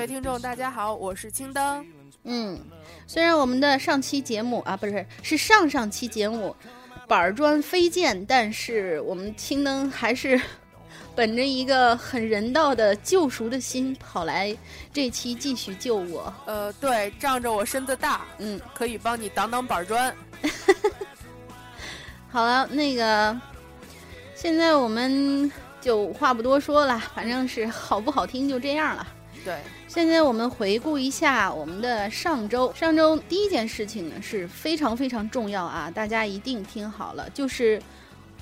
位听众，大家好，我是青灯。嗯，虽然我们的上期节目啊，不是是上上期节目板砖飞溅，但是我们青灯还是 本着一个很人道的救赎的心跑来这期继续救我。呃，对，仗着我身子大，嗯，可以帮你挡挡板砖。好了，那个现在我们。就话不多说了，反正是好不好听就这样了。对，现在我们回顾一下我们的上周。上周第一件事情呢是非常非常重要啊，大家一定听好了，就是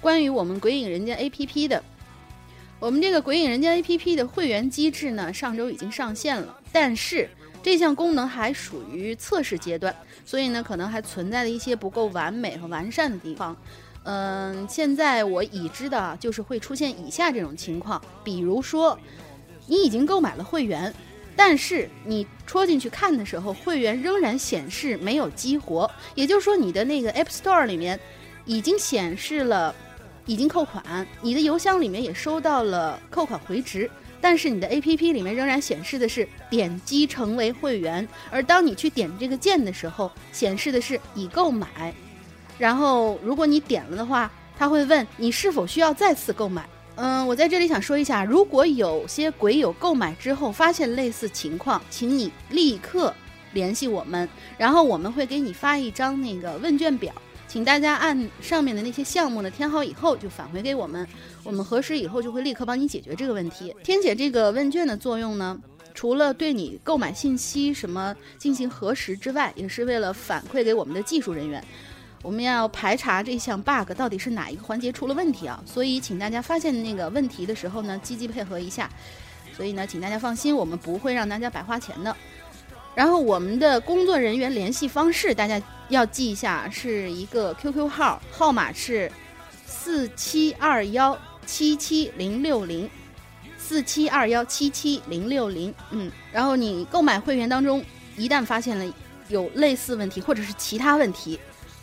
关于我们鬼影人间 APP 的。我们这个鬼影人间 APP 的会员机制呢，上周已经上线了，但是这项功能还属于测试阶段，所以呢，可能还存在了一些不够完美和完善的地方。嗯，现在我已知的就是会出现以下这种情况，比如说，你已经购买了会员，但是你戳进去看的时候，会员仍然显示没有激活，也就是说你的那个 App Store 里面已经显示了已经扣款，你的邮箱里面也收到了扣款回执，但是你的 APP 里面仍然显示的是点击成为会员，而当你去点这个键的时候，显示的是已购买。然后，如果你点了的话，他会问你是否需要再次购买。嗯，我在这里想说一下，如果有些鬼友购买之后发现类似情况，请你立刻联系我们，然后我们会给你发一张那个问卷表，请大家按上面的那些项目呢填好以后就返回给我们，我们核实以后就会立刻帮你解决这个问题。填写这个问卷的作用呢，除了对你购买信息什么进行核实之外，也是为了反馈给我们的技术人员。我们要排查这项 bug 到底是哪一个环节出了问题啊？所以请大家发现那个问题的时候呢，积极配合一下。所以呢，请大家放心，我们不会让大家白花钱的。然后我们的工作人员联系方式，大家要记一下，是一个 QQ 号，号码是四七二幺七七零六零，四七二幺七七零六零。嗯，然后你购买会员当中，一旦发现了有类似问题或者是其他问题，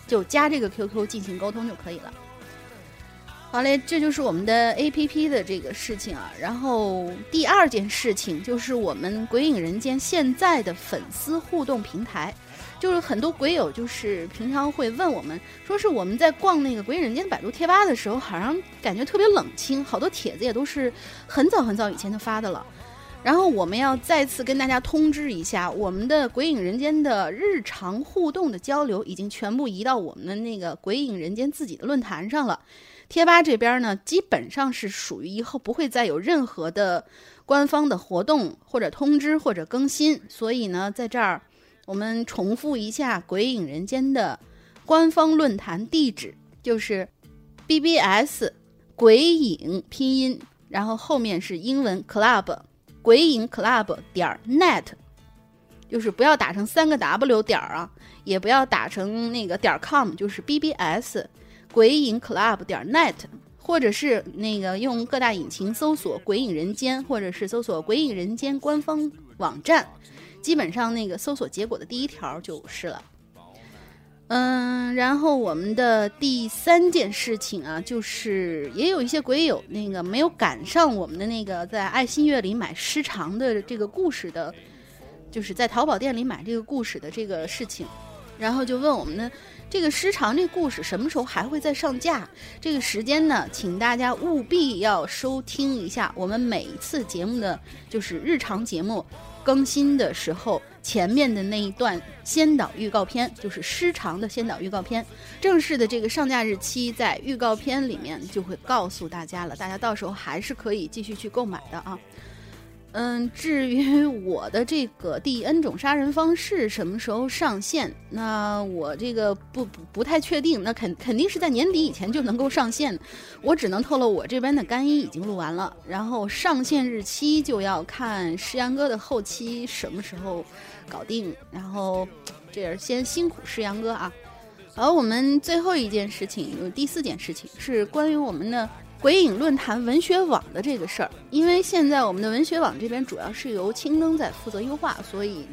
就加这个 QQ 进行沟通就可以了。好嘞，这就是我们的 A P P 的这个事情啊。然后第二件事情就是我们《鬼影人间》现在的粉丝互动平台，就是很多鬼友就是平常会问我们，说是我们在逛那个《鬼影人间》百度贴吧的时候，好像感觉特别冷清，好多帖子也都是很早很早以前就发的了。然后我们要再次跟大家通知一下，我们的《鬼影人间》的日常互动的交流已经全部移到我们的那个《鬼影人间》自己的论坛上了。贴吧这边呢，基本上是属于以后不会再有任何的官方的活动或者通知或者更新，所以呢，在这儿我们重复一下《鬼影人间》的官方论坛地址，就是 BBS 鬼影拼音，然后后面是英文 club 鬼影 club 点 net，就是不要打成三个 W 点啊，也不要打成那个点 com，就是 BBS。鬼影 club 点 net，或者是那个用各大引擎搜索“鬼影人间”，或者是搜索“鬼影人间”官方网站，基本上那个搜索结果的第一条就是了。嗯，然后我们的第三件事情啊，就是也有一些鬼友那个没有赶上我们的那个在爱心月里买失常的这个故事的，就是在淘宝店里买这个故事的这个事情，然后就问我们的。这个失常这故事什么时候还会再上架？这个时间呢，请大家务必要收听一下我们每一次节目的就是日常节目更新的时候前面的那一段先导预告片，就是失常的先导预告片。正式的这个上架日期在预告片里面就会告诉大家了，大家到时候还是可以继续去购买的啊。嗯，至于我的这个第 N 种杀人方式什么时候上线，那我这个不不不太确定，那肯肯定是在年底以前就能够上线。我只能透露，我这边的干音已经录完了，然后上线日期就要看诗阳哥的后期什么时候搞定。然后，这也是先辛苦诗阳哥啊。好，我们最后一件事情，第四件事情是关于我们的。鬼影论坛文学网的这个事儿，因为现在我们的文学网这边主要是由青灯在负责优化，所以，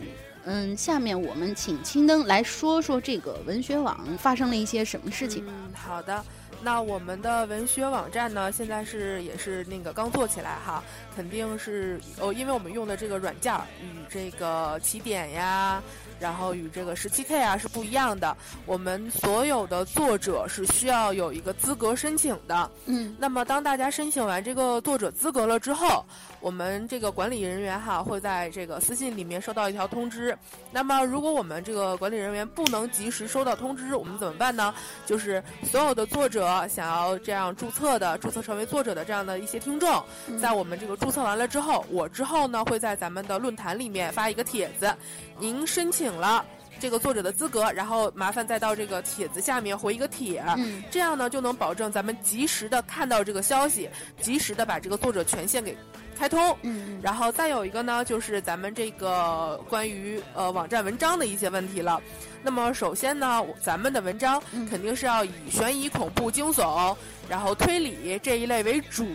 嗯，下面我们请青灯来说说这个文学网发生了一些什么事情。嗯，好的。那我们的文学网站呢，现在是也是那个刚做起来哈，肯定是哦，因为我们用的这个软件儿与这个起点呀。然后与这个十七 K 啊是不一样的，我们所有的作者是需要有一个资格申请的。嗯，那么当大家申请完这个作者资格了之后，我们这个管理人员哈会在这个私信里面收到一条通知。那么如果我们这个管理人员不能及时收到通知，我们怎么办呢？就是所有的作者想要这样注册的、注册成为作者的这样的一些听众，在我们这个注册完了之后，我之后呢会在咱们的论坛里面发一个帖子。您申请了这个作者的资格，然后麻烦再到这个帖子下面回一个帖，这样呢就能保证咱们及时的看到这个消息，及时的把这个作者权限给开通。嗯，然后再有一个呢，就是咱们这个关于呃网站文章的一些问题了。那么首先呢，咱们的文章肯定是要以悬疑、恐怖、惊悚，然后推理这一类为主。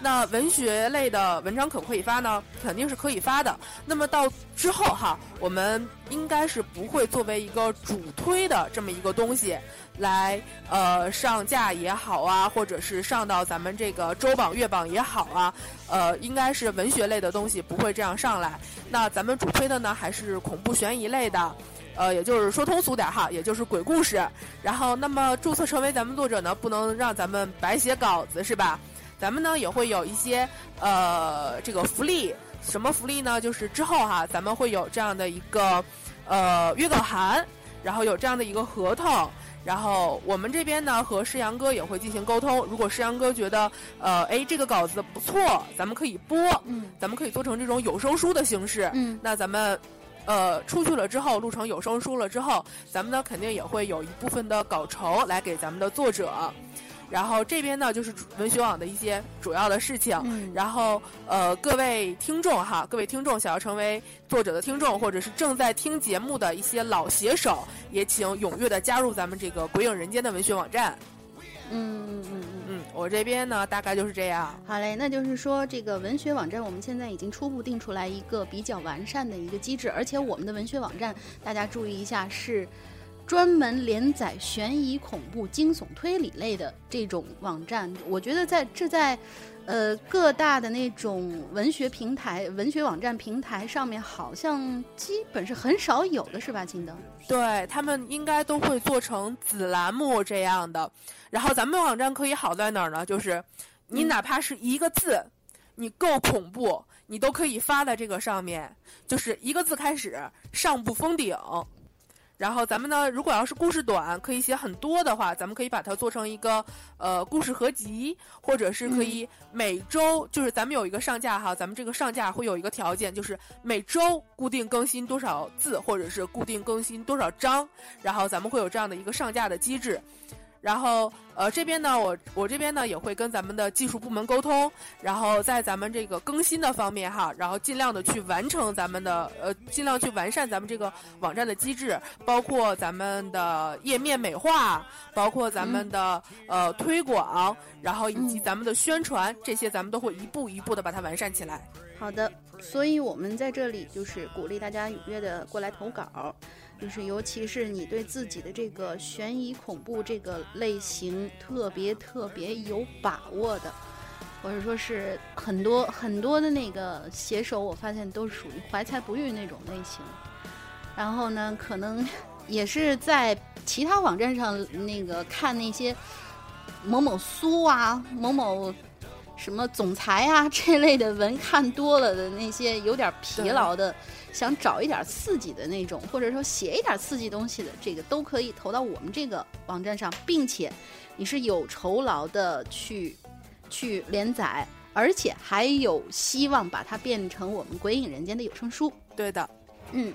那文学类的文章可不可以发呢？肯定是可以发的。那么到之后哈，我们应该是不会作为一个主推的这么一个东西来呃上架也好啊，或者是上到咱们这个周榜、月榜也好啊，呃，应该是文学类的东西不会这样上来。那咱们主推的呢，还是恐怖悬疑类的。呃，也就是说通俗点哈，也就是鬼故事。然后，那么注册成为咱们作者呢，不能让咱们白写稿子是吧？咱们呢也会有一些呃这个福利，什么福利呢？就是之后哈，咱们会有这样的一个呃约稿函，然后有这样的一个合同。然后我们这边呢和诗阳哥也会进行沟通。如果诗阳哥觉得呃哎这个稿子不错，咱们可以播，嗯咱们可以做成这种有声书的形式。嗯那咱们。呃，出去了之后，录成有声书了之后，咱们呢肯定也会有一部分的稿酬来给咱们的作者，然后这边呢就是文学网的一些主要的事情，嗯然后呃，各位听众哈，各位听众想要成为作者的听众，或者是正在听节目的一些老写手，也请踊跃的加入咱们这个鬼影人间的文学网站。嗯嗯嗯嗯。嗯，我这边呢大概就是这样。好嘞，那就是说，这个文学网站我们现在已经初步定出来一个比较完善的一个机制，而且我们的文学网站，大家注意一下，是专门连载悬疑、恐怖、惊悚、推理类的这种网站。我觉得在这在呃各大的那种文学平台、文学网站平台上面，好像基本是很少有的，是吧，青灯？对他们应该都会做成子栏目这样的。然后咱们网站可以好在哪儿呢？就是你哪怕是一个字，你够恐怖，你都可以发在这个上面，就是一个字开始，上不封顶。然后咱们呢，如果要是故事短，可以写很多的话，咱们可以把它做成一个呃故事合集，或者是可以每周，就是咱们有一个上架哈，咱们这个上架会有一个条件，就是每周固定更新多少字，或者是固定更新多少章，然后咱们会有这样的一个上架的机制。然后，呃，这边呢，我我这边呢也会跟咱们的技术部门沟通，然后在咱们这个更新的方面哈，然后尽量的去完成咱们的呃，尽量去完善咱们这个网站的机制，包括咱们的页面美化，包括咱们的、呃推广，然后以及嗯咱们的宣传，这些咱们都会一步一步的把它完善起来。好的，所以我们在这里就是鼓励大家踊跃的过来投稿，就是尤其是你对自己的这个悬疑恐怖这个类型特别特别有把握的，或者说是很多很多的那个写手，我发现都属于怀才不遇那种类型。然后呢，可能 也是在其他网站上那个看那些某某苏啊、某某什么总裁啊这类的文看多了的那些有点疲劳的，想找一点刺激的那种，或者说写一点刺激东西的，这个都可以投到我们这个网站上，并且你是有酬劳的去去连载，而且还有希望把它变成我们《鬼影人间》的有声书。对的，嗯，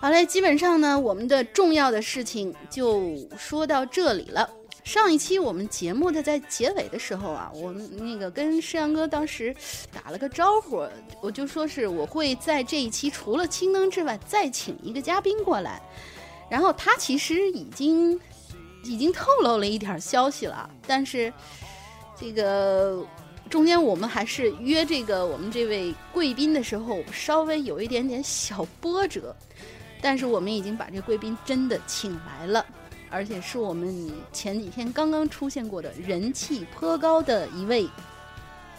好嘞，基本上呢，我们的重要的事情就说到这里了。上一期我们节目的在结尾的时候啊，我们那个跟诗阳哥当时打了个招呼，我就说是我会在这一期除了青灯之外再请一个嘉宾过来，然后他其实已经已经透露了一点消息了，但是这个中间我们还是约这个我们这位贵宾的时候，稍微有一点点小波折，但是我们已经把这贵宾真的请来了，而且是我们前几天刚刚出现过的人气颇高的一位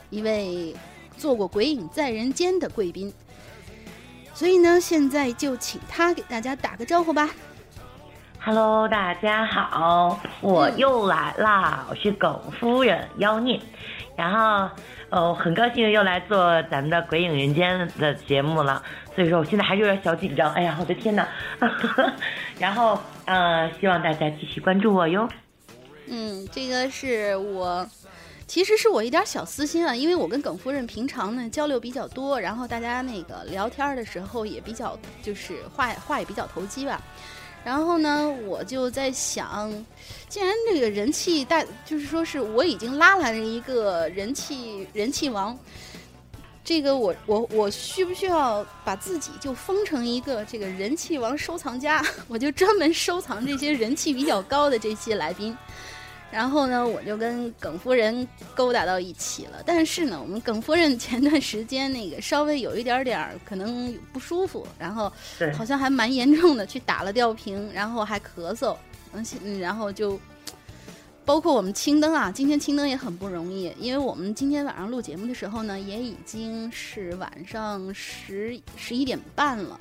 一位做过《鬼影在人间》的贵宾。所以呢，现在就请他给大家打个招呼吧。Hello，大家好，我又来啦，我是耿夫人妖孽，然后呃，很高兴又来做咱们的《鬼影人间》的节目了，所以说我现在还是有点小紧张，哎呀，我的天哪！然后呃，希望大家继续关注我哟。嗯，这个是我，其实是我一点小私心啊，因为我跟耿夫人平常呢交流比较多，然后大家那个聊天的时候也比较就是话话也比较投机吧。然后呢，我就在想，既然这个人气大，就是说是我已经拉来了一个人气人气王，这个我我我需不需要把自己就封成一个这个人气王收藏家？我就专门收藏这些人气比较高的这些来宾。然后呢，我就跟耿夫人勾搭到一起了。但是呢，我们耿夫人前段时间那个稍微有一点点儿可能不舒服，然后，好像还蛮严重的，去打了吊瓶，然后还咳嗽，嗯，嗯然后就包括我们青灯啊，今天青灯也很不容易，因为我们今天晚上录节目的时候呢，也已经是晚上十十一点半了。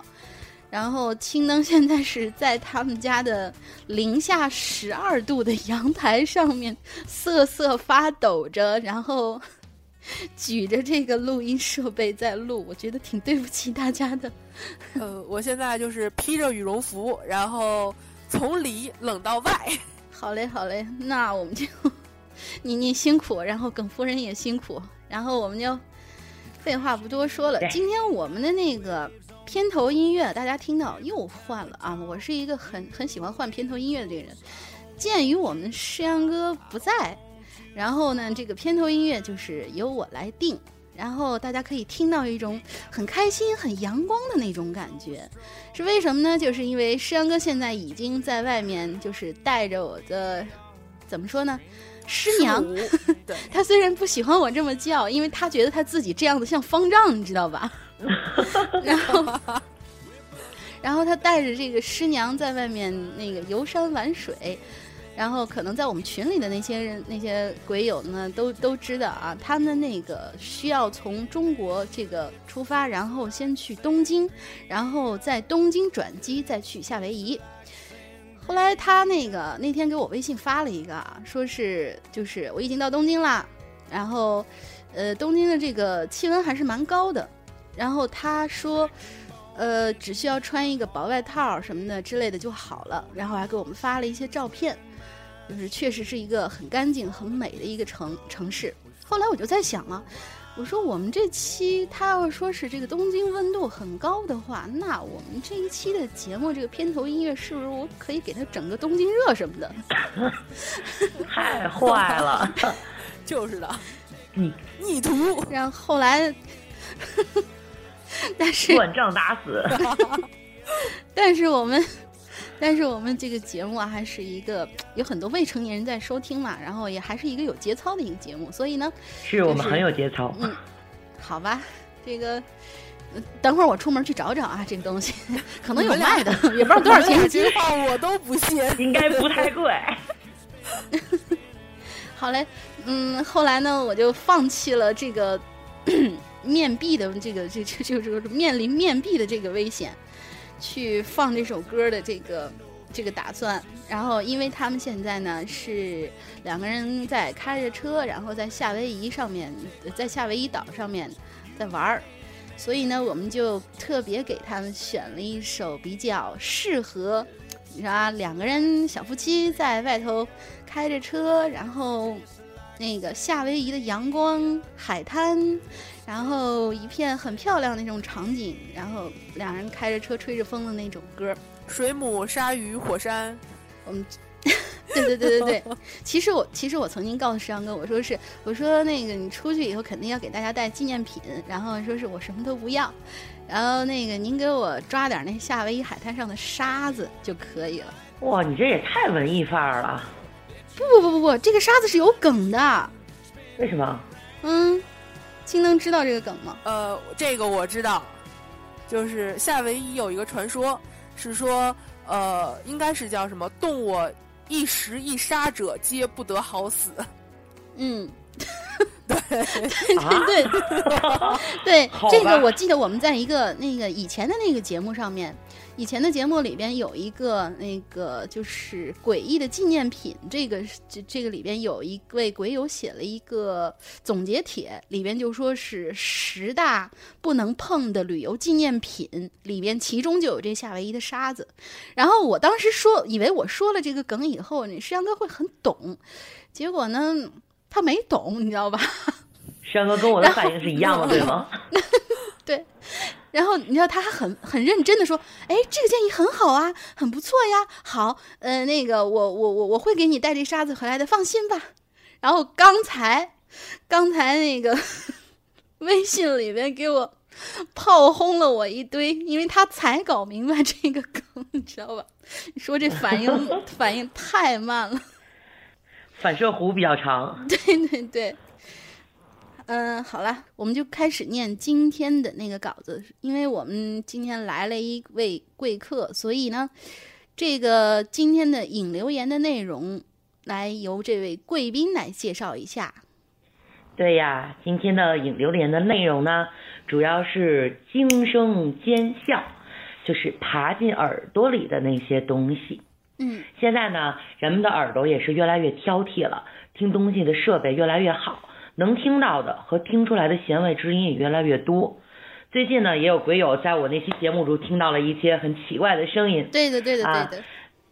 然后青灯现在是在他们家的零下十二度的阳台上面瑟瑟发抖着，然后 举着这个录音设备在录，我觉得挺对不起大家的。呃，我现在就是披着羽绒服，然后从里冷到外，好嘞，好嘞，那我们就你你辛苦，然后耿夫人也辛苦，然后我们就废话不多说了。今天我们的那个片头音乐，大家听到又换了啊！我是一个很很喜欢换片头音乐的这个人。鉴于我们诗阳哥不在，然后呢，这个片头音乐就是由我来定。然后大家可以听到一种很开心、很阳光的那种感觉，是为什么呢？就是因为诗阳哥现在已经在外面，就是带着我的，怎么说呢，师娘。对，他虽然不喜欢我这么叫，因为他觉得他自己这样子像方丈，你知道吧？然后，然后他带着这个师娘在外面那个游山玩水。然后可能在我们群里的那些人、那些鬼友呢，都都知道啊，他们那个需要从中国这个出发，然后先去东京，然后在东京转机，再去夏威夷。后来他那个那天给我微信发了一个，说是就是我已经到东京啦，然后呃东京的这个气温还是蛮高的，然后他说呃只需要穿一个薄外套什么的之类的就好了，然后还给我们发了一些照片。就是确实是一个很干净、很美的一个城城市。后来我就在想啊，我说我们这期他要说是这个东京温度很高的话，那我们这一期的节目这个片头音乐是不是我可以给他整个东京热什么的？太坏了，就是的，逆逆徒。然后后来，但是乱仗打死，但是我们。但是我们这个节目啊，还是一个有很多未成年人在收听嘛，然后也还是一个有节操的一个节目，所以呢，是我们很有节操。嗯，好吧，这个等会儿我出门去找找啊，这个东西可能有卖的，也不知道多少钱。这句话我都不信，应该不太贵。好嘞，嗯，后来呢，我就放弃了这个面壁的这个这这就是面临面壁的这个危险。去放这首歌的这个这个打算，然后因为他们现在呢是两个人在开着车，然后在夏威夷上面，在夏威夷岛上面在玩儿，所以呢我们就特别给他们选了一首比较适合，你说啊两个人小夫妻在外头开着车，然后那个夏威夷的阳光海滩。然后一片很漂亮的那种场景，然后两人开着车吹着风的那种歌，水母、鲨鱼、火山，我们，对对对对对。其实我其实我曾经告诉石阳哥，我说是我说那个你出去以后肯定要给大家带纪念品，然后说是我什么都不要，然后那个您给我抓点那夏威夷海滩上的沙子就可以了。哇，你这也太文艺范儿了！不不不不不，这个沙子是有梗的。为什么？嗯。青能知道这个梗吗？呃，这个我知道，就是夏威夷有一个传说，是说，呃，应该是叫什么“动我一时一杀者，皆不得好死”。嗯，对 对 对对，这个我记得我们在一个那个以前的那个节目上面。以前的节目里边有一个那个就是诡异的纪念品，这个这这个里边有一位鬼友写了一个总结帖，里边就说是十大不能碰的旅游纪念品，里边其中就有这夏威夷的沙子。然后我当时说，以为我说了这个梗以后，你山哥会很懂，结果呢，他没懂，你知道吧？山哥跟我的反应是一样的，对吗？对。然后你知道他还很很认真的说，哎，这个建议很好啊，很不错呀。好，呃，那个我我我我会给你带这沙子回来的，放心吧。然后刚才刚才那个 微信里面给我炮轰了我一堆，因为他才搞明白这个梗，你知道吧？你说这反应 反应太慢了，反射弧比较长。对对对。嗯，好了，我们就开始念今天的那个稿子。因为我们今天来了一位贵客，所以呢，这个今天的引留言的内容，来由这位贵宾来介绍一下。对呀，今天的引留言的内容呢，主要是惊声尖笑，就是爬进耳朵里的那些东西。嗯，现在呢，人们的耳朵也是越来越挑剔了，听东西的设备越来越好。能听到的和听出来的弦外之音也越来越多。最近呢，也有鬼友在我那期节目中听到了一些很奇怪的声音。对的，对的，对的。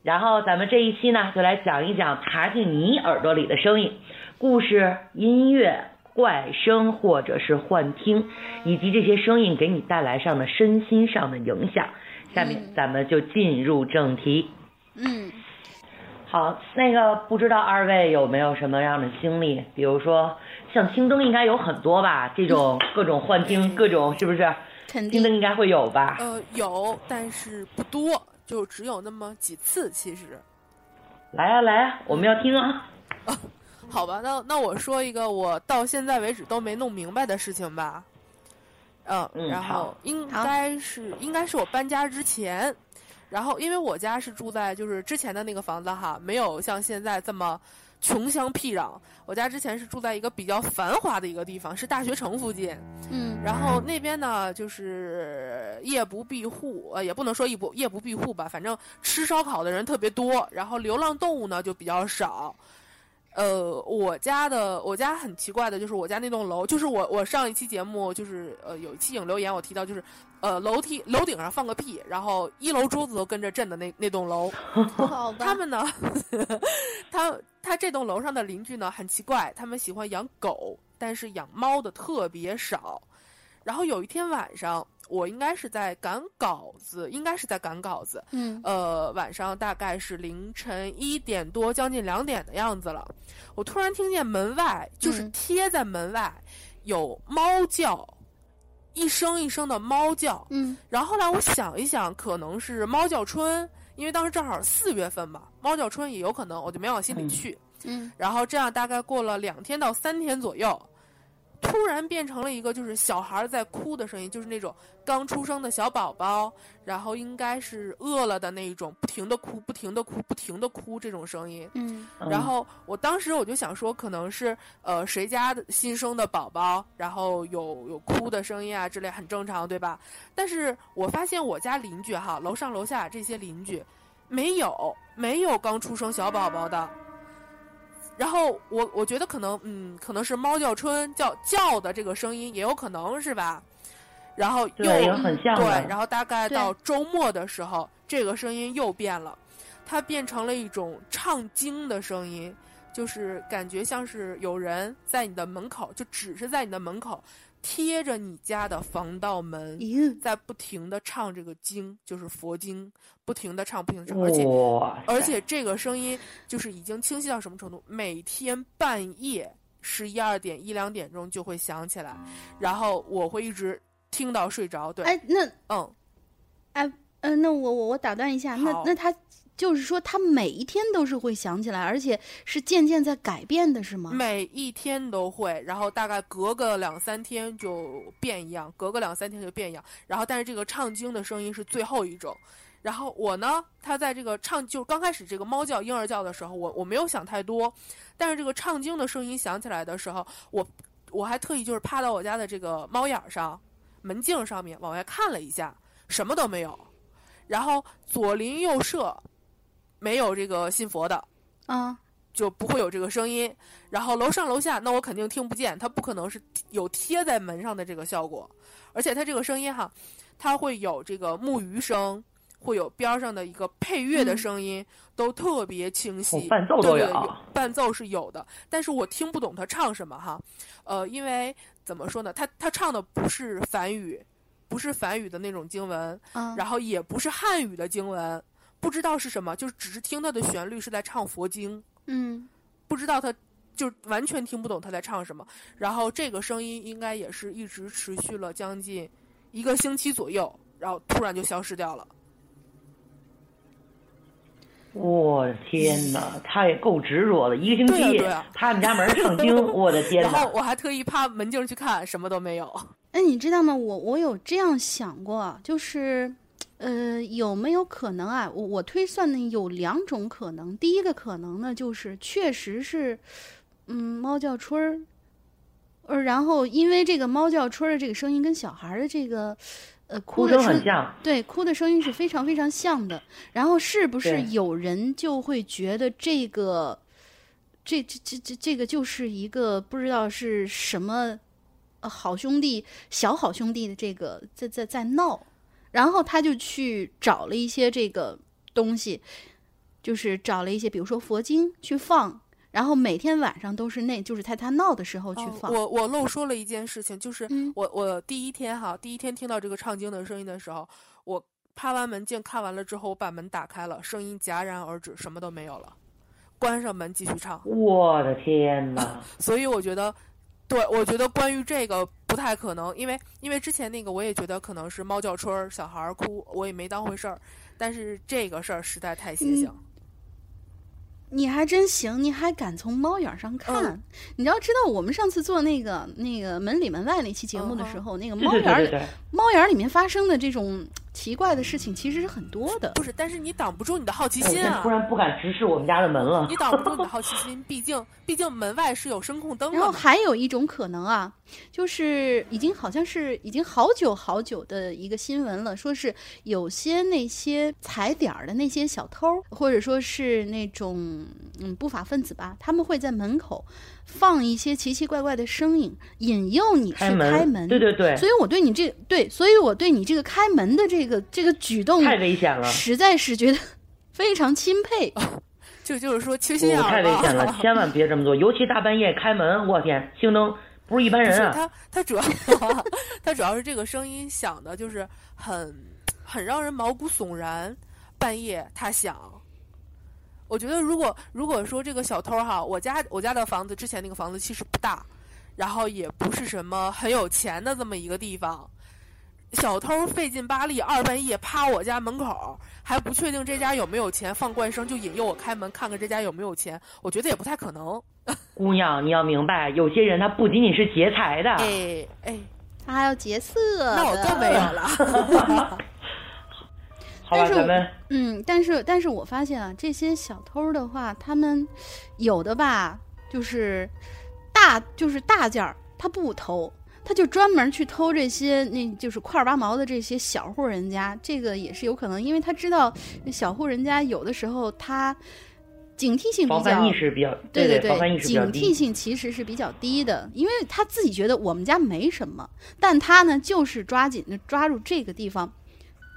然后咱们这一期呢，就来讲一讲爬进你耳朵里的声音，故事、音乐、怪声或者是幻听，以及这些声音给你带来上的身心上的影响。下面咱们就进入正题。嗯，好，那个不知道二位有没有什么样的经历？比如说像青灯应该有很多吧，这种 各种幻听，各种是不是？肯定青灯应该会有吧？呃，有，但是不多，就只有那么几次。其实，来啊、来啊、我们要听啊！好吧，那那我说一个我到现在为止都没弄明白的事情吧。嗯，然后应该是应该是我搬家之前，然后因为我家是住在就是之前的那个房子哈，没有像现在这么穷乡僻壤。我家之前是住在一个比较繁华的一个地方，是大学城附近。嗯然后那边呢，就是夜不闭户，呃，也不能说夜不夜不闭户吧，反正吃烧烤的人特别多，然后流浪动物呢就比较少。呃，我家的我家很奇怪的，就是我家那栋楼，就是我我上一期节目就是呃有一期影留言我提到就是呃楼梯楼顶上放个屁，然后一楼桌子都跟着震的那那栋楼，他们呢，他他这栋楼上的邻居呢很奇怪，他们喜欢养狗，但是养猫的特别少。然后有一天晚上，我应该是在赶稿子，应该是在赶稿子，嗯呃，晚上大概是凌晨一点多，将近两点的样子了。我突然听见门外，就是嗯贴在门外，有猫叫，一声一声的猫叫。嗯然后后来我想一想，可能是猫叫春，因为当时正好四月份嘛，猫叫春也有可能，我就没往心里去。嗯然后这样大概过了两天到三天左右，突然变成了一个就是小孩在哭的声音，就是那种刚出生的小宝宝，然后应该是饿了的那一种，不停的哭，不停的哭，不停的哭这种声音。嗯嗯然后我当时我就想说，可能是呃谁家的新生的宝宝，然后有有哭的声音啊之类，很正常，对吧？但是我发现我家邻居哈，楼上楼下这些邻居，没有没有刚出生小宝宝的。然后我我觉得可能嗯，可能是猫叫春叫叫的这个声音，也有可能是吧。然后又对，很像对，然后大概到周末的时候，这个声音又变了，它变成了一种唱经的声音，就是感觉像是有人在你的门口，就只是在你的门口贴着你家的防盗门，在不停的唱这个经，就是佛经，不停的唱，不停的唱，而且，而且这个声音就是已经清晰到什么程度？每天半夜十一二点一两点钟就会响起来，然后我会一直听到睡着。对，哎那嗯，哎呃那我我我打断一下，那那他就是说他每一天都是会想起来，而且是渐渐在改变的是吗？每一天都会，然后大概隔个两三天就变一样，隔个两三天就变一样。然后，但是这个唱经的声音是最后一种。然后我呢，他在这个唱，就刚开始这个猫叫、婴儿叫的时候，我我没有想太多，但是这个唱经的声音响起来的时候，我我还特意就是趴到我家的这个猫眼儿上、门镜上面往外看了一下，什么都没有。然后左邻右舍没有这个信佛的，啊就不会有这个声音。然后楼上楼下，那我肯定听不见，它不可能是有贴在门上的这个效果。而且它这个声音哈，它会有这个木鱼声，会有边儿上的一个配乐的声音，都特别清晰。哦伴奏都有对对对伴奏是有的，但是我听不懂他唱什么哈。呃，因为怎么说呢，他他唱的不是梵语，不是梵语的那种经文，嗯然后也不是汉语的经文，不知道是什么，就是只是听他的旋律是在唱佛经。嗯不知道他就完全听不懂他在唱什么。然后这个声音应该也是一直持续了将近一个星期左右，然后突然就消失掉了。我的天哪，他也够执着的，一个星期对啊对啊趴你家门儿唱经，我的天哪！然后我还特意趴门镜去看，什么都没有。哎，你知道吗？我我有这样想过，就是，呃，有没有可能啊？我我推算呢有两种可能。第一个可能呢，就是确实是，嗯，猫叫春儿，呃，然后因为这个猫叫春儿的这个声音跟小孩儿的这个，呃，哭哭的声很像，对，哭的声音是非常非常像的。然后是不是有人就会觉得这个，这这这这这个就是一个不知道是什么，呃，好兄弟、小好兄弟的这个在在在闹，然后他就去找了一些这个东西，就是找了一些，比如说佛经去放，然后每天晚上都是那，就是在他闹的时候去放。我我漏说了一件事情，就是嗯我我第一天哈，第一天听到这个唱经的声音的时候，我拍完门镜看完了之后，我把门打开了，声音戛然而止，什么都没有了，关上门继续唱。我的天哪！所以我觉得，对我觉得关于这个不太可能，因为因为之前那个我也觉得可能是猫叫春儿，小孩儿哭，我也没当回事儿，但是这个事儿实在太邪性。你还真行，你还敢从猫眼儿上看？嗯你要知道，我们上次做那个那个门里门外那期节目的时候，那个猫眼儿里对对对对，猫眼儿里面发生的这种奇怪的事情，其实是很多的。不是，但是你挡不住你的好奇心啊突！然不敢直视我们家的门了你。挡不住你的好奇心，毕竟 毕竟门外是有声控灯的然后。还有一种可能啊，就是已经好像是已经好久好久的一个新闻了，说是有些那些踩点儿的那些小偷，或者说是那种嗯不法分子吧，他们会在门口放一些奇奇怪怪的声音，引诱你去开门，开门。对对对，所以我对你这对，所以我对你这个开门的这个这个举动，太危险了，实在是觉得非常钦佩。就就是说缺心眼不儿太危险了，千万别这么做，尤其大半夜开门，我天，兴登不是一般人啊！他他主要 他主要是这个声音响的，就是很很让人毛骨悚然。半夜他响，我觉得如果如果说这个小偷哈，我家我家的房子之前那个房子其实不大，然后也不是什么很有钱的这么一个地方。小偷费劲巴力，二半夜趴我家门口，还不确定这家有没有钱，放怪声就引诱我开门，看看这家有没有钱。我觉得也不太可能。姑娘，你要明白，有些人他不仅仅是劫财的，哎哎，他还要劫色，那我更没有了。好吧，但是咱们嗯，但是但是我发现啊，这些小偷的话，他们有的吧，就是大就是大件儿，他不偷，他就专门去偷这些那就是块儿八毛的这些小户人家，这个也是有可能，因为他知道小户人家有的时候他警惕性比防较范意识比较，对对防范意识比较警惕。性其实是比较低的，因为他自己觉得我们家没什么，但他呢就是抓紧的抓住这个地方，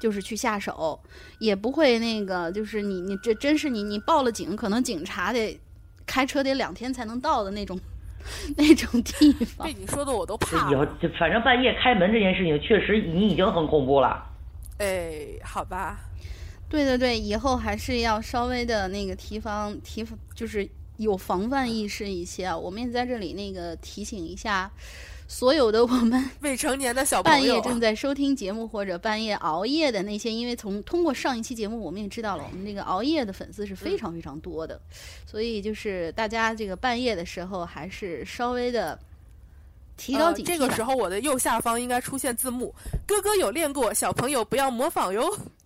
就是去下手，也不会那个，就是你你这真是你你报了警，可能警察得开车得两天才能到的那种那种地方被。你说的我都怕以后反正半夜开门这件事情，确实你已经很恐怖了。哎，好吧，对对对，以后还是要稍微的那个提防提就是有防范意识一些啊。我们也在这里那个提醒一下所有的我们 未成年的小朋友半夜，正在收听节目或者半夜熬夜的那些，因为从通过上一期节目，我们也知道了，我们这个熬夜的粉丝是嗯非常非常多的，所以就是大家这个半夜的时候，还是稍微的提高呃警惕吧、这个时候，我的右下方应该出现字幕：“哥哥有练过，小朋友不要模仿哟。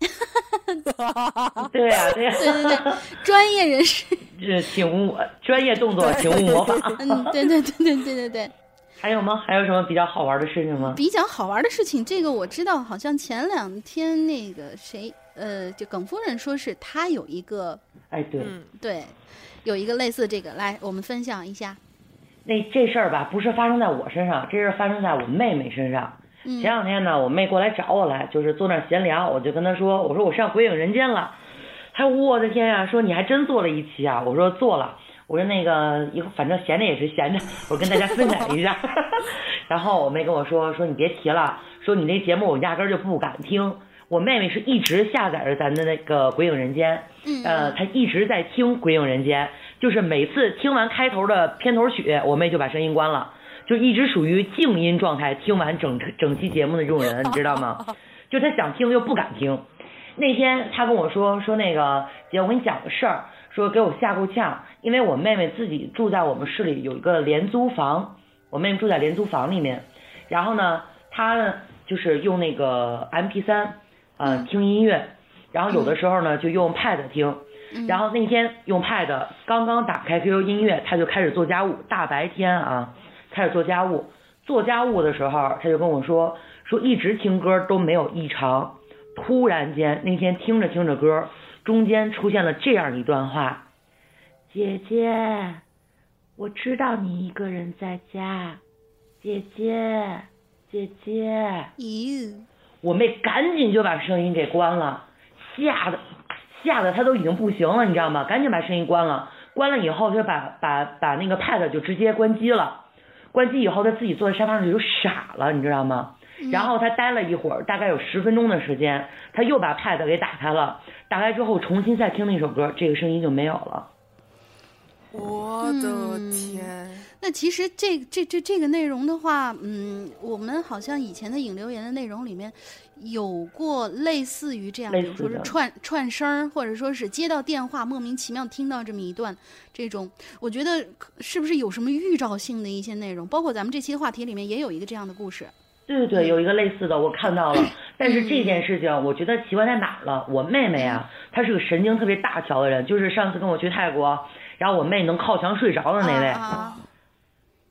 对呀、对呀、对对对，专业人士，这请勿专业动作，请勿模仿。嗯，对对对对对对对，还有吗？还有什么比较好玩的事情吗？比较好玩的事情，这个我知道，好像前两天那个谁，呃，就耿夫人说是她有一个哎，对，嗯，对，有一个类似这个，来我们分享一下。那这事儿吧，不是发生在我身上，这是发生在我妹妹身上。嗯前两天呢，我妹过来找我来，就是坐那儿闲聊，我就跟她说，我说我上《鬼影人间》了。她说我的天呀、说你还真做了一期啊？我说做了。我说那个以后反正闲着也是闲着，我跟大家分享一下。然后我妹跟我说说你别提了，说你那节目我压根儿就不敢听。我妹妹是一直下载着咱的那个《鬼影人间》，嗯呃，她一直在听《鬼影人间》，就是每次听完开头的片头曲，我妹就把声音关了，就一直属于静音状态，听完整整期节目的这种人，你知道吗？就她想听又不敢听。那天她跟我说说那个姐，我跟你讲个事儿，说给我吓够呛，因为我妹妹自己住在我们市里有一个廉租房，我妹妹住在廉租房里面，然后呢，她呢就是用那个 MP 三，呃，听音乐，然后有的时候呢就用 Pad 听，然后那天用 Pad 刚刚打开 QQ 音乐，她就开始做家务，大白天啊开始做家务，做家务的时候，她就跟我说说一直听歌都没有异常，突然间那天听着听着歌，中间出现了这样一段话：姐姐，我知道你一个人在家，姐姐，姐姐。咦，我妹赶紧就把声音给关了，吓得吓得她都已经不行了，你知道吗？赶紧把声音关了，关了以后他就把把把那个 pad 就直接关机了，关机以后他自己坐在沙发上就傻了，你知道吗？然后他待了一会儿，大概有十分钟的时间，他又把 pad 给打开了，打开之后重新再听那首歌，这个声音就没有了。我的天！那其实这这这这个内容的话，嗯，我们好像以前的影留言的内容里面有过类似于这样，比如说是串串声儿，或者说是接到电话莫名其妙听到这么一段这种，我觉得是不是有什么预兆性的一些内容？包括咱们这期的话题里面也有一个这样的故事。对对对，有一个类似的，我看到了。但是这件事情，我觉得奇怪在哪儿了？我妹妹啊，她是个神经特别大条的人，就是上次跟我去泰国。然后我妹能靠墙睡着的那位，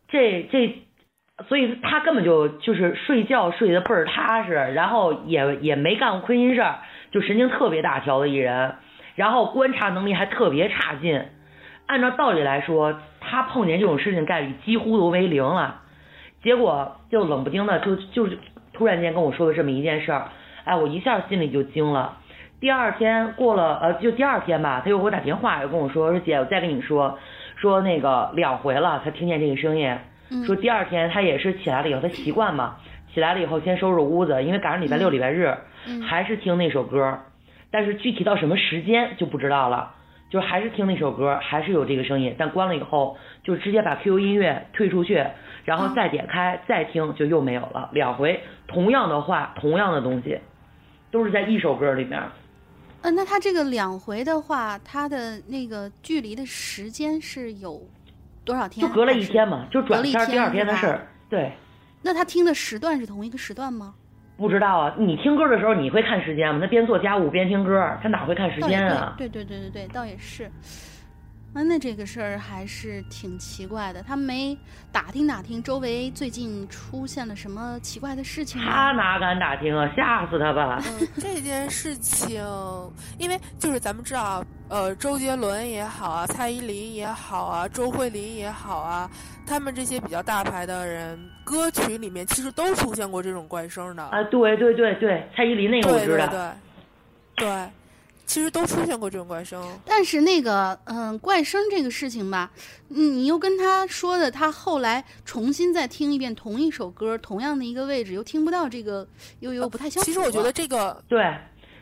这这，所以她根本就就是睡觉睡得倍儿踏实，然后也也没干过亏心事儿，就神经特别大条的一人，然后观察能力还特别差劲。按照道理来说，他碰见这种事情概率几乎都为零了，结果就冷不丁的就就是突然间跟我说了这么一件事儿，哎，我一下心里就惊了。第二天过了，呃，就第二天吧，他又给我打电话，又跟我说说姐，我再跟你说，说那个两回了，他听见这个声音，说第二天他也是起来了以后，他习惯嘛，起来了以后先收拾屋子，因为赶上礼拜六礼拜日，还是听那首歌，但是具体到什么时间就不知道了，就还是听那首歌，还是有这个声音，但关了以后就直接把 QQ 音乐退出去，然后再点开再听就又没有了，两回同样的话，同样的东西，都是在一首歌里面。嗯，那他这个两回的话，他的那个距离的时间是有多少天？就隔了一天嘛，就转天第二天的事儿。对。那他听的时段是同一个时段吗？不知道啊，你听歌的时候你会看时间吗？他边做家务边听歌，他哪会看时间啊？对对对对对，倒也是。啊，那这个事儿还是挺奇怪的。他没打听打听周围最近出现了什么奇怪的事情吗？他哪敢打听啊？吓死他吧！嗯，这件事情，因为就是咱们知道，呃，周杰伦也好啊，蔡依林也好啊，周慧琳也好啊，他们这些比较大牌的人，歌曲里面其实都出现过这种怪声的。啊，对对对对，蔡依林那个我知道。对对对。对。其实都出现过这种怪声，但是那个，嗯，怪声这个事情吧，你又跟他说的，他后来重新再听一遍同一首歌，同样的一个位置，又听不到这个，又又不太相符。其实我觉得这个对，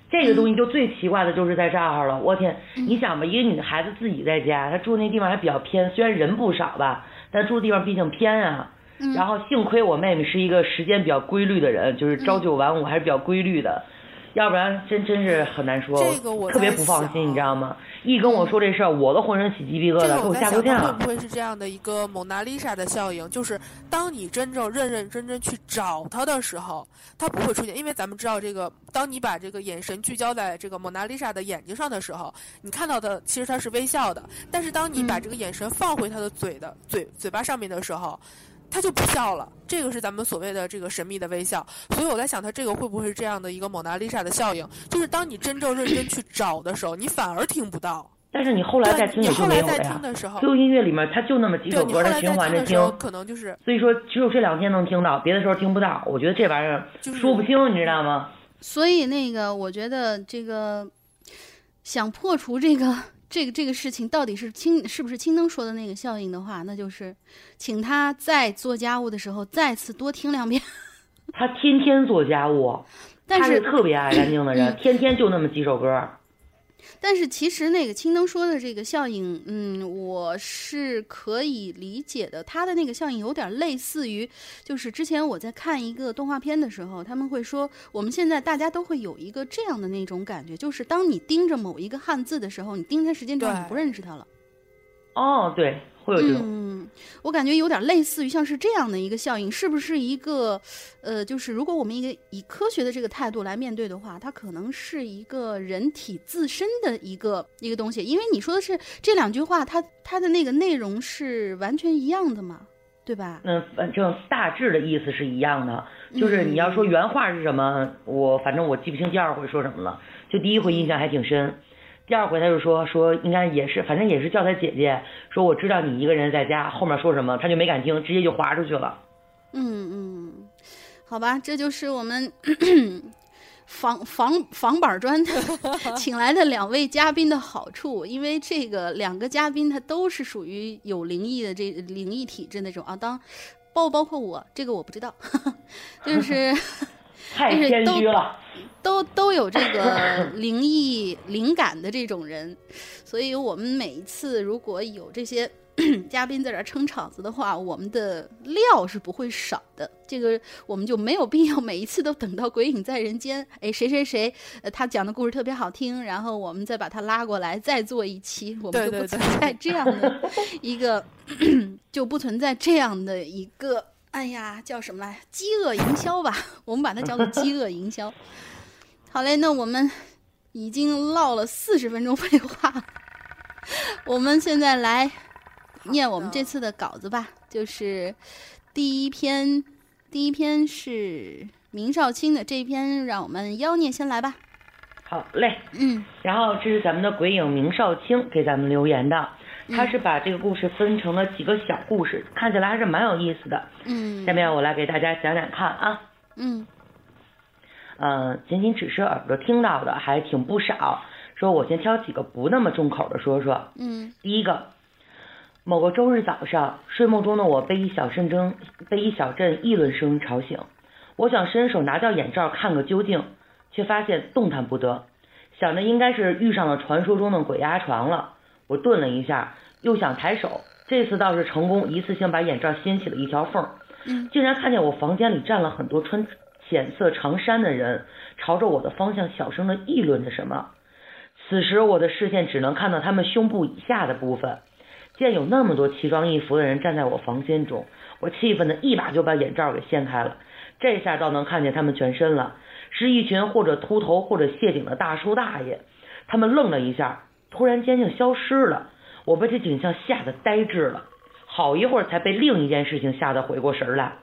这个东西就最奇怪的就是在这儿了。我天，你想吧，一个女孩子自己在家，她住那地方还比较偏，虽然人不少吧，但住的地方毕竟偏啊。然后幸亏我妹妹是一个时间比较规律的人，就是朝九晚五还是比较规律的。要不然真真是很难说，这个我特别不放心，你知道吗？一跟我说这事儿，我都浑身起鸡皮疙瘩，给我吓够呛。会不会是这样的一个蒙娜丽莎的效应？就是当你真正认认真真去找他的时候，他不会出现，因为咱们知道这个，当你把这个眼神聚焦在这个蒙娜丽莎的眼睛上的时候，你看到的其实他是微笑的。但是当你把这个眼神放回他的嘴的嘴嘴巴上面的时候。他就不笑了，这个是咱们所谓的这个神秘的微笑。所以我在想，他这个会不会是这样的一个蒙娜丽莎的效应？就是当你真正认真去找的时候，你反而听不到。但是你后来再听也就没有了呀。Q 音乐里面它就那么几首歌，在循环着听，可能就是。所以说，只有这两天能听到，别的时候听不到。我觉得这玩意儿说不清，你知道吗？所以那个，我觉得这个想破除这个。这个这个事情到底是青是不是青灯说的那个效应的话，那就是请他在做家务的时候再次多听两遍。他天天做家务，但是特别爱干净的人，天天就那么几首歌。但是其实那个青灯说的这个效应，嗯，我是可以理解的。它的那个效应有点类似于，就是之前我在看一个动画片的时候，他们会说，我们现在大家都会有一个这样的那种感觉，就是当你盯着某一个汉字的时候，你盯它时间长，你不认识它了。哦，对。会有这种，嗯，我感觉有点类似于像是这样的一个效应，是不是一个，呃，就是如果我们一个以科学的这个态度来面对的话，它可能是一个人体自身的一个一个东西，因为你说的是这两句话，它它的那个内容是完全一样的嘛，对吧？嗯，反正大致的意思是一样的，就是你要说原话是什么，我反正我记不清第二回说什么了，就第一回印象还挺深。第二回他就说说应该也是，反正也是叫他姐姐说我知道你一个人在家，后面说什么他就没敢听，直接就划出去了。嗯嗯，好吧，这就是我们 房房房板砖请来的两位嘉宾的好处，因为这个两个嘉宾他都是属于有灵异的这灵异体质那种啊，当包不包括我这个我不知道，就是太谦虚了，都都有这个灵异灵感的这种人，所以我们每一次如果有这些。嘉宾在这撑场子的话，我们的料是不会少的。这个我们就没有必要每一次都等到鬼影在人间，哎，谁谁谁，呃，他讲的故事特别好听，然后我们再把他拉过来再做一期，我们就不存在这样的 一个，就不存在这样的一个，哎呀，叫什么来？饥饿营销吧，我们把它叫做 饥饿营销。好嘞，那我们已经唠了四十分钟废话，我们现在来。念我们这次的稿子吧，就是第一篇，第一篇是明少卿的这一篇，让我们妖孽先来吧。好嘞，嗯，然后这是咱们的鬼影明少卿给咱们留言的，他是把这个故事分成了几个小故事，看起来还是蛮有意思的。嗯，下面我来给大家讲讲看啊。嗯，呃，仅仅只是耳朵听到的还挺不少，说我先挑几个不那么重口的说说。嗯，第一个。某个周日早上，睡梦中的我被一小阵争被一小阵议论声吵醒。我想伸手拿掉眼罩看个究竟，却发现动弹不得。想着应该是遇上了传说中的鬼压床了，我顿了一下，又想抬手，这次倒是成功，一次性把眼罩掀起了一条缝。嗯，竟然看见我房间里站了很多穿浅色长衫的人，朝着我的方向小声的议论着什么。此时我的视线只能看到他们胸部以下的部分。见有那么多奇装异服的人站在我房间中，我气愤的一把就把眼罩给掀开了。这下倒能看见他们全身了，是一群或者秃头或者谢顶的大叔大爷。他们愣了一下，突然间就消失了。我被这景象吓得呆滞了，好一会儿才被另一件事情吓得回过神来。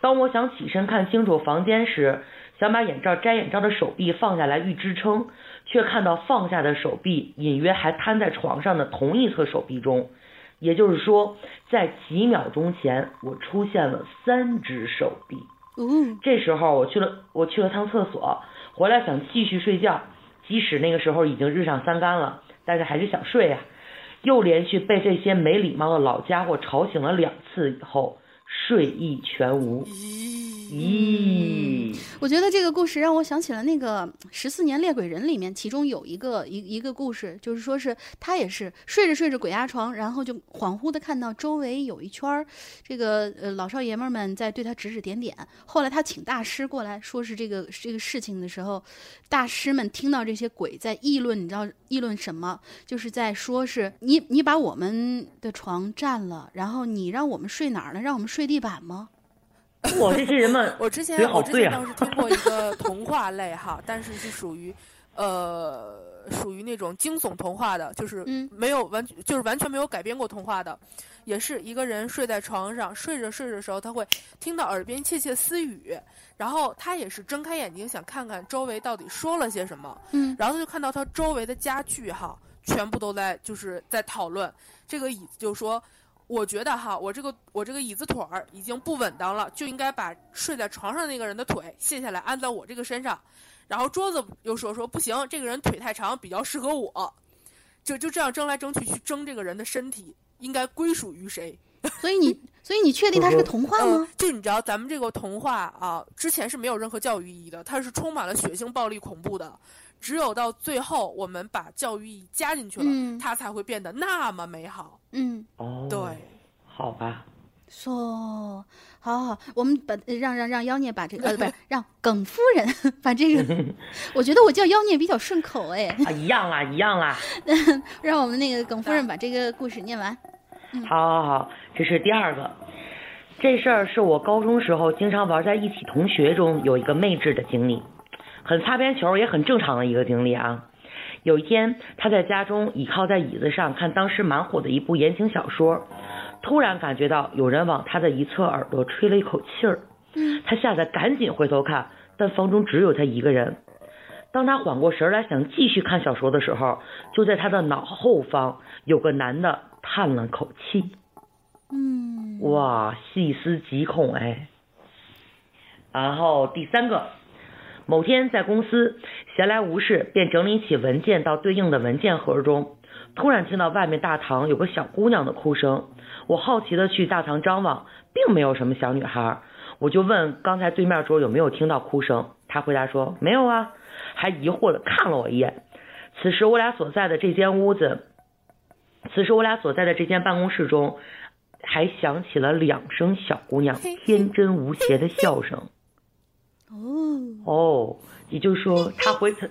当我想起身看清楚房间时，想把眼罩摘眼罩的手臂放下来欲支撑。却看到放下的手臂隐约还瘫在床上的同一侧手臂中，也就是说，在几秒钟前我出现了三只手臂。嗯，这时候我去了，我去了趟厕所，回来想继续睡觉，即使那个时候已经日上三竿了，但是还是想睡呀。又连续被这些没礼貌的老家伙吵醒了两次以后，睡意全无。嗯，我觉得这个故事让我想起了那个《十四年猎鬼人》里面，其中有一个一一个故事，就是说是他也是睡着睡着鬼压床，然后就恍惚的看到周围有一圈儿这个呃老少爷们们在对他指指点点。后来他请大师过来说是这个这个事情的时候，大师们听到这些鬼在议论，你知道议论什么？就是在说是你你把我们的床占了，然后你让我们睡哪儿呢？让我们睡地板吗？我这些人们，我之前我之前倒是听过一个童话类哈，但是是属于，呃，属于那种惊悚童话的，就是没有完，就是完全没有改编过童话的，也是一个人睡在床上，睡着睡着的时候，他会听到耳边窃窃私语，然后他也是睁开眼睛想看看周围到底说了些什么，嗯，然后他就看到他周围的家具哈，全部都在就是在讨论，这个椅子就说。我觉得哈，我这个我这个椅子腿儿已经不稳当了，就应该把睡在床上那个人的腿卸下来安在我这个身上。然后桌子又说说不行，这个人腿太长，比较适合我。就就这样争来争去，去争这个人的身体应该归属于谁。所以你所以你确定它是个童话吗？就你知道咱们这个童话啊，之前是没有任何教育意义的，它是充满了血腥、暴力、恐怖的。只有到最后，我们把教育意义加进去了，它才会变得那么美好。嗯，哦，对，好吧。说，好好好，我们把让让让妖孽把这个呃，不是让耿夫人 把这个，我觉得我叫妖孽比较顺口哎。啊，一样啦，一样啦。让我们那个耿夫人把这个故事念完。好，好，好，这是第二个。这事儿是我高中时候经常玩在一起同学中有一个妹纸的经历。很擦边球，也很正常的一个经历啊。有一天，他在家中倚靠在椅子上看当时蛮火的一部言情小说，突然感觉到有人往他的一侧耳朵吹了一口气儿。他吓得赶紧回头看，但房中只有他一个人。当他缓过神来想继续看小说的时候，就在他的脑后方有个男的叹了口气。嗯，哇，细思极恐哎。然后第三个。某天在公司闲来无事，便整理起文件到对应的文件盒中，突然听到外面大堂有个小姑娘的哭声。我好奇的去大堂张望，并没有什么小女孩。我就问刚才对面桌有没有听到哭声，他回答说没有啊，还疑惑的看了我一眼。此时我俩所在的这间屋子，此时我俩所在的这间办公室中，还响起了两声小姑娘天真无邪的笑声。哦，哦，也就是说他回头，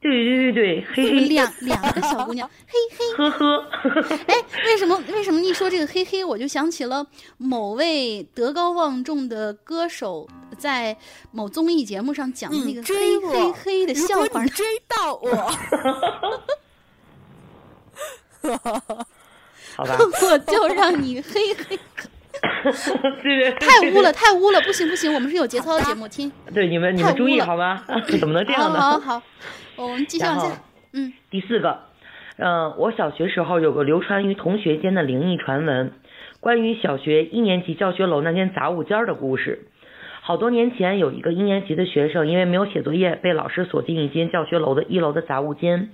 对对对对，嘿嘿，两两个小姑娘，嘿嘿，呵呵，哎，为什么为什么一说这个嘿嘿，我就想起了某位德高望重的歌手在某综艺节目上讲的那个追嘿嘿嘿的笑话。追到我，好吧，我就让你嘿嘿，对对，太污了，太污了，不行不行，我们是有节操的节目，听。对你们你们注意好吗？怎么能这样呢？好好好，我们继续往下。嗯，第四个，嗯、我小学时候有个流传于同学间的灵异传闻，关于小学一年级教学楼那间杂物间的故事。好多年前，有一个一年级的学生因为没有写作业，被老师锁进一间教学楼的一楼的杂物间。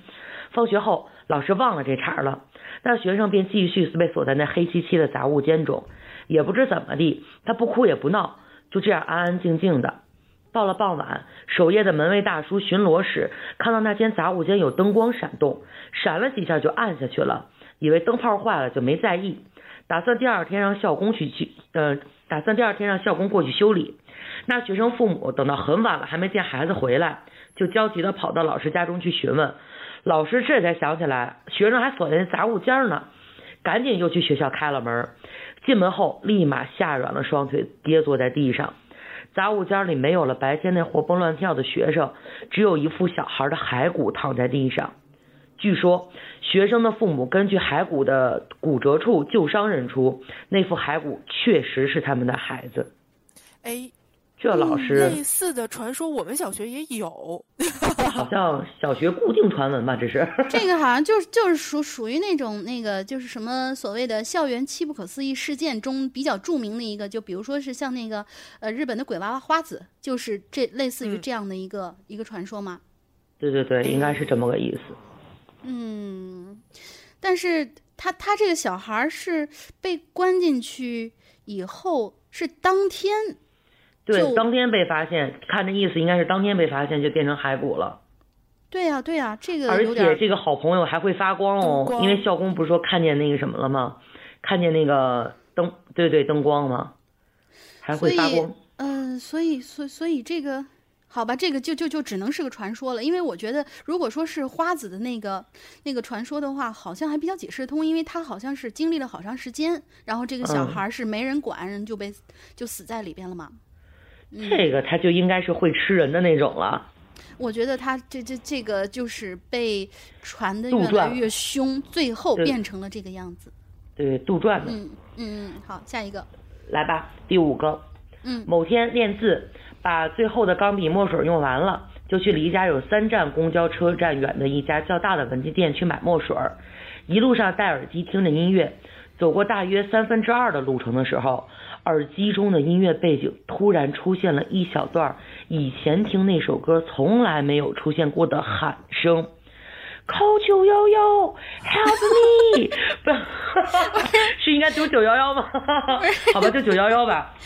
放学后，老师忘了这茬了，那学生便继续被锁在那黑漆漆的杂物间中，也不知怎么地，他不哭也不闹，就这样安安静静的。到了傍晚，守夜的门卫大叔巡逻时，看到那间杂物间有灯光闪动，闪了几下就暗下去了，以为灯泡坏了就没在意，打算第二天让校工去去，呃，打算第二天让校工过去修理。那学生父母等到很晚了还没见孩子回来，就焦急地跑到老师家中去询问，老师这才想起来学生还锁在那杂物间呢，赶紧又去学校开了门，进门后立马吓软了双腿，跌坐在地上。杂物间里没有了白天那活蹦乱跳的学生，只有一副小孩的骸骨躺在地上。据说学生的父母根据骸骨的骨折处旧伤认出，那副骸骨确实是他们的孩子。哎，这老师类似的传说我们小学也有。好像小学固定传闻吧？这是这个好像就是就是 属属于那种那个就是什么所谓的校园七不可思议事件中比较著名的一个，就比如说是像那个呃日本的鬼娃娃花子，就是这类似于嗯这样的一个、一个传说吗。对对对，应该是这么个意思。嗯，但是他他这个小孩儿是被关进去以后是当天对，当天被发现，看这意思应该是当天被发现就变成骸骨了。对呀、对呀、这个而且这个好朋友还会发光哦，光因为校工不是说看见那个什么了吗？看见那个灯，对对，灯光吗？还会发光。嗯，所以所以所以这个，好吧，这个就就就只能是个传说了。因为我觉得，如果说是花子的那个那个传说的话，好像还比较解释得通，因为他好像是经历了好长时间，然后这个小嗯孩儿是没人管，人就被就死在里边了嘛。嗯，这个他就应该是会吃人的那种了。我觉得他这这这个就是被传的越来越凶，最后变成了这个样子。对，杜撰的。嗯嗯嗯，好，下一个，来吧，第五个。嗯某天练字，把最后的钢笔墨水用完了，就去离家有三站公交车站远的一家较大的文具店去买墨水。一路上戴耳机听着音乐，走过大约三分之二的路程的时候，耳机中的音乐背景突然出现了一小段以前听那首歌从来没有出现过的喊声。call 九幺幺，Help me！不 是应该读九幺幺吗？好吧，就九幺幺吧。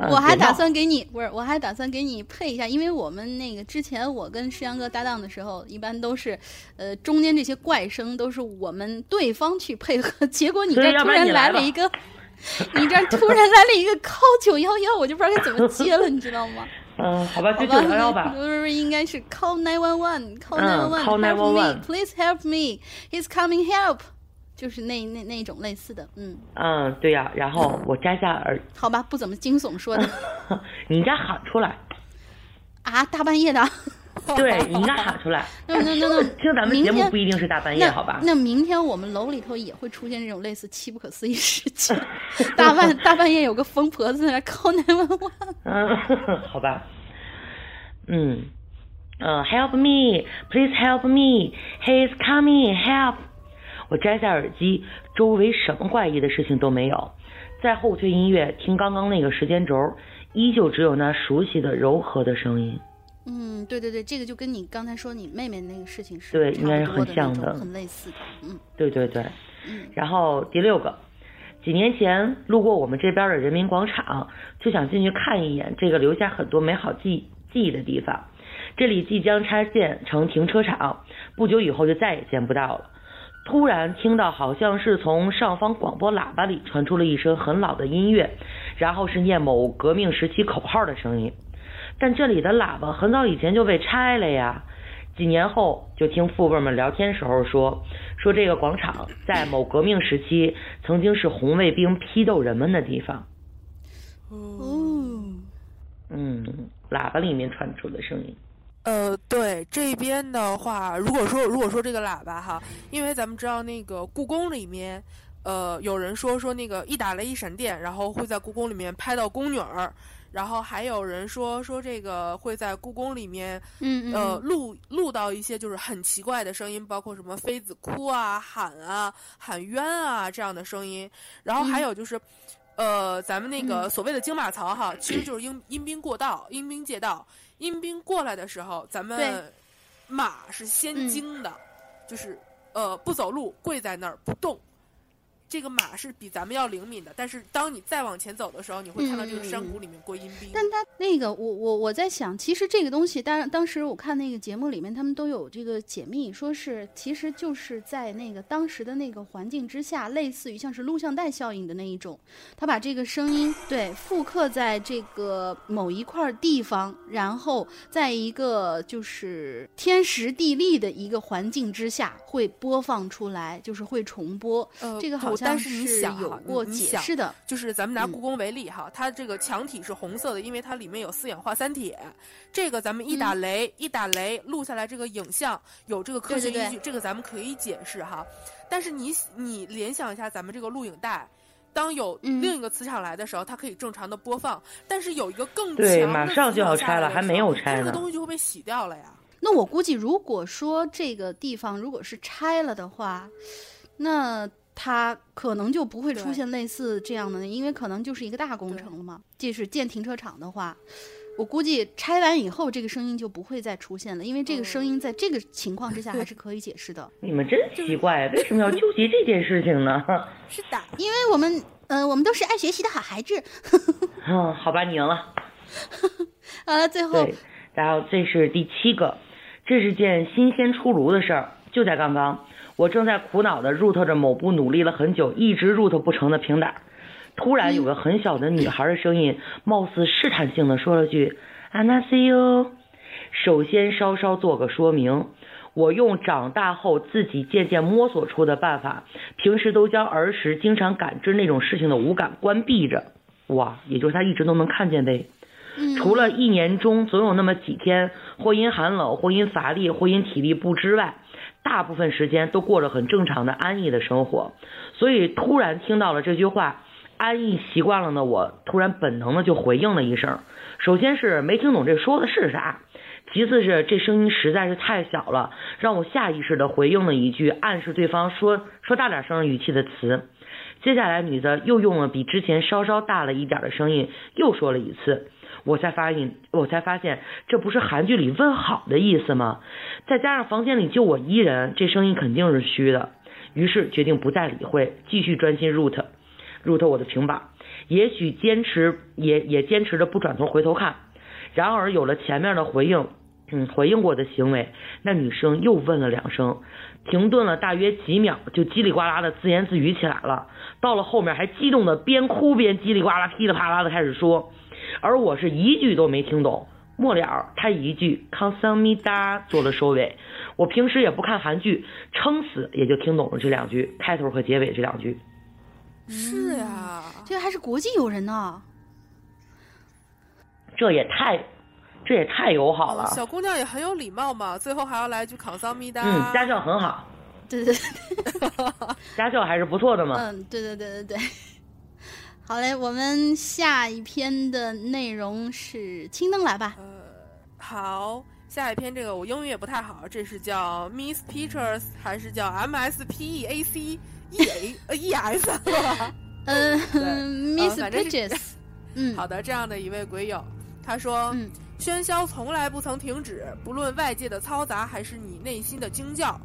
嗯我还打算给你不是，我还打算给你配一下，因为我们那个之前我跟诗阳哥搭档的时候，一般都是，呃，中间这些怪声都是我们对方去配合，结果你这突然来了一个，你这突然来了一个 call 九幺幺，我就不知道该怎么接了，你知道吗？嗯，好吧，好就九吧，幺幺吧。不是不是，应该是 call nine one one，call 嗯 nine one call one，help me 911 please help me，he's coming help，就是那那那种类似的，嗯，嗯，对呀、然后我摘下耳，好吧，不怎么惊悚说的你应该喊出来，啊，大半夜的。对你应该喊出来。那那那那 听咱们节目不一定是大半夜，好吧？那明天我们楼里头也会出现这种类似奇不可思议事情，大半大半夜有个疯婆子在那 call 911。嗯，好吧。嗯，呃，Help me, please help me, he's coming, help。我摘下耳机，周围什么怪异的事情都没有。再后退音乐，听刚刚那个时间轴，依旧只有那熟悉的柔和的声音。嗯，对对对，这个就跟你刚才说你妹妹那个事情是对应该是很像的很类似的。嗯对对对。嗯然后第六个，几年前路过我们这边的人民广场，就想进去看一眼这个留下很多美好记记忆的地方。这里即将拆建成停车场，不久以后就再也见不到了。突然听到好像是从上方广播喇叭里传出了一声很老的音乐，然后是念某革命时期口号的声音。但这里的喇叭很早以前就被拆了呀。几年后，就听父辈们聊天时候说，说这个广场在某革命时期曾经是红卫兵批斗人们的地方。哦，嗯，喇叭里面传出的声音。呃，对这边的话，如果说如果说这个喇叭哈，因为咱们知道那个故宫里面，呃，有人说说那个一打雷一闪电，然后会在故宫里面拍到宫女儿，然后还有人说说这个会在故宫里面嗯嗯呃，录录到一些就是很奇怪的声音，包括什么妃子哭啊、喊啊、喊冤啊这样的声音。然后还有就是，呃，咱们那个所谓的京马槽哈，其实就是阴阴兵过道、阴兵借道。阴兵过来的时候，咱们马是先嗯惊的，就是呃不走路，跪在那儿不动。这个马是比咱们要灵敏的，但是当你再往前走的时候，你会看到这个山谷里面过阴兵。但他那个，我我我在想，其实这个东西，当当时我看那个节目里面，他们都有这个解密，说是其实就是在那个当时的那个环境之下，类似于像是录像带效应的那一种，他把这个声音对复刻在这个某一块地方，然后在一个就是天时地利的一个环境之下会播放出来，就是会重播。呃，这个好但是你想有哈过解你你想释的。就是咱们拿嗯故宫为例哈，它这个墙体是红色的，因为它里面有四氧化三铁。这个咱们一打嗯雷，一打雷录下来这个影像有这个科学依据，对对对这个咱们可以解释哈。但是你你联想一下咱们这个录影带。当有嗯另一个磁场来的时候，它可以正常的播放，但是有一个更强对的马上就要拆了还没有拆呢这个东西就会被洗掉了呀。那我估计，如果说这个地方如果是拆了的话，那它可能就不会出现类似这样的，因为可能就是一个大工程了嘛。即使建停车场的话，我估计拆完以后，这个声音就不会再出现了，因为这个声音在这个情况之下还是可以解释的。你们真奇怪，为什么要纠结这件事情呢？是的，因为我们，呃，我们都是爱学习的好孩子。嗯，好吧，你赢了。好了，最后，然后这是第七个，这是件新鲜出炉的事儿。就在刚刚，我正在苦恼的 root 着某部努力了很久一直 root 不成的平板，突然有个很小的女孩的声音，貌似试探性的说了句 “I n a see you”。首先稍稍做个说明，我用长大后自己渐渐摸索出的办法，平时都将儿时经常感知那种事情的五感关闭着。哇，也就是他一直都能看见呗。除了一年中总有那么几天，或因寒冷，或因乏力，或因体力不支外，大部分时间都过着很正常的安逸的生活。所以突然听到了这句话，安逸习惯了呢，我突然本能的就回应了一声。首先是没听懂这说的是啥，其次是这声音实在是太小了，让我下意识的回应了一句暗示对方说说大点声语气的词。接下来，女的又用了比之前稍稍大了一点的声音，又说了一次。我才发现，我才发现，这不是韩剧里问好的意思吗？再加上房间里就我一人，这声音肯定是虚的。于是决定不再理会，继续专心 root root 我的平板。也许坚持，也也坚持着不转头回头看。然而有了前面的回应，嗯，回应过的行为，那女生又问了两声，停顿了大约几秒，就叽里呱啦的自言自语起来了。到了后面还激动的边哭边叽里呱啦、噼里啪啦的开始说，而我是一句都没听懂。末了，他一句“康桑咪哒”做了收尾。我平时也不看韩剧，撑死也就听懂了这两句，开头和结尾这两句。是呀，这还是国际友人呢。这也太，这也太友好了。小姑娘也很有礼貌嘛，最后还要来句康桑咪哒。嗯，家教很好，对对对 家教还是不错的嘛。嗯，对对对对对。好嘞，我们下一篇的内容是青灯来吧。呃，好，下一篇这个我英语也不太好，这是叫 Miss Pictures 还是叫 M S P E A C E A 呃 E S？嗯对，Miss 反正是 Pitches。嗯，好的，这样的一位鬼友，他说。嗯喧嚣从来不曾停止，不论外界的嘈杂还是你内心的惊叫。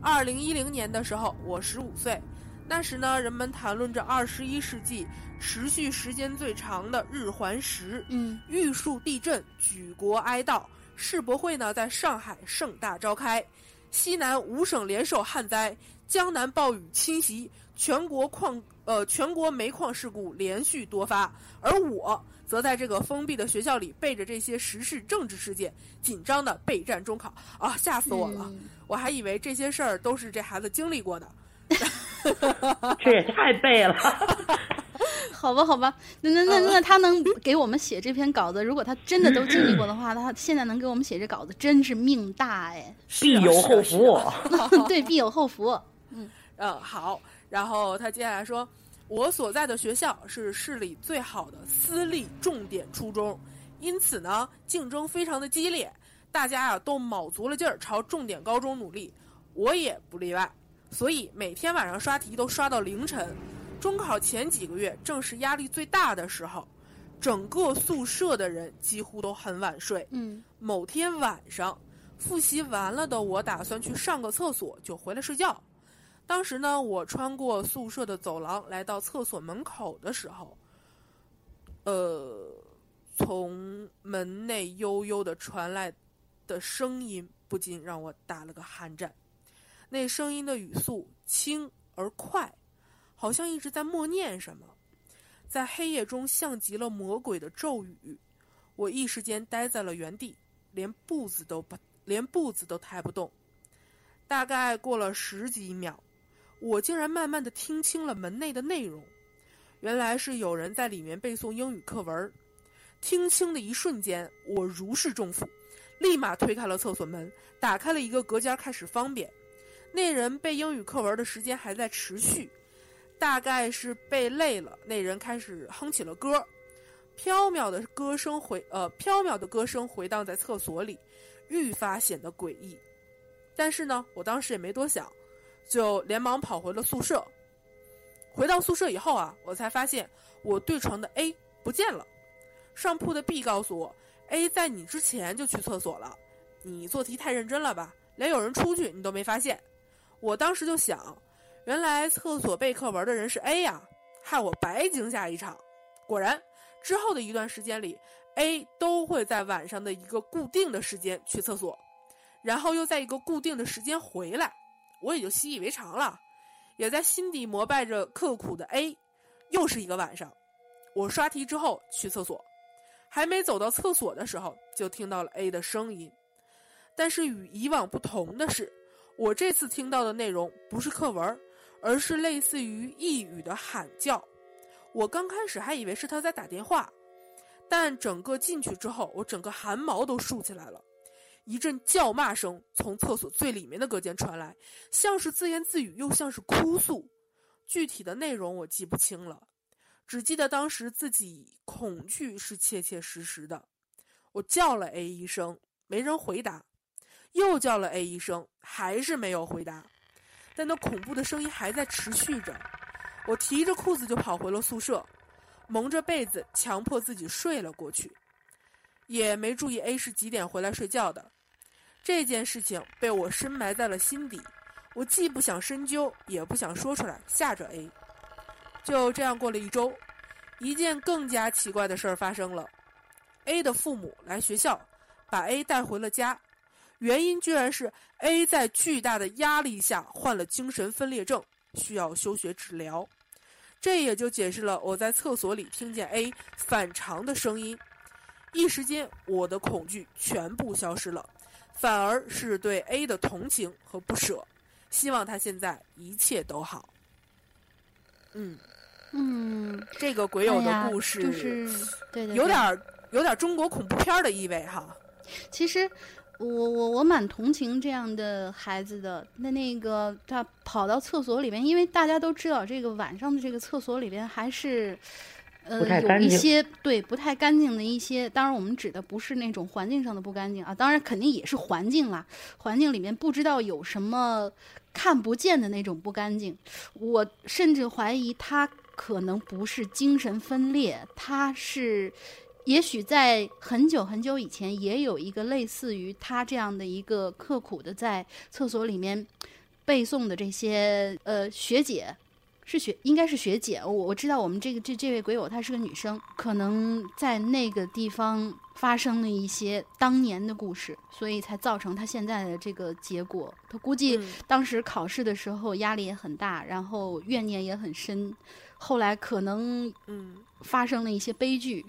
二零一零年的时候，我十五岁，那时呢，人们谈论着二十一世纪持续时间最长的日环食，嗯，玉树地震，举国哀悼，世博会呢在上海盛大召开，西南五省联手旱灾，江南暴雨侵袭，全国矿呃全国煤矿事故连续多发，而我。则在这个封闭的学校里背着这些时事政治事件，紧张的备战中考啊！吓死我了！我还以为这些事儿都是这孩子经历过的。这也太背了。好吧，好吧，那那那那他能给我们写这篇稿子？如果他真的都经历过的话，他现在能给我们写这稿子，真是命大哎！必有后福。对，必有后福。嗯嗯，好。然后他接下来说。我所在的学校是市里最好的私立重点初中，因此呢，竞争非常的激烈，大家啊都卯足了劲儿朝重点高中努力，我也不例外。所以每天晚上刷题都刷到凌晨。中考前几个月正是压力最大的时候，整个宿舍的人几乎都很晚睡。嗯，某天晚上，复习完了的我打算去上个厕所，就回来睡觉。当时呢，我穿过宿舍的走廊，来到厕所门口的时候，呃，从门内悠悠的传来的声音，不禁让我打了个寒战。那声音的语速轻而快，好像一直在默念什么，在黑夜中像极了魔鬼的咒语。我一时间呆在了原地，连步子都不，连步子都抬不动。大概过了十几秒。我竟然慢慢的听清了门内的内容，原来是有人在里面背诵英语课文。听清的一瞬间，我如释重负，立马推开了厕所门，打开了一个隔间，开始方便。那人背英语课文的时间还在持续，大概是背累了，那人开始哼起了歌，飘渺的歌声回呃飘渺的歌声回荡在厕所里，愈发显得诡异。但是呢，我当时也没多想。就连忙跑回了宿舍。回到宿舍以后啊，我才发现我对床的 A 不见了。上铺的 B 告诉我，A 在你之前就去厕所了。你做题太认真了吧？连有人出去你都没发现。我当时就想，原来厕所背课文的人是 A 呀，害我白惊吓一场。果然，之后的一段时间里，A 都会在晚上的一个固定的时间去厕所，然后又在一个固定的时间回来。我也就习以为常了，也在心底膜拜着刻苦的 A。又是一个晚上，我刷题之后去厕所，还没走到厕所的时候，就听到了 A 的声音。但是与以往不同的是，我这次听到的内容不是课文，而是类似于呓语的喊叫。我刚开始还以为是他在打电话，但整个进去之后，我整个汗毛都竖起来了。一阵叫骂声从厕所最里面的隔间传来，像是自言自语，又像是哭诉。具体的内容我记不清了，只记得当时自己恐惧是切切实实的。我叫了 A 一声，没人回答；又叫了 A 一声，还是没有回答。但那恐怖的声音还在持续着。我提着裤子就跑回了宿舍，蒙着被子，强迫自己睡了过去，也没注意 A 是几点回来睡觉的。这件事情被我深埋在了心底，我既不想深究，也不想说出来吓着 A。就这样过了一周，一件更加奇怪的事儿发生了：A 的父母来学校，把 A 带回了家，原因居然是 A 在巨大的压力下患了精神分裂症，需要休学治疗。这也就解释了我在厕所里听见 A 反常的声音，一时间我的恐惧全部消失了。反而是对 A 的同情和不舍，希望他现在一切都好。嗯嗯，这个鬼友的故事就是对有点有点中国恐怖片的意味哈。其实我我我蛮同情这样的孩子的。那那个他跑到厕所里面，因为大家都知道这个晚上的这个厕所里边还是。呃，有一些对不太干净的一些，当然我们指的不是那种环境上的不干净啊，当然肯定也是环境啦，环境里面不知道有什么看不见的那种不干净。我甚至怀疑他可能不是精神分裂，他是也许在很久很久以前，也有一个类似于他这样的一个刻苦的在厕所里面背诵的这些呃学姐。是学，应该是学姐。我我知道，我们这个这这位鬼友她是个女生，可能在那个地方发生了一些当年的故事，所以才造成她现在的这个结果。她估计当时考试的时候压力也很大，然后怨念也很深，后来可能嗯发生了一些悲剧。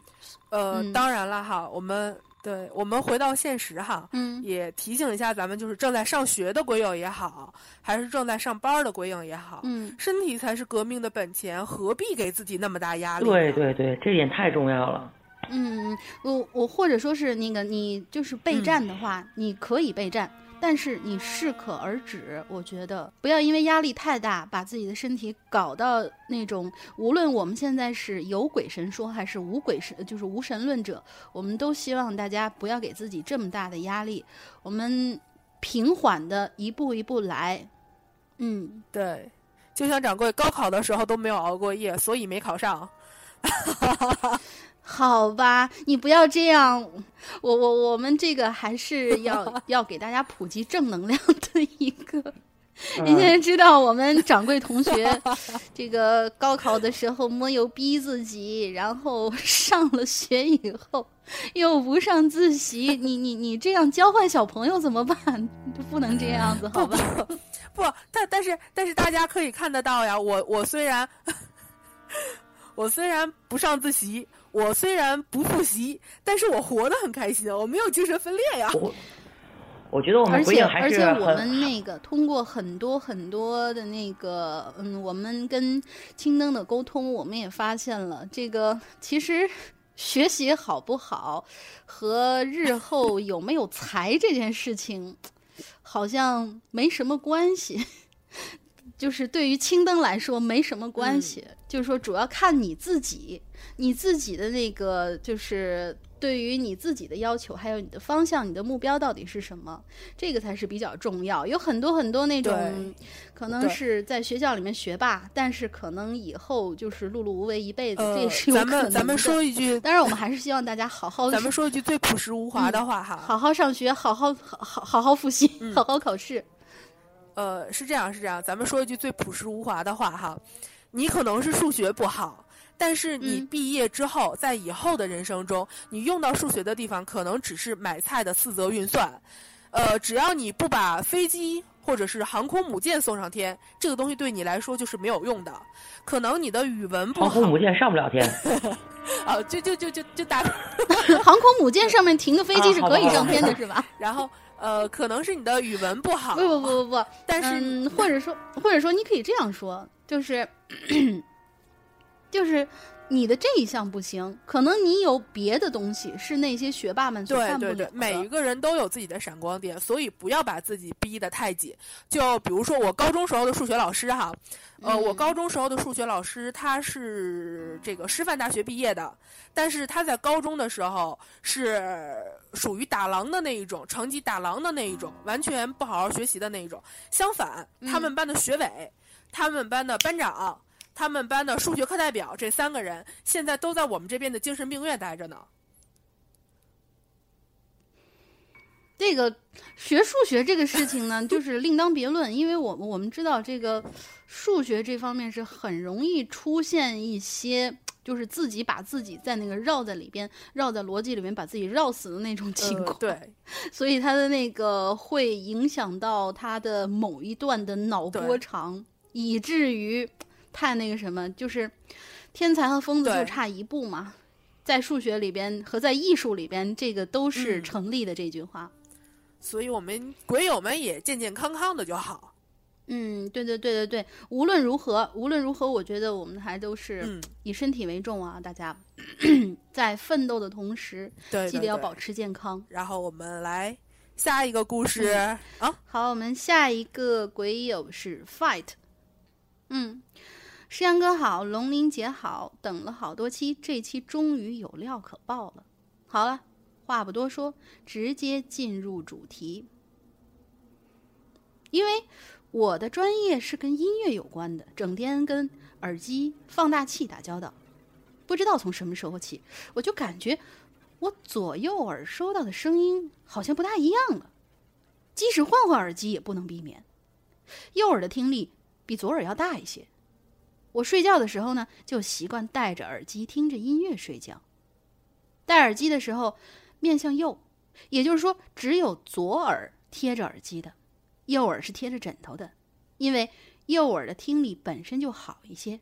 呃，当然了哈，我们。对我们回到现实哈，嗯，也提醒一下咱们，就是正在上学的鬼友也好，还是正在上班的鬼影也好，嗯，身体才是革命的本钱，何必给自己那么大压力？对对对，这点太重要了。嗯，我我或者说是那个你就是备战的话，你可以备战。但是你适可而止，我觉得不要因为压力太大，把自己的身体搞到那种。无论我们现在是有鬼神说还是无鬼神，就是无神论者，我们都希望大家不要给自己这么大的压力。我们平缓的一步一步来。嗯，对，就像掌柜高考的时候都没有熬过夜，所以没考上。好吧，你不要这样，我我我们这个还是要 要给大家普及正能量的一个。你现在知道我们掌柜同学这个高考的时候没有逼自己，然后上了学以后又不上自习，你你你这样教坏小朋友怎么办？不能这样子，好吧？不，但但是但是大家可以看得到呀，我我虽然我虽然不上自习。我虽然不复习，但是我活得很开心，我没有精神分裂呀。我我觉得我们而且而且我们那个通过很多很多的那个嗯，我们跟青灯的沟通，我们也发现了这个其实学习好不好和日后有没有才这件事情好像没什么关系。就是对于青灯来说没什么关系，就是说主要看你自己，你自己的那个就是对于你自己的要求，还有你的方向、你的目标到底是什么，这个才是比较重要。有很多很多那种可能是在学校里面学霸，但是可能以后就是碌碌无为一辈子，这也是有可能的。咱们咱们说一句，当然我们还是希望大家好好。咱们说一句最朴实无华的话哈，好好上学，好好好好好好复习，好好考试。呃，是这样，是这样。咱们说一句最朴实无华的话哈，你可能是数学不好，但是你毕业之后，在以后的人生中，你用到数学的地方可能只是买菜的四则运算。呃，只要你不把飞机或者是航空母舰送上天，这个东西对你来说就是没有用的。可能你的语文不好，航空母舰上不了天。啊，就就就就就打 航空母舰上面停个飞机是可以上天的，是吧？然后。呃，可能是你的语文不好。不不不不不，但是或者说或者说你可以这样说，就是 就是你的这一项不行，可能你有别的东西是那些学霸们所看不了的。对对对，每一个人都有自己的闪光点，所以不要把自己逼得太紧。就比如说我高中时候的数学老师哈。呃，我高中时候的数学老师他是这个师范大学毕业的，但是他在高中的时候是属于打狼的那一种，成绩打狼的那一种，完全不好好学习的那一种。相反，他们班的学委、他们班的班长、他们班的数学课代表这三个人，现在都在我们这边的精神病院待着呢。这个学数学这个事情呢，就是另当别论，因为我们我们知道这个数学这方面是很容易出现一些，就是自己把自己在那个绕在里边，绕在逻辑里面把自己绕死的那种情况。对，所以他的那个会影响到他的某一段的脑波长，以至于太那个什么，就是天才和疯子就差一步嘛，在数学里边和在艺术里边，这个都是成立的这句话。所以我们鬼友们也健健康康的就好。嗯，对对对对对，无论如何，无论如何，我觉得我们还都是以身体为重啊！大家 在奋斗的同时，记得要保持健康。然后我们来下一个故事啊！好，我们下一个鬼友是 Fight。嗯，诗阳哥好，龙鳞姐好，等了好多期，这期终于有料可爆了。好了。话不多说，直接进入主题。因为我的专业是跟音乐有关的，整天跟耳机、放大器打交道。不知道从什么时候起，我就感觉我左右耳收到的声音好像不大一样了，即使换换耳机也不能避免。右耳的听力比左耳要大一些。我睡觉的时候呢，就习惯戴着耳机听着音乐睡觉。戴耳机的时候面向右，也就是说只有左耳贴着耳机的，右耳是贴着枕头的，因为右耳的听力本身就好一些，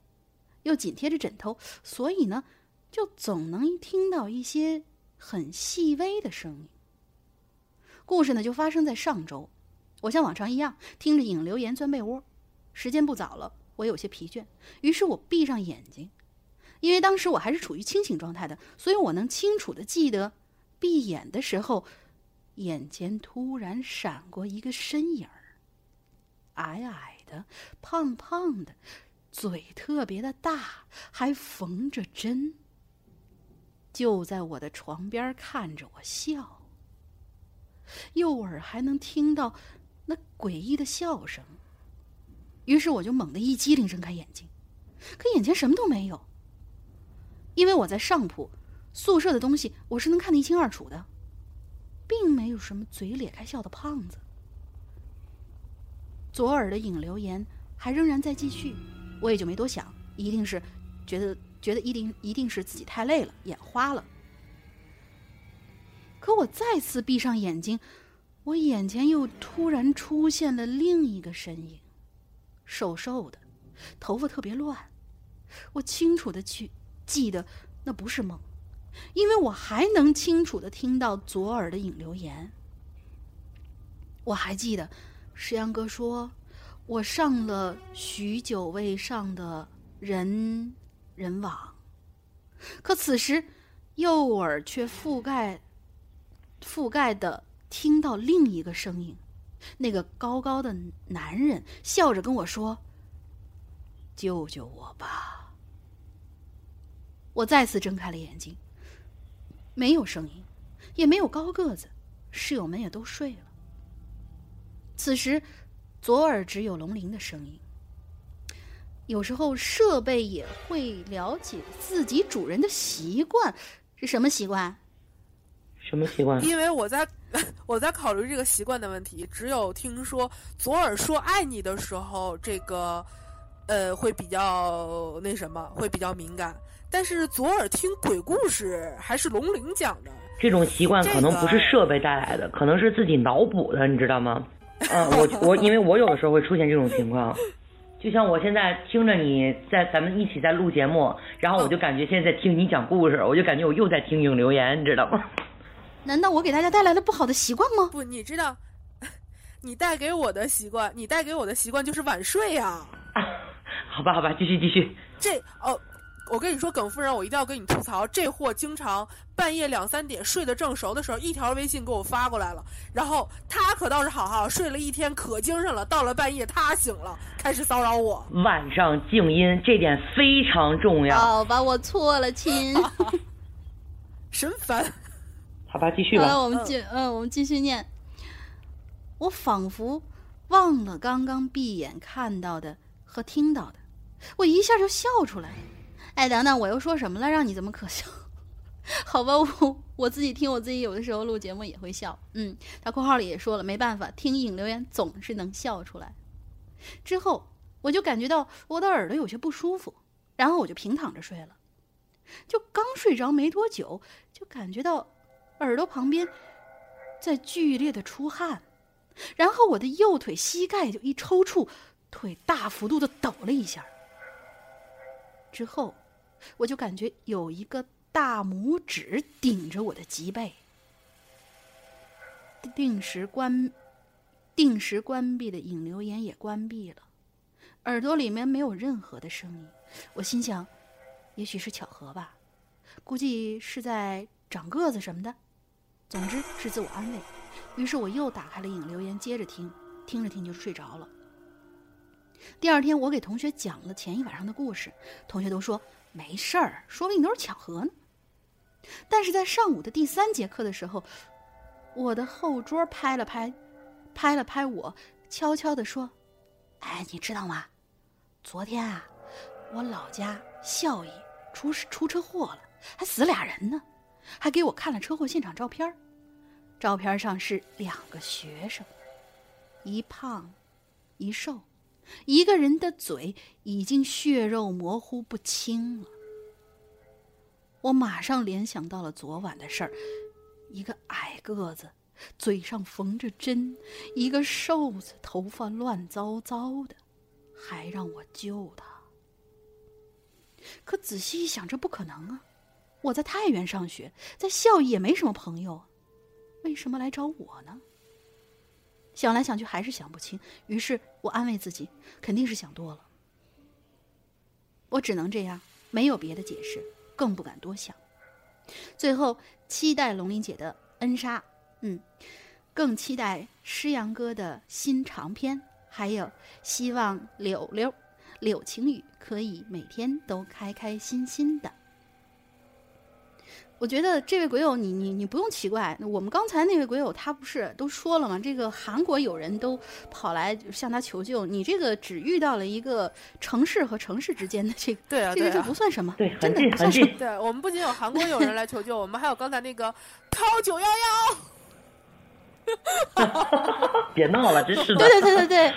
又紧贴着枕头，所以呢，就总能听到一些。很细微的声音。故事呢，就发生在上周。我像往常一样听着影留言钻被窝，时间不早了，我有些疲倦，于是我闭上眼睛。因为当时我还是处于清醒状态的，所以我能清楚的记得，闭眼的时候，眼前突然闪过一个身影儿，矮矮的，胖胖的，嘴特别的大，还缝着针。就在我的床边看着我笑，右耳还能听到那诡异的笑声。于是我就猛地一激灵，睁开眼睛，可眼前什么都没有。因为我在上铺，宿舍的东西我是能看得一清二楚的，并没有什么嘴咧开笑的胖子。左耳的影留言还仍然在继续，我也就没多想，一定是觉得。觉得一定一定是自己太累了，眼花了。可我再次闭上眼睛，我眼前又突然出现了另一个身影，瘦瘦的，头发特别乱。我清楚的去记得那不是梦，因为我还能清楚的听到左耳的影留言。我还记得石阳哥说，我上了许久未上的人。人网，可此时右耳却覆盖、覆盖的听到另一个声音，那个高高的男人笑着跟我说：“救救我吧！”我再次睁开了眼睛，没有声音，也没有高个子，室友们也都睡了。此时，左耳只有龙鳞的声音。有时候设备也会了解自己主人的习惯，是什么习惯？什么习惯？因为我在 我在考虑这个习惯的问题。只有听说左耳说爱你的时候，这个呃会比较那什么，会比较敏感。但是左耳听鬼故事还是龙鳞讲的，这种习惯可能不是设备带来的，可能是自己脑补的，你知道吗？嗯，我我因为我有的时候会出现这种情况。就像我现在听着你在咱们一起在录节目，然后我就感觉现在在听你讲故事，我就感觉我又在听影留言，你知道吗？难道我给大家带来了不好的习惯吗？不，你知道，你带给我的习惯，你带给我的习惯就是晚睡呀。好吧，好吧，继续继续。这哦。我跟你说，耿夫人，我一定要跟你吐槽，这货经常半夜两三点睡得正熟的时候，一条微信给我发过来了。然后他可倒是好好睡了一天，可精神了。到了半夜，他醒了，开始骚扰我。晚上静音，这点非常重要。好吧，我错了，亲。神烦。好吧，继续吧。我们继嗯，我们继续念。我仿佛忘了刚刚闭眼看到的和听到的，我一下就笑出来。哎，等等，我又说什么了，让你这么可笑？好吧，我我自己听我自己有的时候录节目也会笑。嗯，他括号里也说了，没办法，听影留言总是能笑出来。之后我就感觉到我的耳朵有些不舒服，然后我就平躺着睡了。就刚睡着没多久，就感觉到耳朵旁边在剧烈的出汗，然后我的右腿膝盖就一抽搐，腿大幅度的抖了一下。之后。我就感觉有一个大拇指顶着我的脊背，定时关、定时关闭的引流眼也关闭了，耳朵里面没有任何的声音。我心想，也许是巧合吧，估计是在长个子什么的。总之是自我安慰。于是我又打开了影留言，接着听，听着听就睡着了。第二天，我给同学讲了前一晚上的故事，同学都说。没事儿，说不定都是巧合呢。但是在上午的第三节课的时候，我的后桌拍了拍，拍了拍我，悄悄地说：“哎，你知道吗？昨天啊，我老家孝义出出车祸了，还死俩人呢。还给我看了车祸现场照片。照片上是两个学生，一胖一瘦，一个人的嘴已经血肉模糊不清了。我马上联想到了昨晚的事儿，一个矮个子，嘴上缝着针，一个瘦子，头发乱糟糟的，还让我救他。可仔细一想，这不可能啊！我在太原上学，在校也没什么朋友，为什么来找我呢？想来想去还是想不清，于是我安慰自己，肯定是想多了。我只能这样，没有别的解释，更不敢多想。最后，期待龙鳞姐的恩杀，嗯，更期待诗阳哥的新长篇，还有希望柳柳。柳晴雨可以每天都开开心心的。我觉得这位鬼友，你你你不用奇怪。我们刚才那位鬼友，他不是都说了吗？这个韩国友人都跑来向他求救，你这个只遇到了一个城市和城市之间的这个，对啊，这个就不算什么，对，真的不算什么。对我们不仅有韩国友人来求救，我们还有刚才那个掏九幺幺。别闹了，真是的。对对对对对，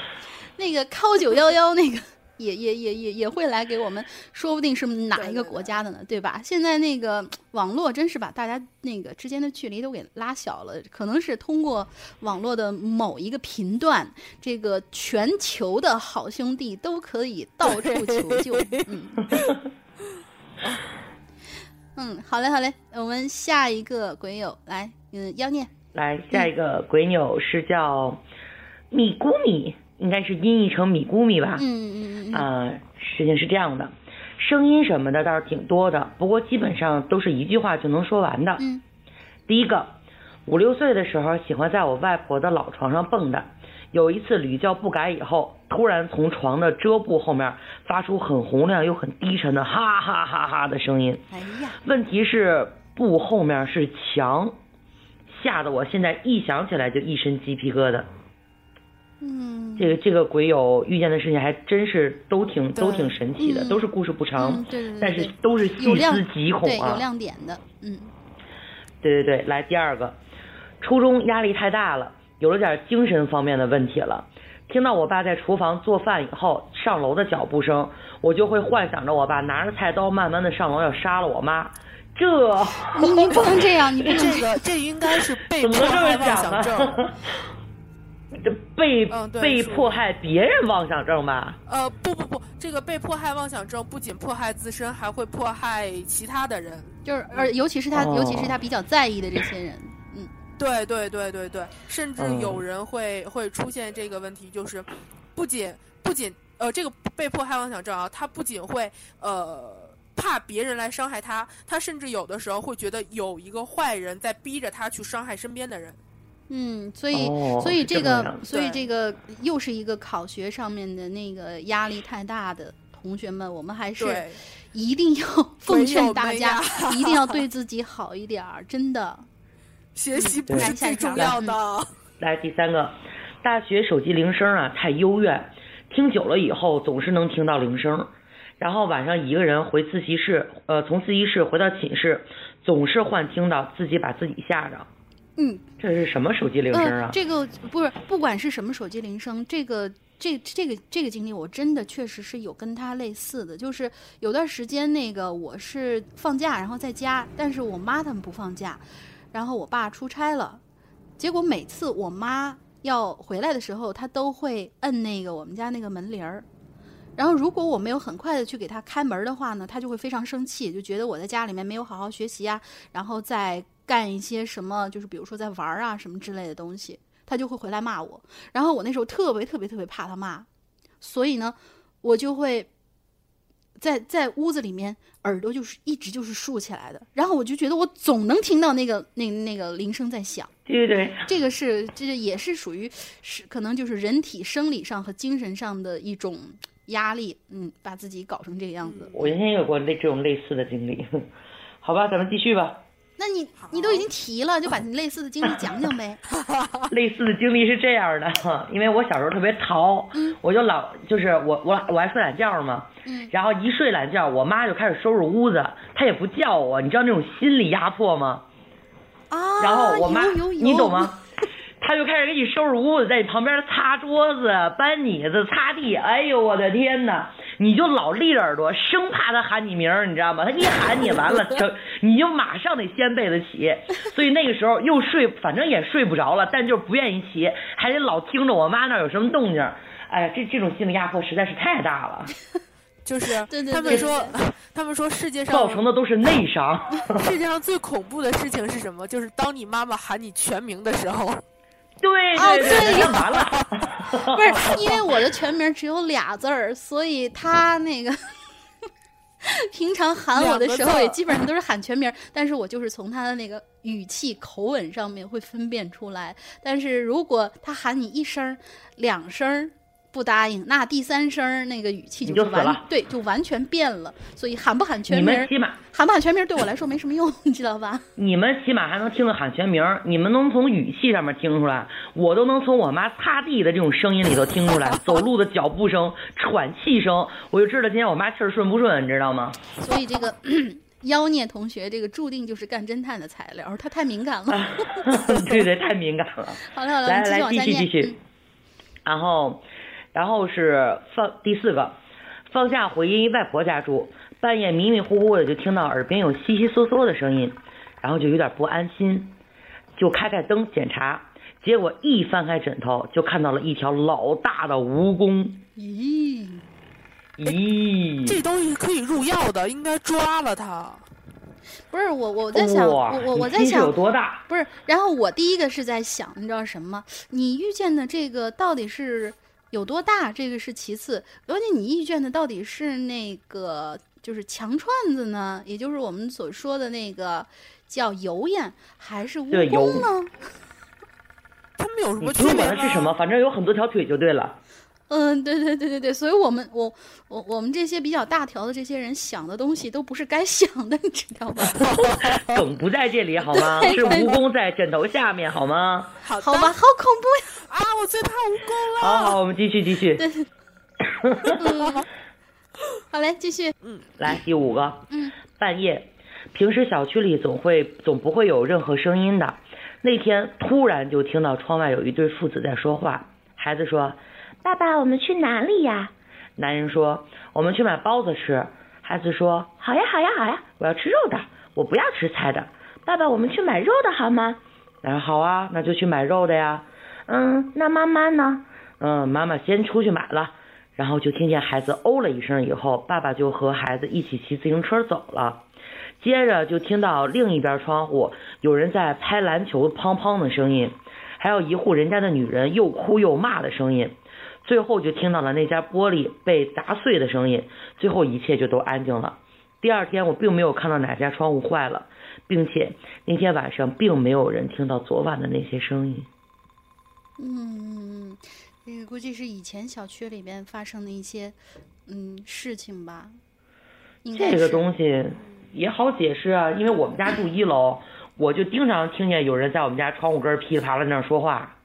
那个掏九幺幺那个。也也也也也会来给我们，说不定是哪一个国家的呢，对吧？现在那个网络真是把大家那个之间的距离都给拉小了，可能是通过网络的某一个频段，这个全球的好兄弟都可以到处求救。嗯，嗯，好嘞，好嘞，我们下一个鬼友来，嗯，妖孽，来下一个鬼友是叫米咕米。应该是音译成米咕米吧。嗯嗯嗯。啊，事情是这样的，声音什么的倒是挺多的，不过基本上都是一句话就能说完的。嗯。第一个，五六岁的时候喜欢在我外婆的老床上蹦跶，有一次屡教不改以后，突然从床的遮布后面发出很洪亮又很低沉的哈哈哈哈的声音。哎呀！问题是布后面是墙，吓得我现在一想起来就一身鸡皮疙瘩。嗯，这个这个鬼友遇见的事情还真是都挺都挺神奇的，都是故事不长，对对对，但是都是细思极恐啊，有亮点的，嗯，对对对，来第二个，初中压力太大了，有了点精神方面的问题了，听到我爸在厨房做饭以后上楼的脚步声，我就会幻想着我爸拿着菜刀慢慢的上楼要杀了我妈，这你你不能这样，你这个这应该是被迫害妄想症。这被被迫害别人妄想症吧？呃，不不不，这个被迫害妄想症不仅迫害自身，还会迫害其他的人，就是呃，尤其是他，尤其是他比较在意的这些人。嗯，对对对对对，甚至有人会会出现这个问题，就是不仅不仅呃，这个被迫害妄想症啊，他不仅会呃怕别人来伤害他，他甚至有的时候会觉得有一个坏人在逼着他去伤害身边的人。嗯，所以所以这个所以这个又是一个考学上面的那个压力太大的同学们，我们还是一定要 奉劝大家，一定要对 自己好一点儿，真的。学习不是最重要的。来第三个，大学手机铃声啊太幽怨，听久了以后总是能听到铃声，然后晚上一个人回自习室，呃，从自习室回到寝室，总是幻听到自己把自己吓着。嗯，这是什么手机铃声啊？这个不是，不管是什么手机铃声，这个这这个这个经历，我真的确实是有跟他类似的。就是有段时间，那个我是放假，然后在家，但是我妈他们不放假，然后我爸出差了，结果每次我妈要回来的时候，她都会摁那个我们家那个门铃儿，然后如果我没有很快的去给他开门的话呢，他就会非常生气，就觉得我在家里面没有好好学习啊，然后再。干一些什么，就是比如说在玩啊什么之类的东西，他就会回来骂我。然后我那时候特别特别特别怕他骂，所以呢，我就会在在屋子里面耳朵就是一直就是竖起来的。然后我就觉得我总能听到那个那那个铃声在响。对对对，这个是这也是属于是可能就是人体生理上和精神上的一种压力，嗯，把自己搞成这个样子。我原先有过类这种类似的经历，好吧，咱们继续吧。那你你都已经提了，就把你类似的经历讲讲呗。类似的经历是这样的，因为我小时候特别淘，嗯我就老就是我我我爱睡懒觉嘛，嗯然后一睡懒觉，我妈就开始收拾屋子，她也不叫我，你知道那种心理压迫吗？啊，然后我妈，你懂？吗？她就开始给你收拾屋子，在你旁边擦桌子、搬椅子、擦地。哎呦我的天呐，你就老立着耳朵，生怕他喊你名儿，你知道吗？他一喊你完了，就你就马上得掀被子起。所以那个时候又睡，反正也睡不着了，但就是不愿意起，还得老听着我妈那儿有什么动静儿。哎呀，这这种心理压迫实在是太大了，就是 他们说，他们说世界上造成的都是内伤。世界上最恐怖的事情是什么？就是当你妈妈喊你全名的时候。对哦对干嘛 了？不是，因为我的全名只有俩字儿，所以他那个 平常喊我的时候也基本上都是喊全名儿，但是我就是从他的那个语气、口吻上面会分辨出来。但是如果他喊你一声儿、两声儿不答应，那第三声那个语气就完对，就完全变了。所以喊不喊全名起码喊不喊全名儿对我来说没什么用，你知道吧？你们起码还能听着喊全名儿，你们能从语气上面听出来，我都能从我妈擦地的这种声音里头听出来，走路的脚步声、喘气声，我就知道今天我妈气儿顺不顺，你知道吗？所以这个 妖孽同学，这个注定就是干侦探的材料，他太敏感了。对对，太敏感了。好了好了，来来，你继续。继续继续嗯。然后，然后是放第四个，放假回外婆家住，半夜迷迷糊糊的就听到耳边有悉悉嗦嗦的声音，然后就有点不安心，就开开灯检查，结果一翻开枕头，就看到了一条老大的蜈蚣。咦，咦，这东西可以入药的，应该抓了它。不是我，我在想，我我我在想有想，多大？不是。然后我第一个是在想，你知道什么吗？你遇见的这个到底是有多大？这个是其次，关键你意见的到底是那个就是强串子呢，也就是我们所说的那个叫油烟，还是蜈蚣呢？他们有什你不用么区别吗？管它是什么，反正有很多条腿就对了。嗯，对对对对对，所以我们我我我们这些比较大条的这些人想的东西都不是该想的，你知道吗？梗不在这里好吗？对是蜈蚣在枕头下面好吗？好好吧，好恐怖呀！啊，我最怕蜈蚣了。好好，我们继续继续。嗯，好嘞，继续。嗯来第五个，嗯，半夜，平时小区里总会总不会有任何声音的，那天突然就听到窗外有一对父子在说话。孩子说：“爸爸，我们去哪里呀？”男人说：“我们去买包子吃。”孩子说：“好呀，好呀，好呀，我要吃肉的，我不要吃菜的。爸爸，我们去买肉的好吗？”男人好啊，那就去买肉的呀。嗯，那妈妈呢？嗯，妈妈先出去买了。然后就听见孩子哦了一声，以后爸爸就和孩子一起骑自行车走了。接着就听到另一边窗户有人在拍篮球砰砰的声音，还有一户人家的女人又哭又骂的声音。最后就听到了那家玻璃被砸碎的声音，最后一切就都安静了。第二天我并没有看到哪家窗户坏了，并且那天晚上并没有人听到昨晚的那些声音。嗯，这个估计是以前小区里边发生的一些嗯事情吧。这个东西也好解释啊，因为我们家住一楼，我就经常听见有人在我们家窗户根噼里啪啦那儿说话。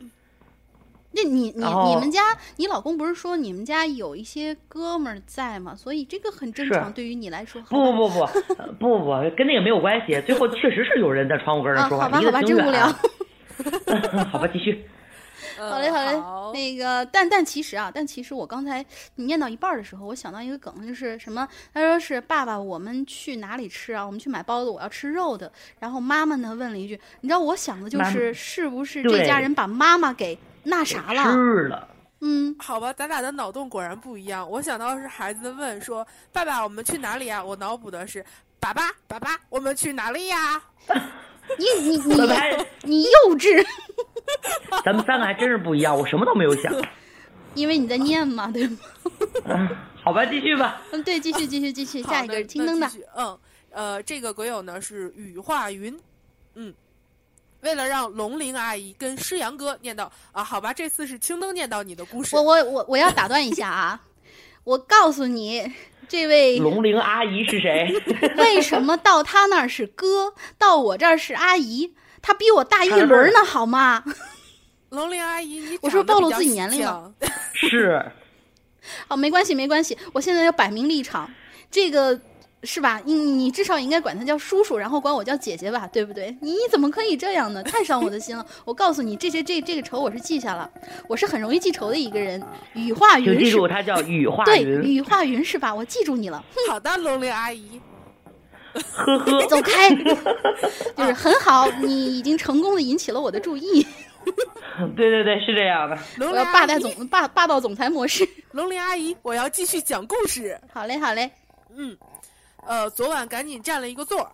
那你你你们家，你老公不是说你们家有一些哥们儿在吗？所以这个很正常，对于你来说。不不不不呃不不，跟那个没有关系。最后确实是有人在窗户根儿那啊，儿说话，好吧好吧，离得挺远。真无聊。好吧，继续。好嘞，好嘞。好那个，但但其实啊，但其实我刚才你念到一半儿的时候，我想到一个梗，就是什么？他说是爸爸，我们去哪里吃啊？我们去买包子，我要吃肉的。然后妈妈呢问了一句，你知道我想的就是是不是这家人把妈妈给那啥了？吃了。嗯，好吧，咱俩的脑洞果然不一样。我想到是孩子问说：“爸爸，我们去哪里呀？”我脑补的是：“爸爸，爸爸，我们去哪里呀 你你你 你幼稚，咱们三个还真是不一样，我什么都没有想。因为你在念嘛，对吗？嗯，好吧，继续吧。嗯，对，继续继续继？”续，下一个是青灯的嗯，呃，这个鬼友呢是羽化云，嗯。为了让龙玲阿姨跟诗阳哥念到啊，好吧，这次是青灯念到你的故事我。我我我要打断一下啊！我告诉你，这位龙玲阿姨是谁？为什么到他那儿是哥，到我这儿是阿姨？她比我大一轮呢，好吗？龙玲阿姨，你我是暴露自己年龄了。是。哦，没关系，没关系，我现在要摆明立场，这个。是吧？你你至少应该管他叫叔叔，然后管我叫姐姐吧，对不对？你你怎么可以这样呢？太伤我的心了！我告诉你，这些这这个仇我是记下了，我是很容易记仇的一个人。羽化云，记住他叫羽化云。对，羽化云是吧？我记住你了。好的，龙玲阿姨。呵呵，走开。就是很好，你已经成功的引起了我的注意。对对对，是这样的。我要霸道总霸霸道总裁模式。龙玲阿姨，我要继续讲故事。好嘞，好嘞。嗯。呃，昨晚赶紧占了一个座儿，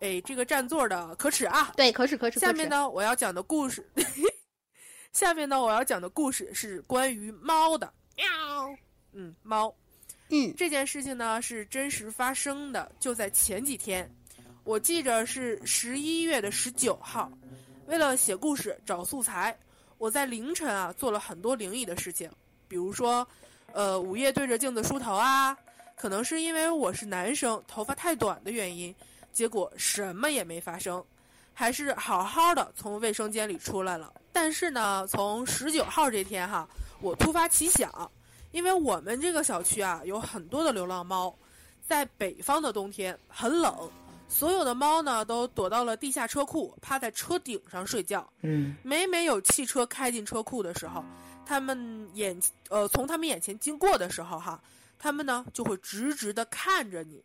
哎，这个占座的可耻啊！对，可耻可耻。下面呢，我要讲的故事，下面呢，我要讲的故事是关于猫的。喵，嗯，猫，嗯，这件事情呢是真实发生的，就在前几天，我记着是十一月的十九号，为了写故事找素材，我在凌晨啊做了很多灵异的事情，比如说，呃，午夜对着镜子梳头啊。可能是因为我是男生，头发太短的原因，结果什么也没发生，还是好好的从卫生间里出来了。但是呢，从十九号这天哈，我突发奇想，因为我们这个小区啊有很多的流浪猫，在北方的冬天很冷，所有的猫呢都躲到了地下车库，趴在车顶上睡觉。嗯，每每有汽车开进车库的时候，他们眼呃从他们眼前经过的时候哈。他们呢就会直直的看着你，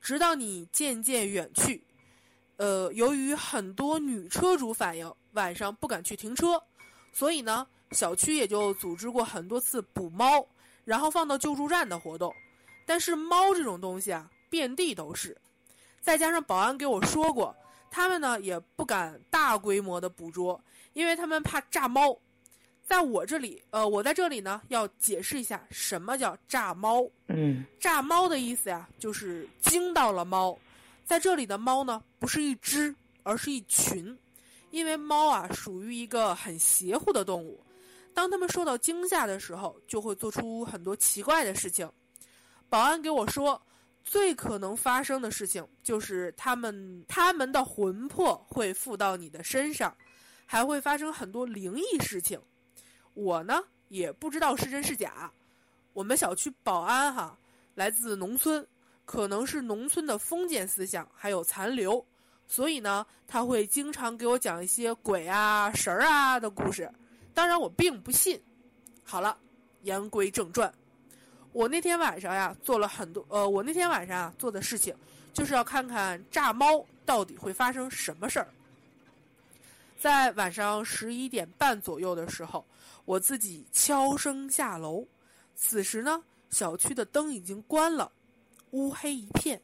直到你渐渐远去。呃，由于很多女车主反映晚上不敢去停车，所以呢，小区也就组织过很多次捕猫，然后放到救助站的活动。但是猫这种东西啊，遍地都是，再加上保安给我说过，他们呢也不敢大规模的捕捉，因为他们怕炸猫。在我这里，呃，我在这里呢，要解释一下什么叫炸猫。嗯，炸猫的意思呀，就是惊到了猫。在这里的猫呢，不是一只，而是一群，因为猫啊，属于一个很邪乎的动物。当它们受到惊吓的时候，就会做出很多奇怪的事情。保安给我说，最可能发生的事情就是它们它们的魂魄会附到你的身上，还会发生很多灵异事情。我呢也不知道是真是假，我们小区保安哈来自农村，可能是农村的封建思想还有残留，所以呢他会经常给我讲一些鬼啊神儿啊的故事，当然我并不信。好了，言归正传，我那天晚上呀做了很多，呃，我那天晚上啊做的事情就是要看看炸猫到底会发生什么事儿。在晚上十一点半左右的时候。我自己悄声下楼，此时呢，小区的灯已经关了，乌黑一片，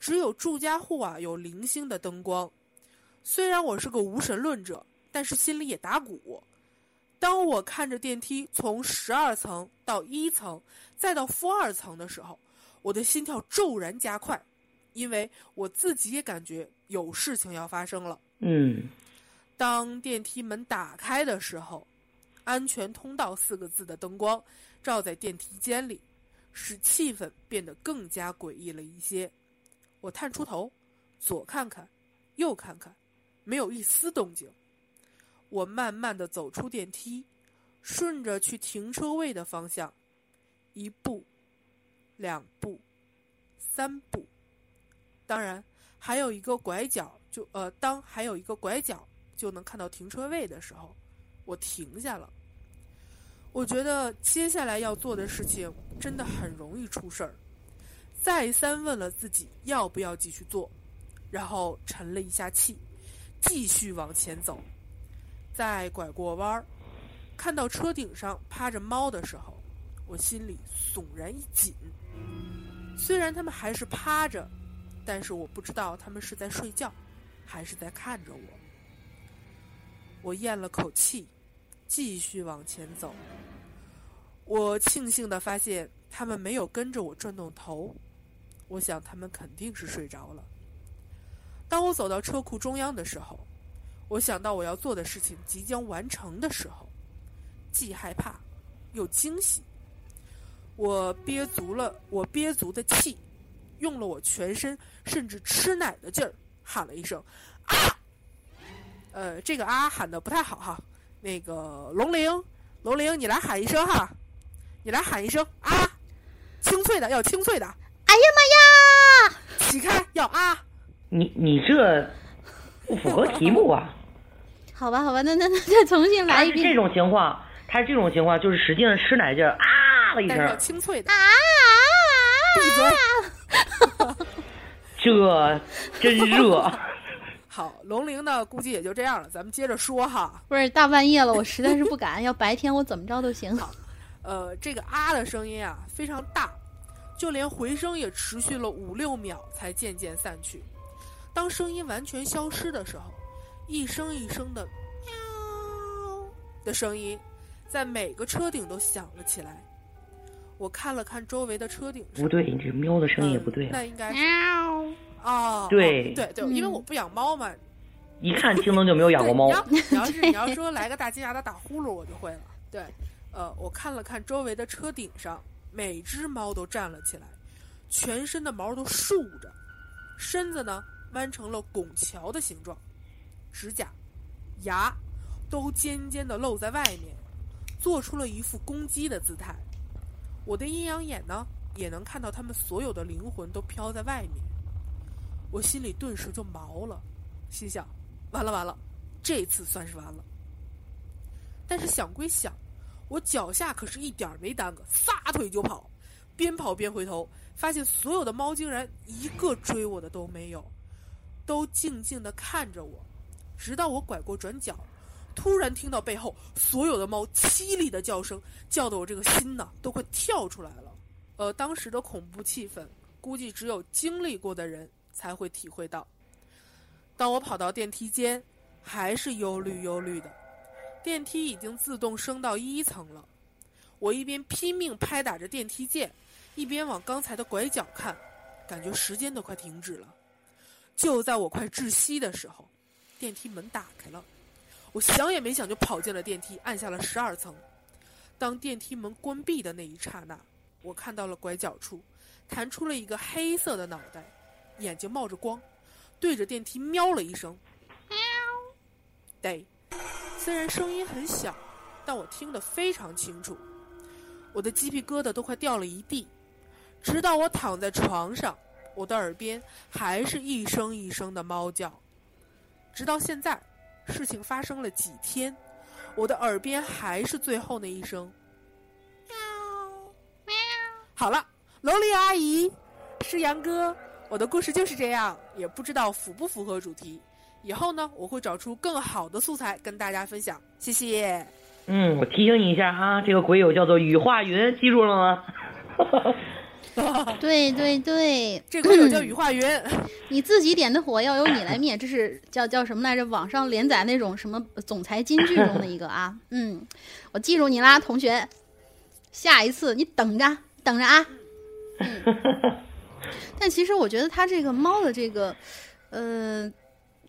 只有住家户啊有零星的灯光。虽然我是个无神论者，但是心里也打鼓。当我看着电梯从十二层到一层，再到负二层的时候，我的心跳骤然加快，因为我自己也感觉有事情要发生了。嗯，当电梯门打开的时候。安全通道四个字的灯光照在电梯间里，使气氛变得更加诡异了一些。我探出头，左看看，右看看，没有一丝动静。我慢慢的走出电梯，顺着去停车位的方向，一步，两步，三步，当然还有一个拐角。就呃，当还有一个拐角就能看到停车位的时候。我停下了，我觉得接下来要做的事情真的很容易出事儿。再三问了自己要不要继续做，然后沉了一下气，继续往前走。再拐过弯儿，看到车顶上趴着猫的时候，我心里悚然一紧。虽然他们还是趴着，但是我不知道他们是在睡觉，还是在看着我。我咽了口气，继续往前走。我庆幸的发现，他们没有跟着我转动头。我想，他们肯定是睡着了。当我走到车库中央的时候，我想到我要做的事情即将完成的时候，既害怕，又惊喜。我憋足了我憋足的气，用了我全身甚至吃奶的劲儿，喊了一声“啊”。呃，这个“啊”喊的不太好哈。那个龙玲，龙玲，你来喊一声哈，你来喊一声“啊”，清脆的，要清脆的。哎呀妈呀！起开，要啊！你你这不符合题目啊！好吧，好吧，那那那再重新来一遍。这种情况，他是这种情况，就是使劲吃奶劲儿啊了一声，清脆的啊！闭嘴！这真热。好，龙鳞呢，估计也就这样了。咱们接着说哈。不是大半夜了，我实在是不敢。要白天我怎么着都行。好，呃，这个啊的声音啊非常大，就连回声也持续了五六秒才渐渐散去。当声音完全消失的时候，一声一声的喵的声音在每个车顶都响了起来。我看了看周围的车顶，不对，你这喵的声音也不对。那应该喵。哦，对对对，因为我不养猫嘛，一看听能就没有养过猫。你要是 你要说来个大金牙的打呼噜，我就会了。对，呃，我看了看周围的车顶上，每只猫都站了起来，全身的毛都竖着，身子呢弯成了拱桥的形状，指甲、牙都尖尖的露在外面，做出了一副攻击的姿态。我的阴阳眼呢，也能看到它们所有的灵魂都飘在外面。我心里顿时就毛了，心想：完了完了，这次算是完了。但是想归想，我脚下可是一点没耽搁，撒腿就跑，边跑边回头，发现所有的猫竟然一个追我的都没有，都静静的看着我，直到我拐过转角，突然听到背后所有的猫凄厉的叫声，叫得我这个心呐都快跳出来了。呃，当时的恐怖气氛，估计只有经历过的人。才会体会到，当我跑到电梯间，还是忧虑忧虑的。电梯已经自动升到一层了，我一边拼命拍打着电梯键，一边往刚才的拐角看，感觉时间都快停止了。就在我快窒息的时候，电梯门打开了，我想也没想就跑进了电梯，按下了十二层。当电梯门关闭的那一刹那，我看到了拐角处弹出了一个黑色的脑袋。眼睛冒着光，对着电梯喵了一声。喵。对，虽然声音很小，但我听得非常清楚。我的鸡皮疙瘩都快掉了一地。直到我躺在床上，我的耳边还是一声一声的猫叫。直到现在，事情发生了几天，我的耳边还是最后那一声。喵。喵。好了，楼里阿姨，是杨哥。我的故事就是这样，也不知道符不符合主题。以后呢，我会找出更好的素材跟大家分享。谢谢。嗯，我提醒你一下哈，这个鬼友叫做羽化云，记住了吗？对对对，这鬼友叫羽化云。你自己点的火要由你来灭，这是叫叫什么来着？网上连载那种什么总裁金句中的一个啊。嗯，我记住你啦，同学。下一次你等着，等着啊。嗯。但其实我觉得它这个猫的这个，呃，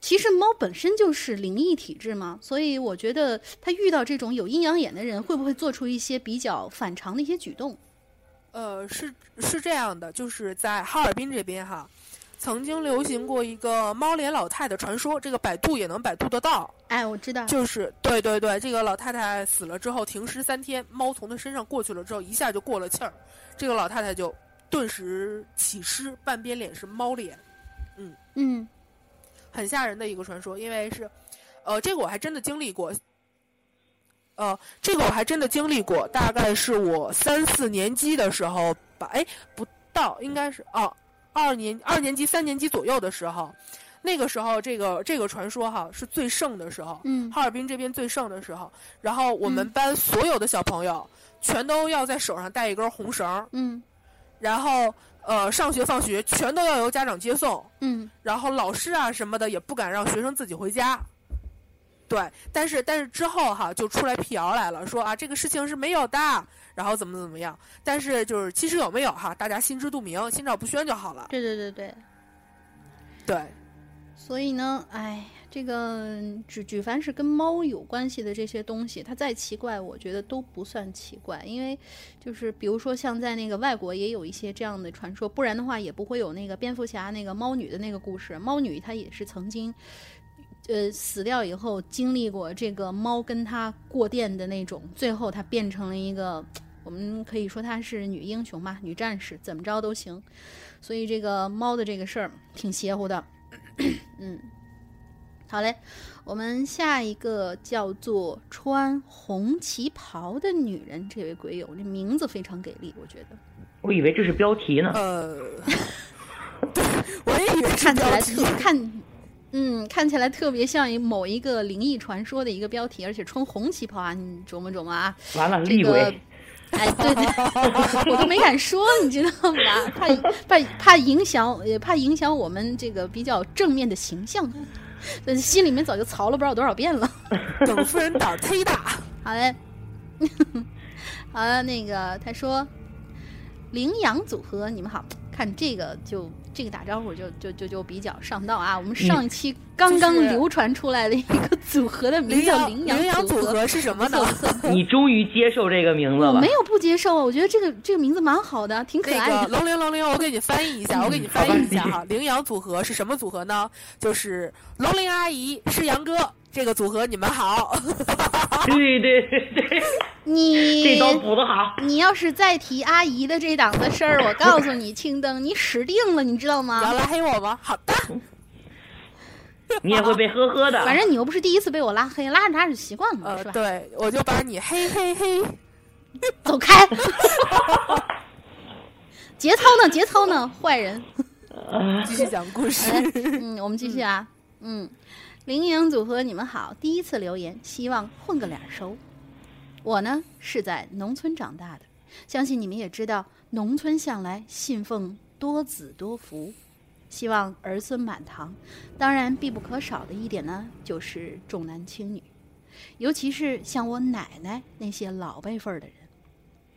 其实猫本身就是灵异体质嘛，所以我觉得它遇到这种有阴阳眼的人，会不会做出一些比较反常的一些举动？呃，是是这样的，就是在哈尔滨这边哈，曾经流行过一个猫脸老太的传说，这个百度也能百度得到。哎，我知道，就是对对对，这个老太太死了之后停尸三天，猫从她身上过去了之后，一下就过了气儿，这个老太太就。顿时起尸，半边脸是猫脸，嗯嗯，很吓人的一个传说。因为是，呃，这个我还真的经历过，呃，这个我还真的经历过。大概是我三四年级的时候吧，哎，不到，应该是哦，二年二年级三年级左右的时候，那个时候这个这个传说哈是最盛的时候，嗯，哈尔滨这边最盛的时候。然后我们班所有的小朋友全都要在手上带一根红绳，嗯。然后，呃，上学放学全都要由家长接送。嗯。然后老师啊什么的也不敢让学生自己回家。对，但是但是之后哈就出来辟谣来了，说啊这个事情是没有的，然后怎么怎么样。但是就是其实有没有哈，大家心知肚明，心照不宣就好了。对对对对。对。所以呢，哎，这个举举凡是跟猫有关系的这些东西，它再奇怪，我觉得都不算奇怪，因为就是比如说像在那个外国也有一些这样的传说，不然的话也不会有那个蝙蝠侠那个猫女的那个故事。猫女她也是曾经，呃，死掉以后经历过这个猫跟她过电的那种，最后她变成了一个，我们可以说她是女英雄嘛，女战士，怎么着都行。所以这个猫的这个事儿挺邪乎的，嗯。好嘞，我们下一个叫做穿红旗袍的女人，这位鬼友，这名字非常给力，我觉得。我以为这是标题呢。呃，我也以为看起来特看，嗯，看起来特别像一某一个灵异传说的一个标题，而且穿红旗袍啊，你琢磨琢磨啊。完了，厉鬼。哎，对对，我都没敢说，你知道吗？怕怕怕影响，也怕影响我们这个比较正面的形象。心里面早就槽了不知道多少遍了。董夫人胆忒大。好嘞，好了，那个他说，羚羊组合，你们好看这个就。这个打招呼就就就就比较上道啊！我们上一期刚刚流传出来的一个组合的名字叫“羚羊组合”是什么呢？你终于接受这个名字了？没有不接受啊！我觉得这个这个名字蛮好的，挺可爱的。龙陵龙陵，我给你翻译一下，我给你翻译一下哈。羚羊组合是什么组合呢？就是龙玲阿姨是杨哥。这个组合你们好，对 对对，你这刀补的好。你要是再提阿姨的这档子事儿，我告诉你，青灯，你死定了，你知道吗？要拉黑我吗？好的，你也会被呵呵的。反正你又不是第一次被我拉黑，拉着拉着习惯了，是吧？对，我就把你嘿嘿嘿，走开。节操呢？节操呢？坏人。继续讲故事。嗯，我们继续啊。嗯。羚羊组合，你们好！第一次留言，希望混个脸熟。我呢是在农村长大的，相信你们也知道，农村向来信奉多子多福，希望儿孙满堂。当然，必不可少的一点呢，就是重男轻女，尤其是像我奶奶那些老辈分的人。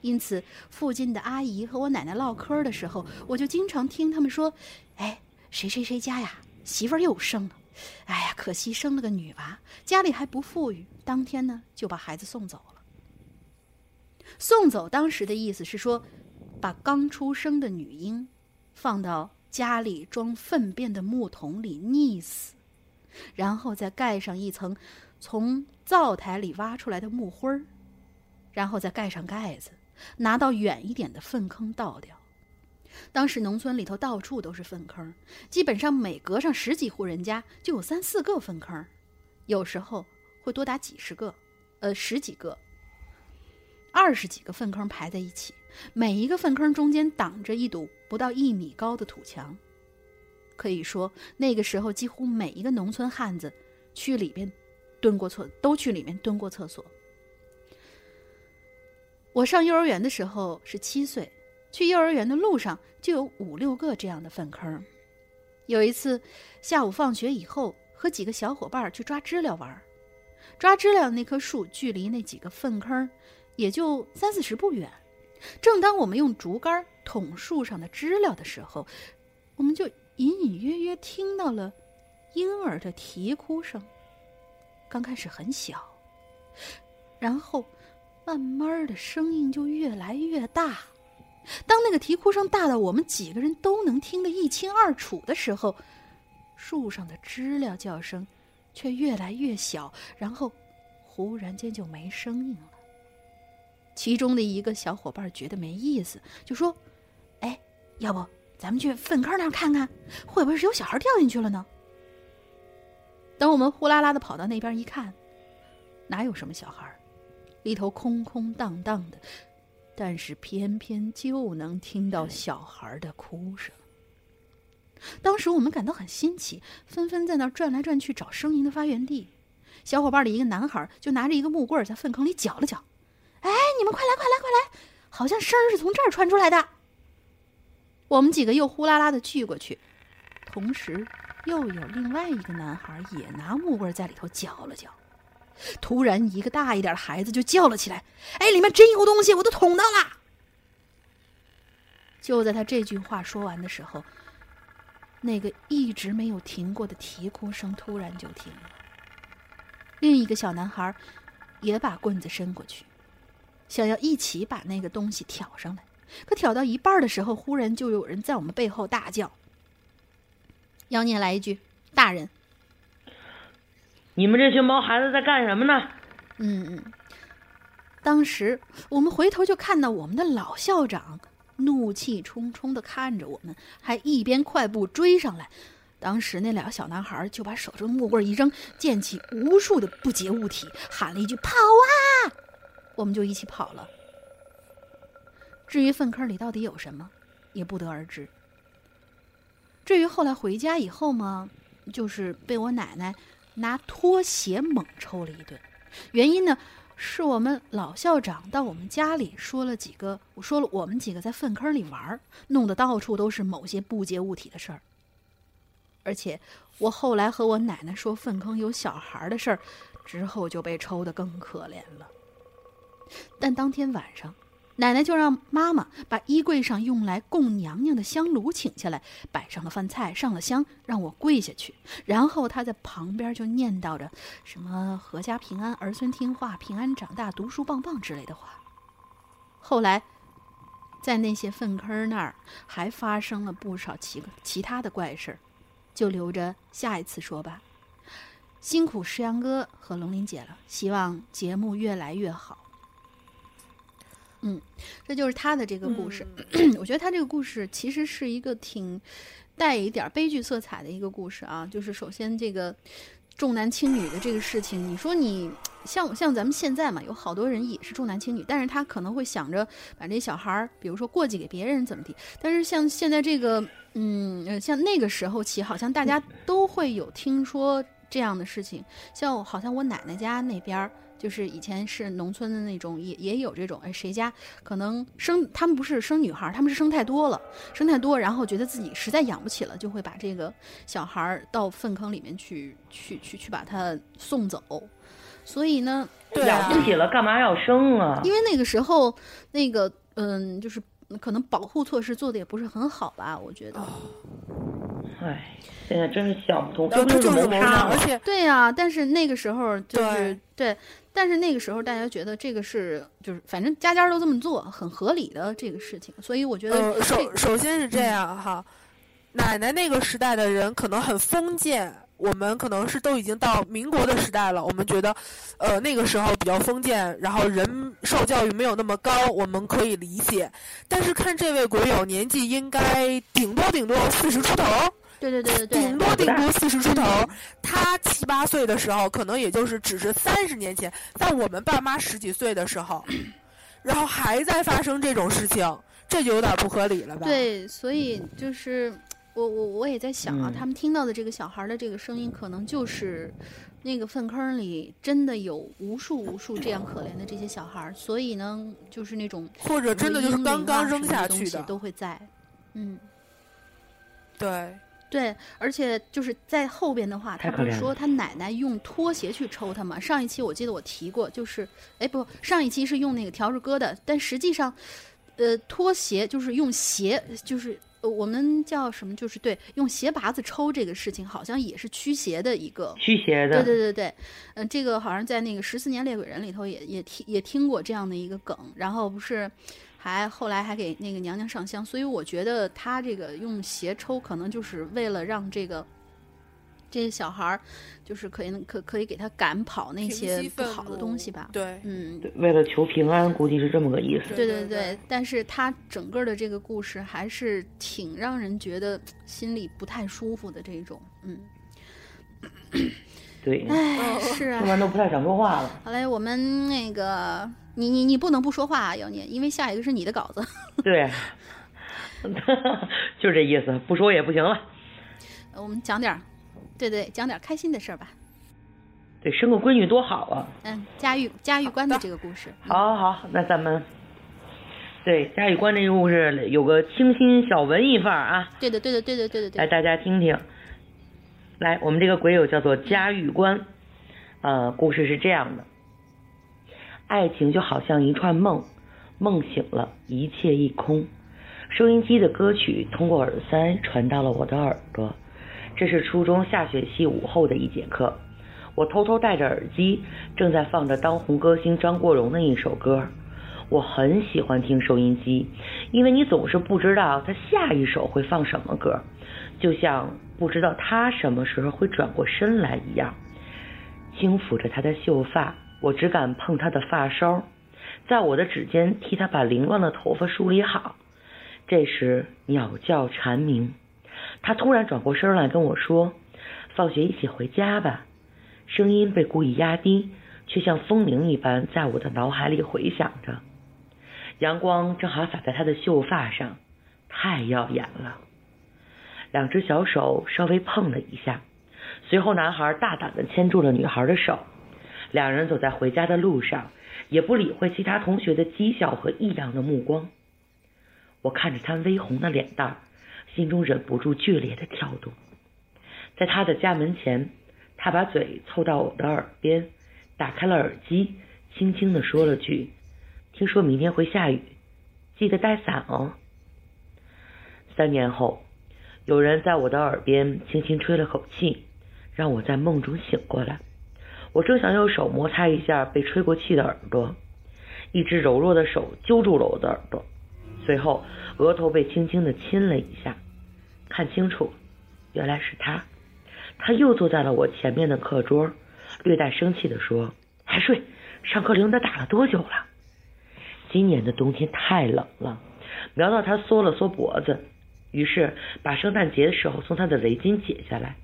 因此，附近的阿姨和我奶奶唠嗑的时候，我就经常听他们说：“哎，谁谁谁家呀，媳妇儿又生了。”哎呀，可惜生了个女娃，家里还不富裕。当天呢，就把孩子送走了。送走当时的意思是说，把刚出生的女婴放到家里装粪便的木桶里溺死，然后再盖上一层从灶台里挖出来的木灰儿，然后再盖上盖子，拿到远一点的粪坑倒掉。当时农村里头到处都是粪坑，基本上每隔上十几户人家就有三四个粪坑，有时候会多达几十个，呃，十几个、二十几个粪坑排在一起，每一个粪坑中间挡着一堵不到一米高的土墙。可以说，那个时候几乎每一个农村汉子去里边蹲过厕，都去里面蹲过厕所。我上幼儿园的时候是七岁。去幼儿园的路上就有五六个这样的粪坑。有一次下午放学以后，和几个小伙伴去抓知了玩。抓知了那棵树距离那几个粪坑也就三四十步远。正当我们用竹竿捅树上的知了的时候，我们就隐隐约约听到了婴儿的啼哭声。刚开始很小，然后慢慢的声音就越来越大。当那个啼哭声大到我们几个人都能听得一清二楚的时候，树上的知了叫声却越来越小，然后忽然间就没声音了。其中的一个小伙伴觉得没意思，就说：“哎，要不咱们去粪坑那儿看看，会不会是有小孩掉进去了呢？”等我们呼啦啦的跑到那边一看，哪有什么小孩，里头空空荡荡的。但是偏偏就能听到小孩的哭声。当时我们感到很新奇，纷纷在那儿转来转去找声音的发源地。小伙伴里一个男孩就拿着一个木棍在粪坑里搅了搅，哎，你们快来快来快来，好像声儿是从这儿传出来的。我们几个又呼啦啦的聚过去，同时又有另外一个男孩也拿木棍在里头搅了搅。突然，一个大一点的孩子就叫了起来：“哎，里面真有东西，我都捅到了！”就在他这句话说完的时候，那个一直没有停过的啼哭声突然就停了。另一个小男孩也把棍子伸过去，想要一起把那个东西挑上来。可挑到一半的时候，忽然就有人在我们背后大叫：“妖孽来一句，大人！你们这群毛孩子在干什么呢？”嗯嗯。当时我们回头就看到我们的老校长怒气冲冲的看着我们，还一边快步追上来。当时那两个小男孩就把手中的木棍一扔，溅起无数的不洁物体，喊了一句“跑啊”，我们就一起跑了。至于粪坑里到底有什么，也不得而知。至于后来回家以后嘛，就是被我奶奶拿拖鞋猛抽了一顿。原因呢，是我们老校长到我们家里说了几个，我说了我们几个在粪坑里玩，弄得到处都是某些不洁物体的事儿。而且我后来和我奶奶说粪坑有小孩的事儿，之后就被抽得更可怜了。但当天晚上。奶奶就让妈妈把衣柜上用来供娘娘的香炉请下来，摆上了饭菜，上了香，让我跪下去。然后她在旁边就念叨着什么“阖家平安，儿孙听话，平安长大，读书棒棒”之类的话。后来，在那些粪坑那儿还发生了不少其其他的怪事儿，就留着下一次说吧。辛苦石阳哥和龙鳞姐了，希望节目越来越好。嗯，这就是他的这个故事。我觉得他这个故事其实是一个挺带一点悲剧色彩的一个故事啊。就是首先这个重男轻女的这个事情，你说你像像咱们现在嘛，有好多人也是重男轻女，但是他可能会想着把这小孩儿，比如说过继给别人怎么地。但是像现在这个，嗯，像那个时候起，好像大家都会有听说这样的事情。像好像我奶奶家那边儿。就是以前是农村的那种，也也有这种，哎，谁家可能生他们不是生女孩，他们是生太多了，生太多，然后觉得自己实在养不起了，就会把这个小孩到粪坑里面去，去去去把他送走。所以呢，养不起了，干嘛要生啊？因为那个时候，那个嗯，就是可能保护措施做的也不是很好吧，我觉得。唉，现在真是想不通，这就是谋杀，而且对呀，但是那个时候就是对。但是那个时候，大家觉得这个是就是反正家家都这么做，很合理的这个事情，所以我觉得首首先是这样哈，奶奶那个时代的人可能很封建，我们可能是都已经到民国的时代了，我们觉得，呃那个时候比较封建，然后人受教育没有那么高，我们可以理解。但是看这位鬼友年纪应该顶多顶多四十出头。对对对对对，顶多顶多四十出头，他七八岁的时候，可能也就是只是三十年前，在我们爸妈十几岁的时候，然后还在发生这种事情，这就有点不合理了吧？对，所以就是我我我也在想啊，他们听到的这个小孩的这个声音，可能就是那个粪坑里真的有无数无数这样可怜的这些小孩，所以呢，就是那种或者真的就是刚刚扔下去的。都会在，嗯，对。对，而且就是在后边的话，他不是说他奶奶用拖鞋去抽他吗？上一期我记得我提过，就是，哎不，上一期是用那个笤帚疙瘩，但实际上，呃，拖鞋就是用鞋，就是我们叫什么？就是对，用鞋拔子抽这个事情，好像也是驱邪的一个驱邪的。对对对对，嗯，这个好像在那个十四年猎鬼人里头也也听也听过这样的一个梗，然后不是。还后来还给那个娘娘上香，所以我觉得他这个用鞋抽，可能就是为了让这个这些小孩儿，就是可以可可以给他赶跑那些不好的东西吧。对，嗯，为了求平安，估计是这么个意思。对对对，但是他整个的这个故事还是挺让人觉得心里不太舒服的这种，嗯。对，哎，是啊，说完都不太想说话了。好嘞，我们那个。你你你不能不说话啊，妖孽，因为下一个是你的稿子。对，就这意思，不说也不行了。我们讲点对对，讲点开心的事儿吧。对，生个闺女多好啊。嗯，嘉峪嘉峪关的这个故事。好，好，那咱们对嘉峪关这个故事有个清新小文艺范儿啊。对的，对的，对的，对的，对。来，大家听听。来，我们这个鬼友叫做嘉峪关，呃，故事是这样的。爱情就好像一串梦，梦醒了，一切一空。收音机的歌曲通过耳塞传到了我的耳朵。这是初中下学期午后的一节课，我偷偷戴着耳机，正在放着当红歌星张国荣的一首歌。我很喜欢听收音机，因为你总是不知道他下一首会放什么歌，就像不知道他什么时候会转过身来一样。轻抚着他的秀发，我只敢碰他的发梢，在我的指尖替他把凌乱的头发梳理好。这时，鸟叫蝉鸣。他突然转过身来跟我说：“放学一起回家吧。”声音被故意压低，却像风铃一般在我的脑海里回响着。阳光正好洒在他的秀发上，太耀眼了。两只小手稍微碰了一下，随后男孩大胆地牵住了女孩的手。两人走在回家的路上，也不理会其他同学的讥笑和异样的目光。我看着他微红的脸蛋。心中忍不住剧烈的跳动，在他的家门前，他把嘴凑到我的耳边，打开了耳机，轻轻的说了句：“听说明天会下雨，记得带伞哦。”三年后，有人在我的耳边轻轻吹了口气，让我在梦中醒过来。我正想用手摩擦一下被吹过气的耳朵，一只柔弱的手揪住了我的耳朵，随后额头被轻轻的亲了一下。看清楚，原来是他。他又坐在了我前面的课桌，略带生气地说：“还睡？上课铃都打了多久了？”今年的冬天太冷了，瞄到他缩了缩脖子，于是把圣诞节的时候送他的围巾解下来，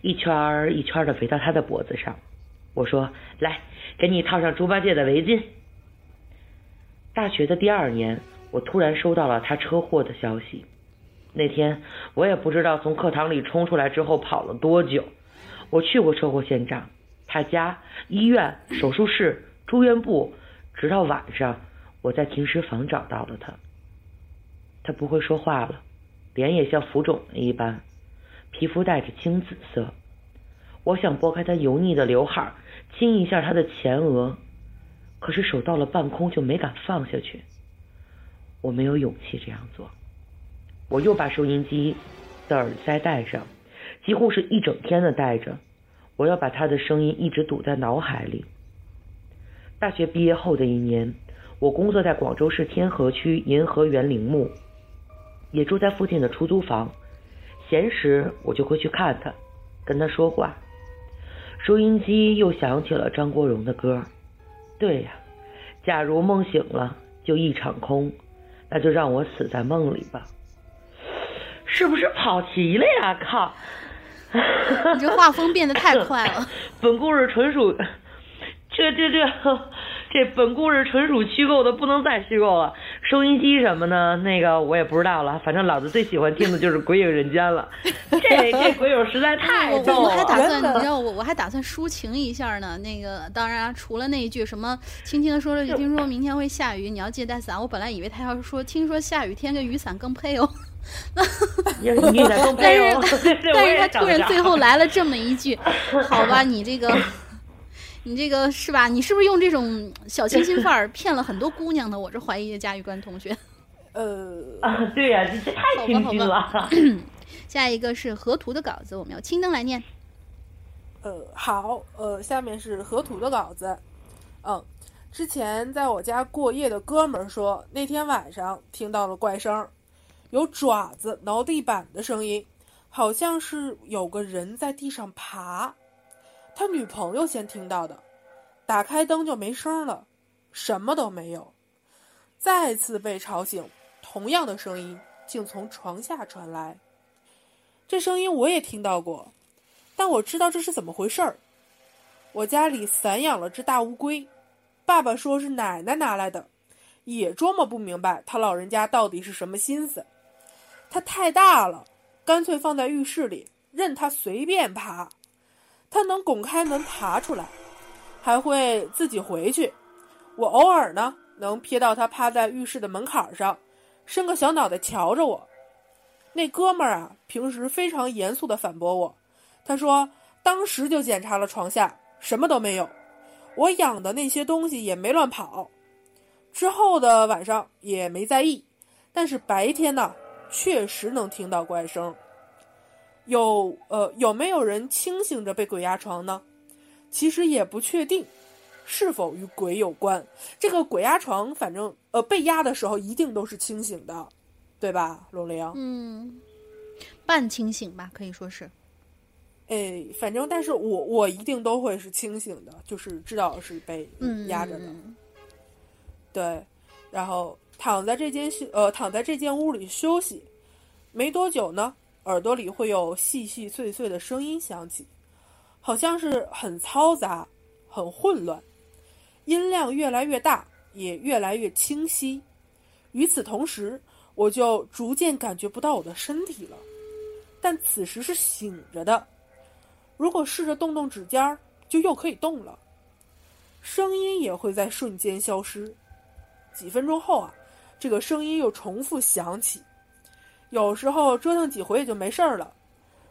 一圈儿一圈儿的围到他的脖子上。我说：“来，给你套上猪八戒的围巾。”大学的第二年，我突然收到了他车祸的消息。那天我也不知道从课堂里冲出来之后跑了多久。我去过车祸现场，他家、医院、手术室、住院部，直到晚上，我在停尸房找到了他。他不会说话了，脸也像浮肿了一般，皮肤带着青紫色。我想拨开他油腻的刘海，亲一下他的前额，可是手到了半空就没敢放下去。我没有勇气这样做。我又把收音机的耳塞戴上，几乎是一整天的戴着。我要把他的声音一直堵在脑海里。大学毕业后的一年，我工作在广州市天河区银河园陵墓，也住在附近的出租房。闲时我就会去看他，跟他说话。收音机又响起了张国荣的歌。对呀，假如梦醒了就一场空，那就让我死在梦里吧。是不是跑题了呀？靠！你这画风变得太快了。本故事纯属，这这这这本故事纯属虚构的，不能再虚构了。收音机什么的，那个我也不知道了。反正老子最喜欢听的就是《鬼影人间》了。这这鬼友实在太 逗了。我还打算，你知道我我还打算抒情一下呢。那个当然，除了那一句什么轻轻的说了句“听说明天会下雨，你要记得带伞”，我本来以为他要说“听说下雨天跟雨伞更配哦”。但是，但是他突然最后来了这么一句，好吧，你这个，你这个是吧？你是不是用这种小清新范儿 骗了很多姑娘呢？我这怀疑嘉峪关同学。呃啊，对呀，这太清新了。下一个是河图的稿子，我们要青灯来念。呃，好，呃，下面是河图的稿子。嗯，之前在我家过夜的哥们儿说，那天晚上听到了怪声。有爪子挠地板的声音，好像是有个人在地上爬。他女朋友先听到的，打开灯就没声了，什么都没有。再次被吵醒，同样的声音竟从床下传来。这声音我也听到过，但我知道这是怎么回事儿。我家里散养了只大乌龟，爸爸说是奶奶拿来的，也捉摸不明白他老人家到底是什么心思。它太大了，干脆放在浴室里，任它随便爬。它能拱开门爬出来，还会自己回去。我偶尔呢，能瞥到它趴在浴室的门槛上，伸个小脑袋瞧着我。那哥们儿啊，平时非常严肃地反驳我，他说当时就检查了床下，什么都没有，我养的那些东西也没乱跑。之后的晚上也没在意。但是白天呢，确实能听到怪声。有呃，有没有人清醒着被鬼压床呢？其实也不确定，是否与鬼有关。这个鬼压床，反正呃，被压的时候一定都是清醒的，对吧，龙玲？嗯，半清醒吧，可以说是。哎，反正，但是我我一定都会是清醒的，就是知道是被压着的。对，然后躺在这间休呃躺在这间屋里休息，没多久呢，耳朵里会有细细碎碎的声音响起，好像是很嘈杂、很混乱，音量越来越大，也越来越清晰。与此同时，我就逐渐感觉不到我的身体了，但此时是醒着的。如果试着动动指尖儿，就又可以动了。声音也会在瞬间消失。几分钟后啊，这个声音又重复响起。有时候折腾几回也就没事儿了。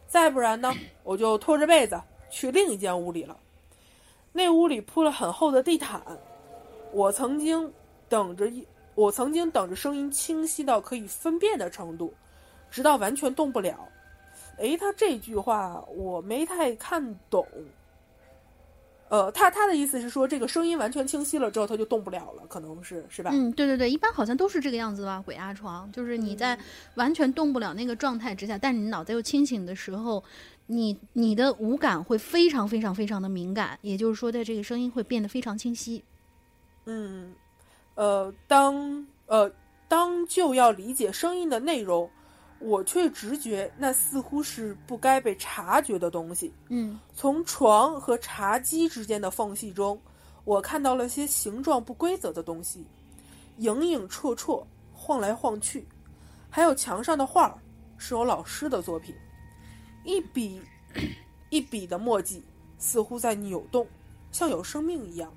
再不然呢，我就拖着被子去另一间屋里了。那屋里铺了很厚的地毯。我曾经等着一，我曾经等着声音清晰到可以分辨的程度，直到完全动不了。哎，他这句话我没太看懂。呃，他他的意思是说，这个声音完全清晰了之后，他就动不了了，可能是是吧？嗯，对对对，一般好像都是这个样子吧。鬼压床就是你在完全动不了那个状态之下，但你脑袋又清醒的时候，你你的五感会非常非常非常的敏感，也就是说，在这个声音会变得非常清晰。嗯，呃，当呃当就要理解声音的内容。我却直觉那似乎是不该被察觉的东西。嗯，从床和茶几之间的缝隙中，我看到了些形状不规则的东西，影影绰绰，晃来晃去。还有墙上的画儿，是我老师的作品，一笔一笔的墨迹似乎在扭动，像有生命一样。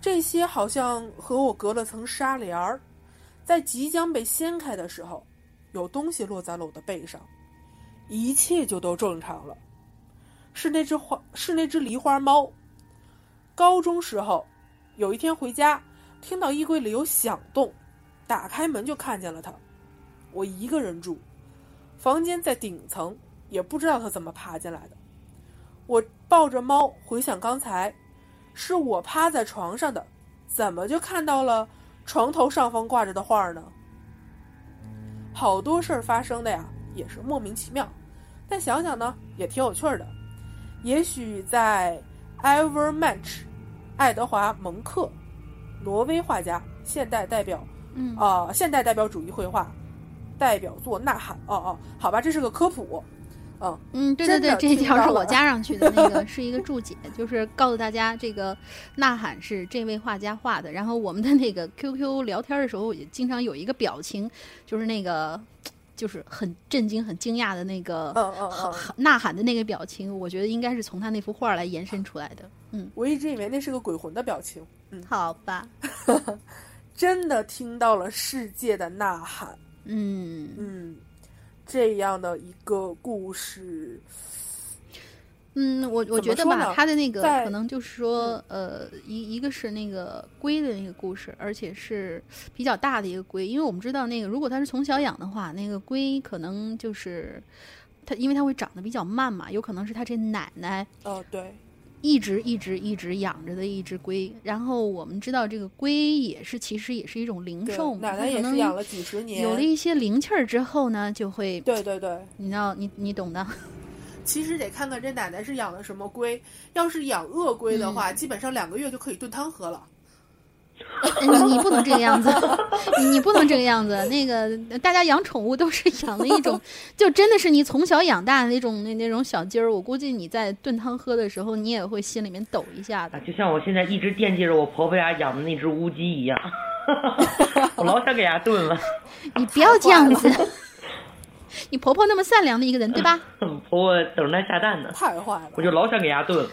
这些好像和我隔了层纱帘儿，在即将被掀开的时候。有东西落在了我的背上，一切就都正常了。是那只花，是那只狸花猫。高中时候，有一天回家，听到衣柜里有响动，打开门就看见了它。我一个人住，房间在顶层，也不知道它怎么爬进来的。我抱着猫回想刚才，是我趴在床上的，怎么就看到了床头上方挂着的画呢？好多事儿发生的呀，也是莫名其妙，但想想呢，也挺有趣的。也许在 Evermatch，爱德华·蒙克，挪威画家，现代代表，嗯啊，现代代表主义绘画，代表作《呐喊》。哦哦，好吧，这是个科普。嗯嗯，对对对，这一条是我 加上去的那个，是一个注解，就是告诉大家这个《呐喊》是这位画家画的。然后我们的那个 QQ 聊天的时候，也经常有一个表情，就是那个就是很震惊、很惊讶的那个呐喊的那个表情。我觉得应该是从他那幅画来延伸出来的。嗯，我一直以为那是个鬼魂的表情。嗯，好吧，真的听到了世界的呐喊。嗯嗯。这样的一个故事，嗯，我我觉得吧，他的那个可能就是说，呃，一一个是那个龟的那个故事，而且是比较大的一个龟，因为我们知道那个如果他是从小养的话，那个龟可能就是它，因为它会长得比较慢嘛，有可能是他这奶奶，哦，对。一直一直一直养着的一只龟，然后我们知道这个龟也是其实也是一种灵兽，奶奶也是养了几十年，有了一些灵气儿之后呢，就会对对对，你知道你你懂的。其实得看看这奶奶是养的什么龟，要是养鳄龟的话，基本上两个月就可以炖汤喝了。你你不能这个样子，你你不能这个样子。那个大家养宠物都是 养的一种，就真的是你从小养大的那种那那种小鸡儿。我估计你在炖汤喝的时候，你也会心里面抖一下的。就像我现在一直惦记着我婆婆家养的那只乌鸡一样，我老想给它炖了。你不要这样子，你婆婆那么善良的一个人，对吧？婆婆等着下蛋呢，太坏了，我就老想给它炖了。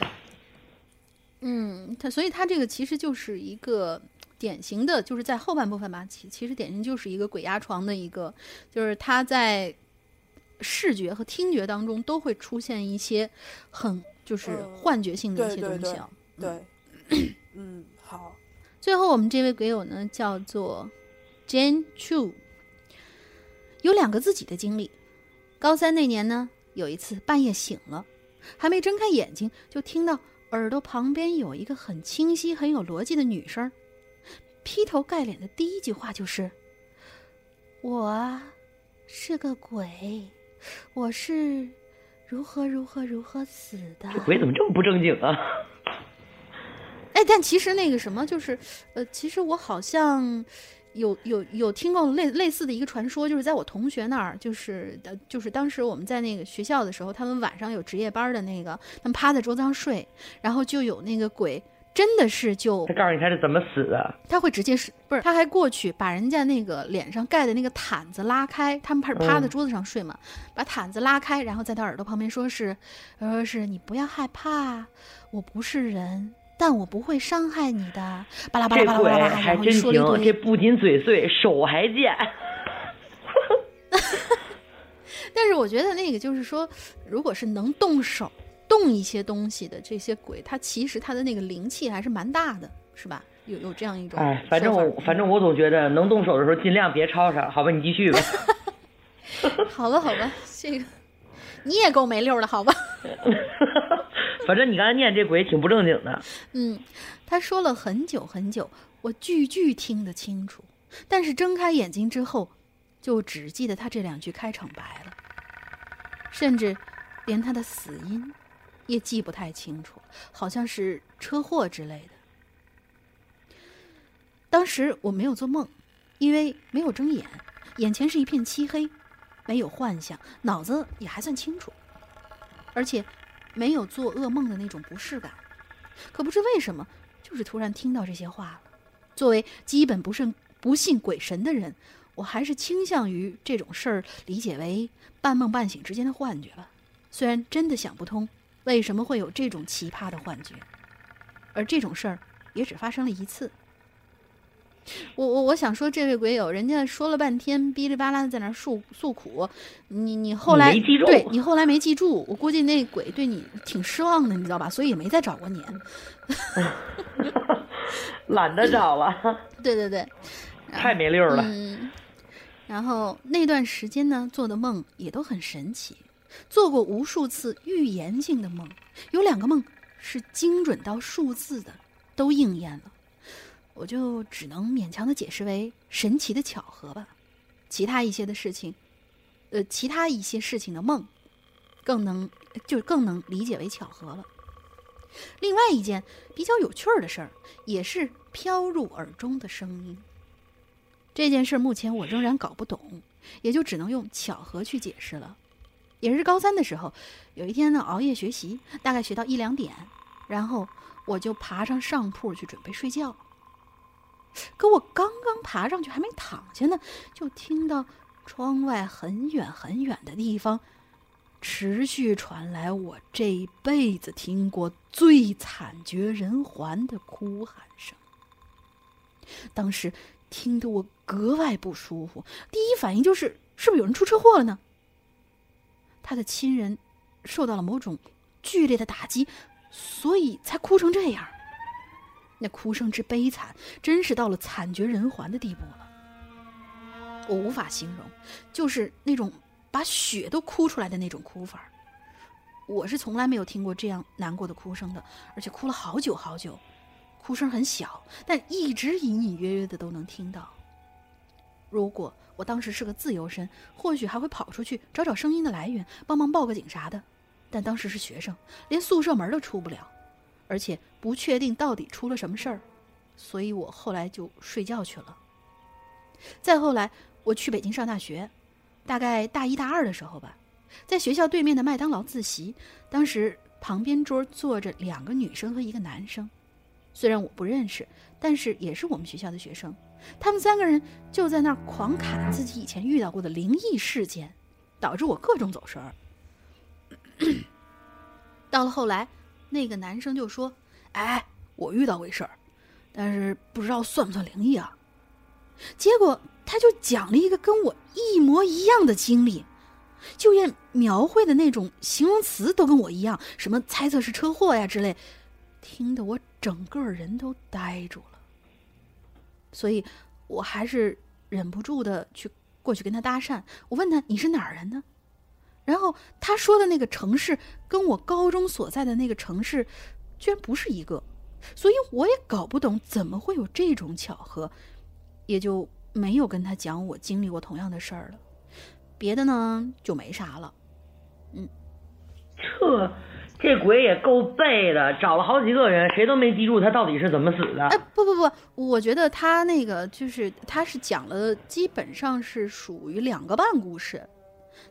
嗯，它所以它这个其实就是一个。典型的就是在后半部分吧，其其实典型就是一个鬼压床的一个，就是他在视觉和听觉当中都会出现一些很就是幻觉性的一些东西啊。对，嗯，好。最后我们这位鬼友呢叫做 Jane Chu，有两个自己的经历。高三那年呢，有一次半夜醒了，还没睁开眼睛，就听到耳朵旁边有一个很清晰、很有逻辑的女声，劈头盖脸的第一句话就是：“我啊，是个鬼，我是如何如何如何死的。”这鬼怎么这么不正经啊？哎，但其实那个什么，就是，呃，其实我好像有有有听过类类似的一个传说，就是在我同学那儿，就是的，就是当时我们在那个学校的时候，他们晚上有值夜班的那个，他们趴在桌子上睡，然后就有那个鬼，真的是就他告诉你他是怎么死的，他会直接是不是？他还过去把人家那个脸上盖的那个毯子拉开，他们趴趴在桌子上睡嘛，把毯子拉开，然后在他耳朵旁边说是，说是你不要害怕，我不是人。但我不会伤害你的，巴拉巴拉巴拉巴拉，还真行，这不仅嘴碎，手还贱。但是我觉得那个就是说，如果是能动手动一些东西的这些鬼，它其实它的那个灵气还是蛮大的，是吧？有有这样一种。哎，反正我反正我总觉得能动手的时候尽量别吵吵，好吧？你继续吧。好吧，好吧，这个你也够没溜的，好吧？反正你刚才念这鬼挺不正经的。嗯，他说了很久很久，我句句听得清楚，但是睁开眼睛之后，就只记得他这两句开场白了，甚至连他的死因也记不太清楚，好像是车祸之类的。当时我没有做梦，因为没有睁眼，眼前是一片漆黑，没有幻想，脑子也还算清楚，而且。没有做噩梦的那种不适感，可不知为什么，就是突然听到这些话了。作为基本不信不信鬼神的人，我还是倾向于这种事儿理解为半梦半醒之间的幻觉吧。虽然真的想不通为什么会有这种奇葩的幻觉，而这种事儿也只发生了一次。我我我想说，这位鬼友，人家说了半天，哔哩吧啦的在那诉诉苦，你你后来对你后来没记住，我估计那鬼对你挺失望的，你知道吧？所以也没再找过你，懒得找了。对对对，太没溜了。嗯，然后那段时间呢，做的梦也都很神奇，做过无数次预言性的梦，有两个梦是精准到数字的，都应验了。我就只能勉强的解释为神奇的巧合吧，其他一些的事情，呃，其他一些事情的梦，更能就更能理解为巧合了。另外一件比较有趣儿的事儿，也是飘入耳中的声音。这件事目前我仍然搞不懂，也就只能用巧合去解释了。也是高三的时候，有一天呢，熬夜学习，大概学到一两点，然后我就爬上上铺去准备睡觉。可我刚刚爬上去，还没躺下呢，就听到窗外很远很远的地方，持续传来我这一辈子听过最惨绝人寰的哭喊声。当时听得我格外不舒服，第一反应就是，是不是有人出车祸了呢？他的亲人受到了某种剧烈的打击，所以才哭成这样。那哭声之悲惨，真是到了惨绝人寰的地步了。我无法形容，就是那种把血都哭出来的那种哭法。我是从来没有听过这样难过的哭声的，而且哭了好久好久。哭声很小，但一直隐隐约约的都能听到。如果我当时是个自由身，或许还会跑出去找找声音的来源，帮忙报个警啥的。但当时是学生，连宿舍门都出不了。而且不确定到底出了什么事儿，所以我后来就睡觉去了。再后来，我去北京上大学，大概大一大二的时候吧，在学校对面的麦当劳自习，当时旁边桌坐着两个女生和一个男生，虽然我不认识，但是也是我们学校的学生。他们三个人就在那儿狂侃自己以前遇到过的灵异事件，导致我各种走神儿。到了后来。那个男生就说：“哎，我遇到过一事儿，但是不知道算不算灵异啊。”结果他就讲了一个跟我一模一样的经历，就连描绘的那种形容词都跟我一样，什么猜测是车祸呀之类，听得我整个人都呆住了。所以，我还是忍不住的去过去跟他搭讪。我问他你是哪儿人呢？然后他说的那个城市跟我高中所在的那个城市，居然不是一个，所以我也搞不懂怎么会有这种巧合，也就没有跟他讲我经历过同样的事儿了。别的呢就没啥了。嗯，这这鬼也够背的，找了好几个人，谁都没记住他到底是怎么死的。哎，不不不，我觉得他那个就是他是讲了，基本上是属于两个半故事。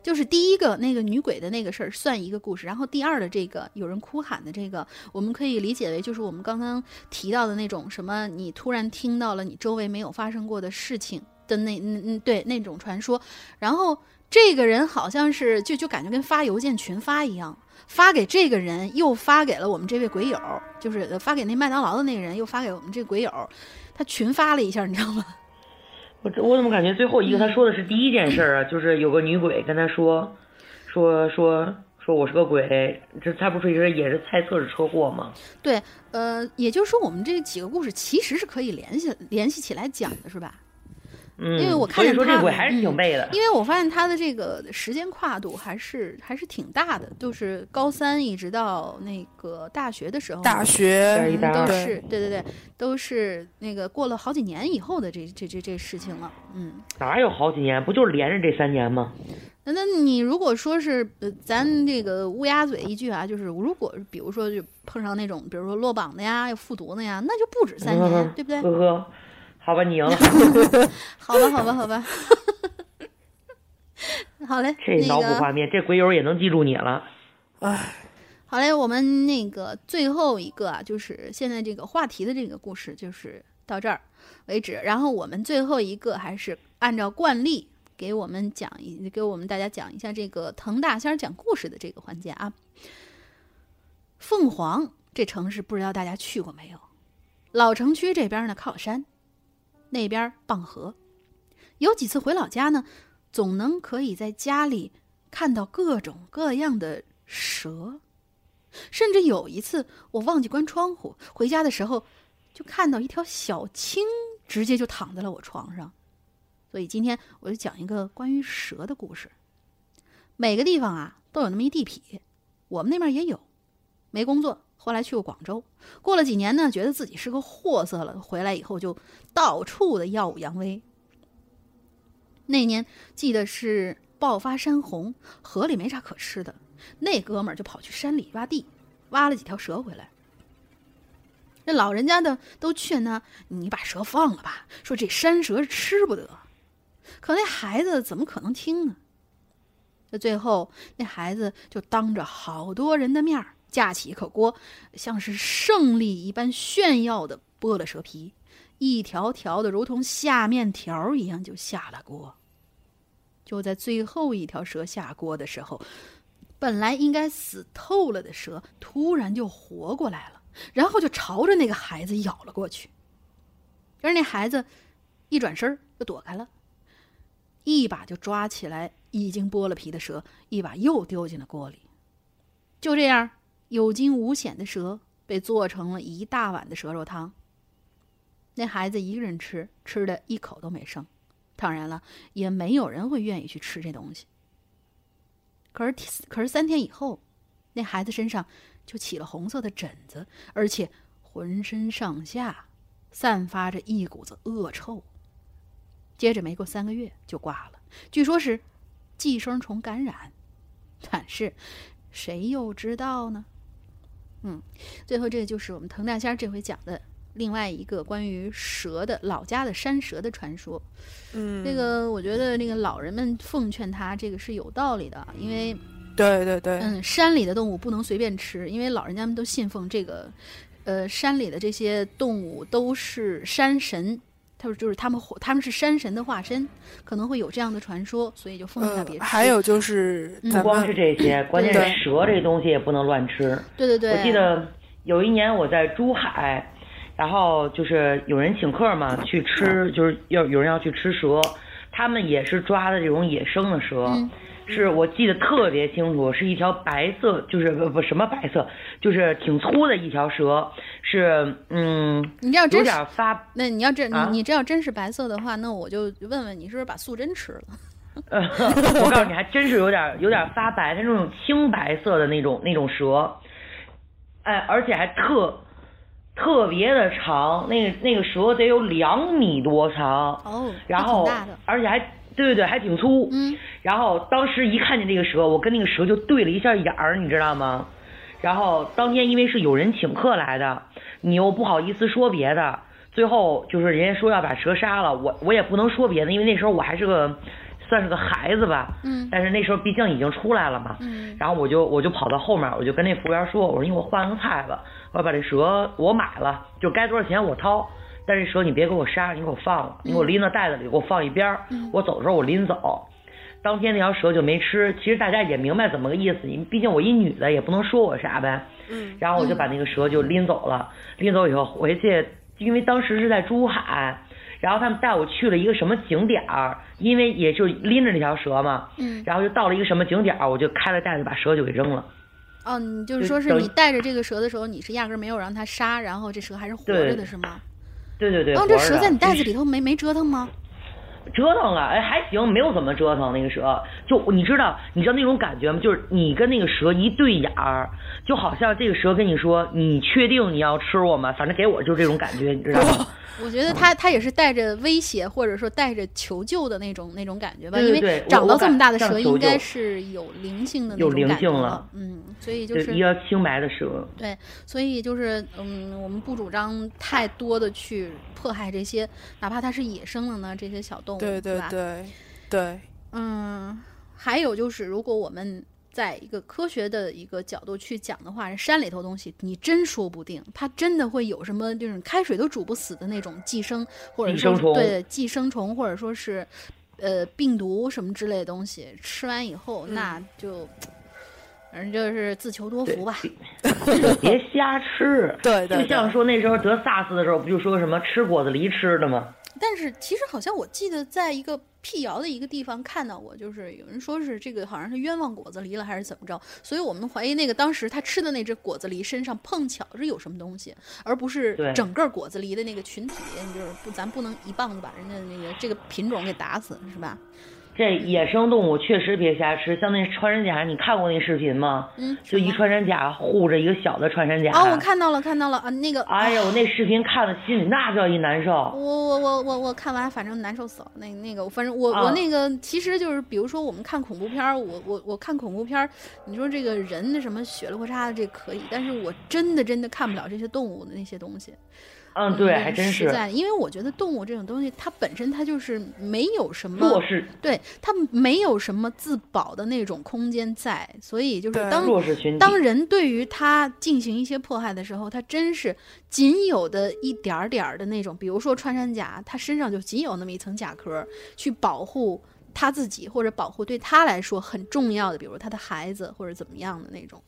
就是第一个那个女鬼的那个事儿算一个故事，然后第二的这个有人哭喊的这个，我们可以理解为就是我们刚刚提到的那种什么，你突然听到了你周围没有发生过的事情的那嗯嗯对那种传说，然后这个人好像是就就感觉跟发邮件群发一样，发给这个人又发给了我们这位鬼友，就是发给那麦当劳的那个人又发给我们这鬼友，他群发了一下，你知道吗？我我怎么感觉最后一个他说的是第一件事啊？就是有个女鬼跟他说，说说说我是个鬼，这他不是一直也是猜测是车祸吗？对，呃，也就是说我们这几个故事其实是可以联系联系起来讲的，是吧？嗯，因为我看见所以说他这鬼还是挺背的。因为我发现他的这个时间跨度还是还是挺大的，就是高三一直到那个大学的时候，大学都是对对对，都是那个过了好几年以后的这这这这事情了，嗯。哪有好几年？不就是连着这三年吗？那那你如果说是呃，咱这个乌鸦嘴一句啊，就是如果比如说就碰上那种，比如说落榜的呀，要复读的呀，那就不止三年，对不对？呵呵，好吧，你赢了。好吧，好吧，好吧。好嘞，这脑补那个画面，这鬼友也能记住你了。唉，好嘞，我们那个最后一个啊，就是现在这个话题的这个故事，就是到这儿为止。然后我们最后一个还是按照惯例给我们讲一，给我们大家讲一下这个滕大仙儿讲故事的这个环节啊。凤凰这城市不知道大家去过没有？老城区这边呢靠山，那边傍河。有几次回老家呢，总能可以在家里看到各种各样的蛇，甚至有一次我忘记关窗户，回家的时候就看到一条小青直接就躺在了我床上。所以今天我就讲一个关于蛇的故事。每个地方啊都有那么一地痞，我们那边也有。没工作，后来去过广州，过了几年呢，觉得自己是个货色了，回来以后就到处的耀武扬威。那年记得是爆发山洪，河里没啥可吃的，那哥们儿就跑去山里挖地，挖了几条蛇回来。那老人家的都劝他：“你把蛇放了吧，说这山蛇吃不得。”可那孩子怎么可能听呢？那最后，那孩子就当着好多人的面儿架起一口锅，像是胜利一般炫耀的剥了蛇皮，一条条的如同下面条一样就下了锅。就在最后一条蛇下锅的时候，本来应该死透了的蛇突然就活过来了，然后就朝着那个孩子咬了过去。而那孩子一转身就躲开了，一把就抓起来已经剥了皮的蛇，一把又丢进了锅里。就这样，有惊无险的蛇被做成了一大碗的蛇肉汤。那孩子一个人吃，吃的一口都没剩。当然了，也没有人会愿意去吃这东西。可是，可是三天以后，那孩子身上就起了红色的疹子，而且浑身上下散发着一股子恶臭。接着没过三个月就挂了，据说是寄生虫感染，但是谁又知道呢？嗯，最后这个就是我们滕大仙儿这回讲的另外一个关于蛇的老家的山蛇的传说。嗯，那个我觉得那个老人们奉劝他，这个是有道理的，因为对对对，嗯，山里的动物不能随便吃，因为老人家们都信奉这个，呃，山里的这些动物都是山神，他说就是他们他们是山神的化身，可能会有这样的传说，所以就奉献给别嗯，吃。还有就是不光是这些，关键是蛇这东西也不能乱吃。对对对，我记得有一年我在珠海，然后就是有人请客嘛，去吃，就是要有人要去吃蛇，他们也是抓的这种野生的蛇。嗯是我记得特别清楚，是一条白色，就是不不什么白色，就是挺粗的一条蛇，是嗯，你这要真有点发，那你要真啊你你这要真是白色的话，那我就问问你是不是把素贞吃了？呃，我告诉你，还真是有点有点发白，它那种青白色的那种那种蛇，哎，而且还特特别的长，那个那个蛇得有两米多长，哦，然后而且还对对对，还挺粗。嗯，然后当时一看见这个蛇，我跟那个蛇就对了一下眼儿，你知道吗？然后当天因为是有人请客来的，你又不好意思说别的，最后就是人家说要把蛇杀了，我我也不能说别的，因为那时候我还是个算是个孩子吧。嗯但是那时候毕竟已经出来了嘛。嗯然后我就我就跑到后面，我就跟那服务员说，我说你给我换个菜吧，我要把这蛇我买了，就该多少钱我掏。但是这蛇你别给我杀，你给我放了，你给我拎到袋子里，给我放一边儿。我走的时候我拎走。当天那条蛇就没吃，其实大家也明白怎么个意思，因为毕竟我一女的也不能说我啥呗。嗯然后我就把那个蛇就拎走了，拎走以后回去，因为当时是在珠海，然后他们带我去了一个什么景点儿，因为也就拎着那条蛇嘛，嗯，然后就到了一个什么景点儿，我就开了袋子把蛇就给扔了。哦，你就是说是你带着这个蛇的时候，你是压根儿没有让它杀，然后这蛇还是活着的是吗？对对对，然后这蛇在你袋子里头没没折腾吗？折腾了，哎还行，没有怎么折腾那个蛇。就你知道，你知道那种感觉吗？就是你跟那个蛇一对眼儿，就好像这个蛇跟你说：“你确定你要吃我吗？”反正给我就是这种感觉，你知道吗？我觉得它它也是带着威胁或者说带着求救的那种那种感觉吧，对对因为长到这么大的蛇应该是有灵性的那有灵种感觉性了嗯，所以就就是一个青白的蛇。对，所以就是嗯，我们不主张太多的去迫害这些，哪怕它是野生的呢，这些小动物，对对吧？对对，嗯，还有就是，如果我们在一个科学的一个角度去讲的话，山里头东西你真说不定，它真的会有什么就是开水都煮不死的那种寄生，或者说对寄生虫，或者说是呃病毒什么之类的东西，吃完以后那就。反正就是自求多福吧。别瞎吃。对对就像说那时候得 SARS 的时候，不就说什么吃果子狸吃的吗？但是其实好像我记得在一个辟谣的一个地方看到过，就是有人说是这个好像是冤枉果子狸了还是怎么着，所以我们怀疑那个当时他吃的那只果子狸身上碰巧是有什么东西，而不是整个果子狸的那个群体，就是不咱不能一棒子把人家那个这个品种给打死，是吧？这野生动物确实别瞎吃，像那穿山甲，你看过那视频吗？嗯，就一穿山甲护着一个小的穿山甲。哦，我看到了看到了啊，那个哎呦，那视频看了心里那叫一难受。我我我我我看完，反正难受死了。那那个，反正我、啊我那个，其实就是，比如说我们看恐怖片儿，我我我看恐怖片儿，你说这个人那什么血了或叉的这可以，但是我真的真的看不了这些动物的那些东西。嗯，对，嗯还真是实在，因为我觉得动物这种东西，它本身它就是没有什么弱势对它没有什么自保的那种空间在，所以就是当弱势群体。当人对于它进行一些迫害的时候，它真是仅有的一点儿点儿的那种，比如说穿山甲，它身上就仅有那么一层甲壳，去保护他自己或者保护对他来说很重要的，比如他的孩子或者怎么样的那种。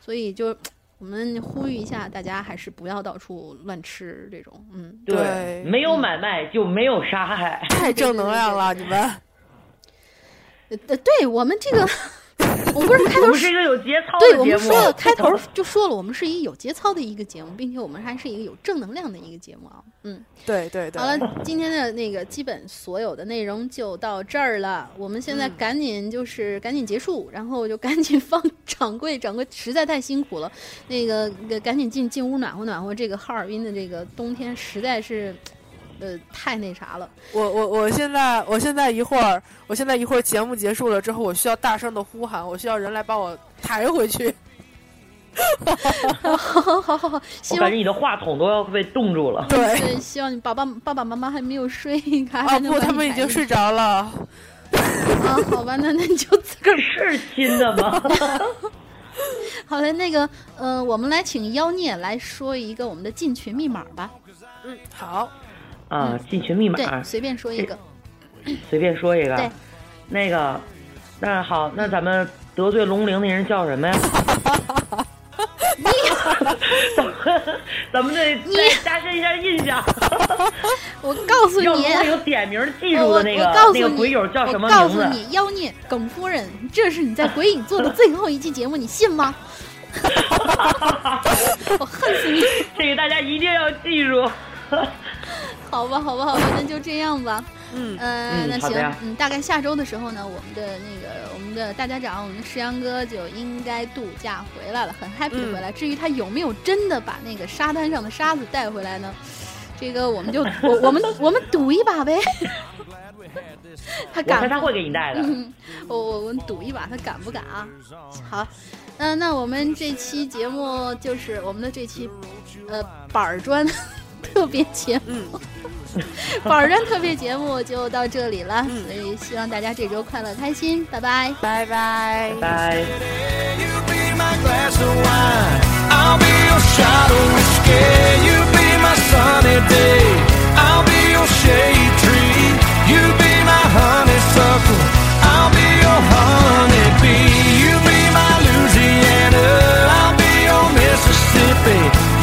所以就我们呼吁一下，大家还是不要到处乱吃这种，嗯。对没有买卖就没有杀害。太正能量了，你们。呃，呃对我们这个，我们不是开头是一个有节操对的节目。对我们说了，开头 就说了，我们是一个有节操的一个节目，并且我们还是一个有正能量的一个节目啊。嗯，对对对，好了，今天的那个基本所有的内容就到这儿了。我们现在赶紧就是赶紧结束，然后就赶紧放掌柜，掌柜实在太辛苦了。那个呃赶紧进进屋暖和暖和。这个哈尔滨的这个冬天实在是，呃，太那啥了。我我我现在我现在一会儿我现在一会儿节目结束了之后，我需要大声的呼喊，我需要人来把我抬回去。好好好好，我希望感觉你的话筒都要被冻住了。对，对，希望你爸爸爸爸妈妈还没有睡，还啊还能不，他们已经睡着了。啊，好吧，那那你就自个儿是新的吗？好嘞。那个，呃，我们来请妖孽来说一个我们的进群密码吧。嗯，好，啊，进群密码对，随便说一个。随便说一个对。那个，那好，那咱们得罪龙陵那人叫什么呀？咱们咱们得再加深一下印象。我告诉你，会有点名记住的那个那个鬼友叫什么我告？诉你，妖孽耿夫人，这是你在鬼影做的最后一期节目，你信吗？我恨死你！这个大大家一定要记住。好吧，好吧，好吧，那就这样吧。嗯，呃，嗯那行嗯，大概下周的时候呢，我们的那个我们的大家长，我们的石阳哥就应该度假回来了，很 happy 回来。至于他有没有真的把那个沙滩上的沙子带回来呢？这个我们就我我们 我们赌一把呗。他敢他会给你带的。嗯，我我我们赌一把，他敢不敢啊？好，嗯、那我们这期节目就是我们的这期呃板儿砖特别节目。宝儿砖特别节目就到这里了所以希望大家这周快乐开心拜拜。拜拜。拜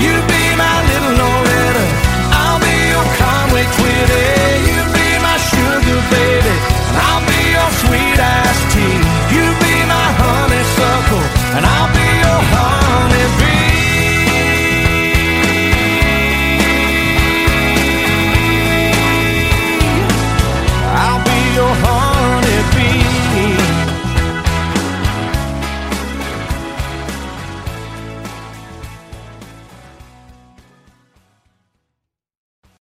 you be Quitty, you be my sugar baby, and I'll be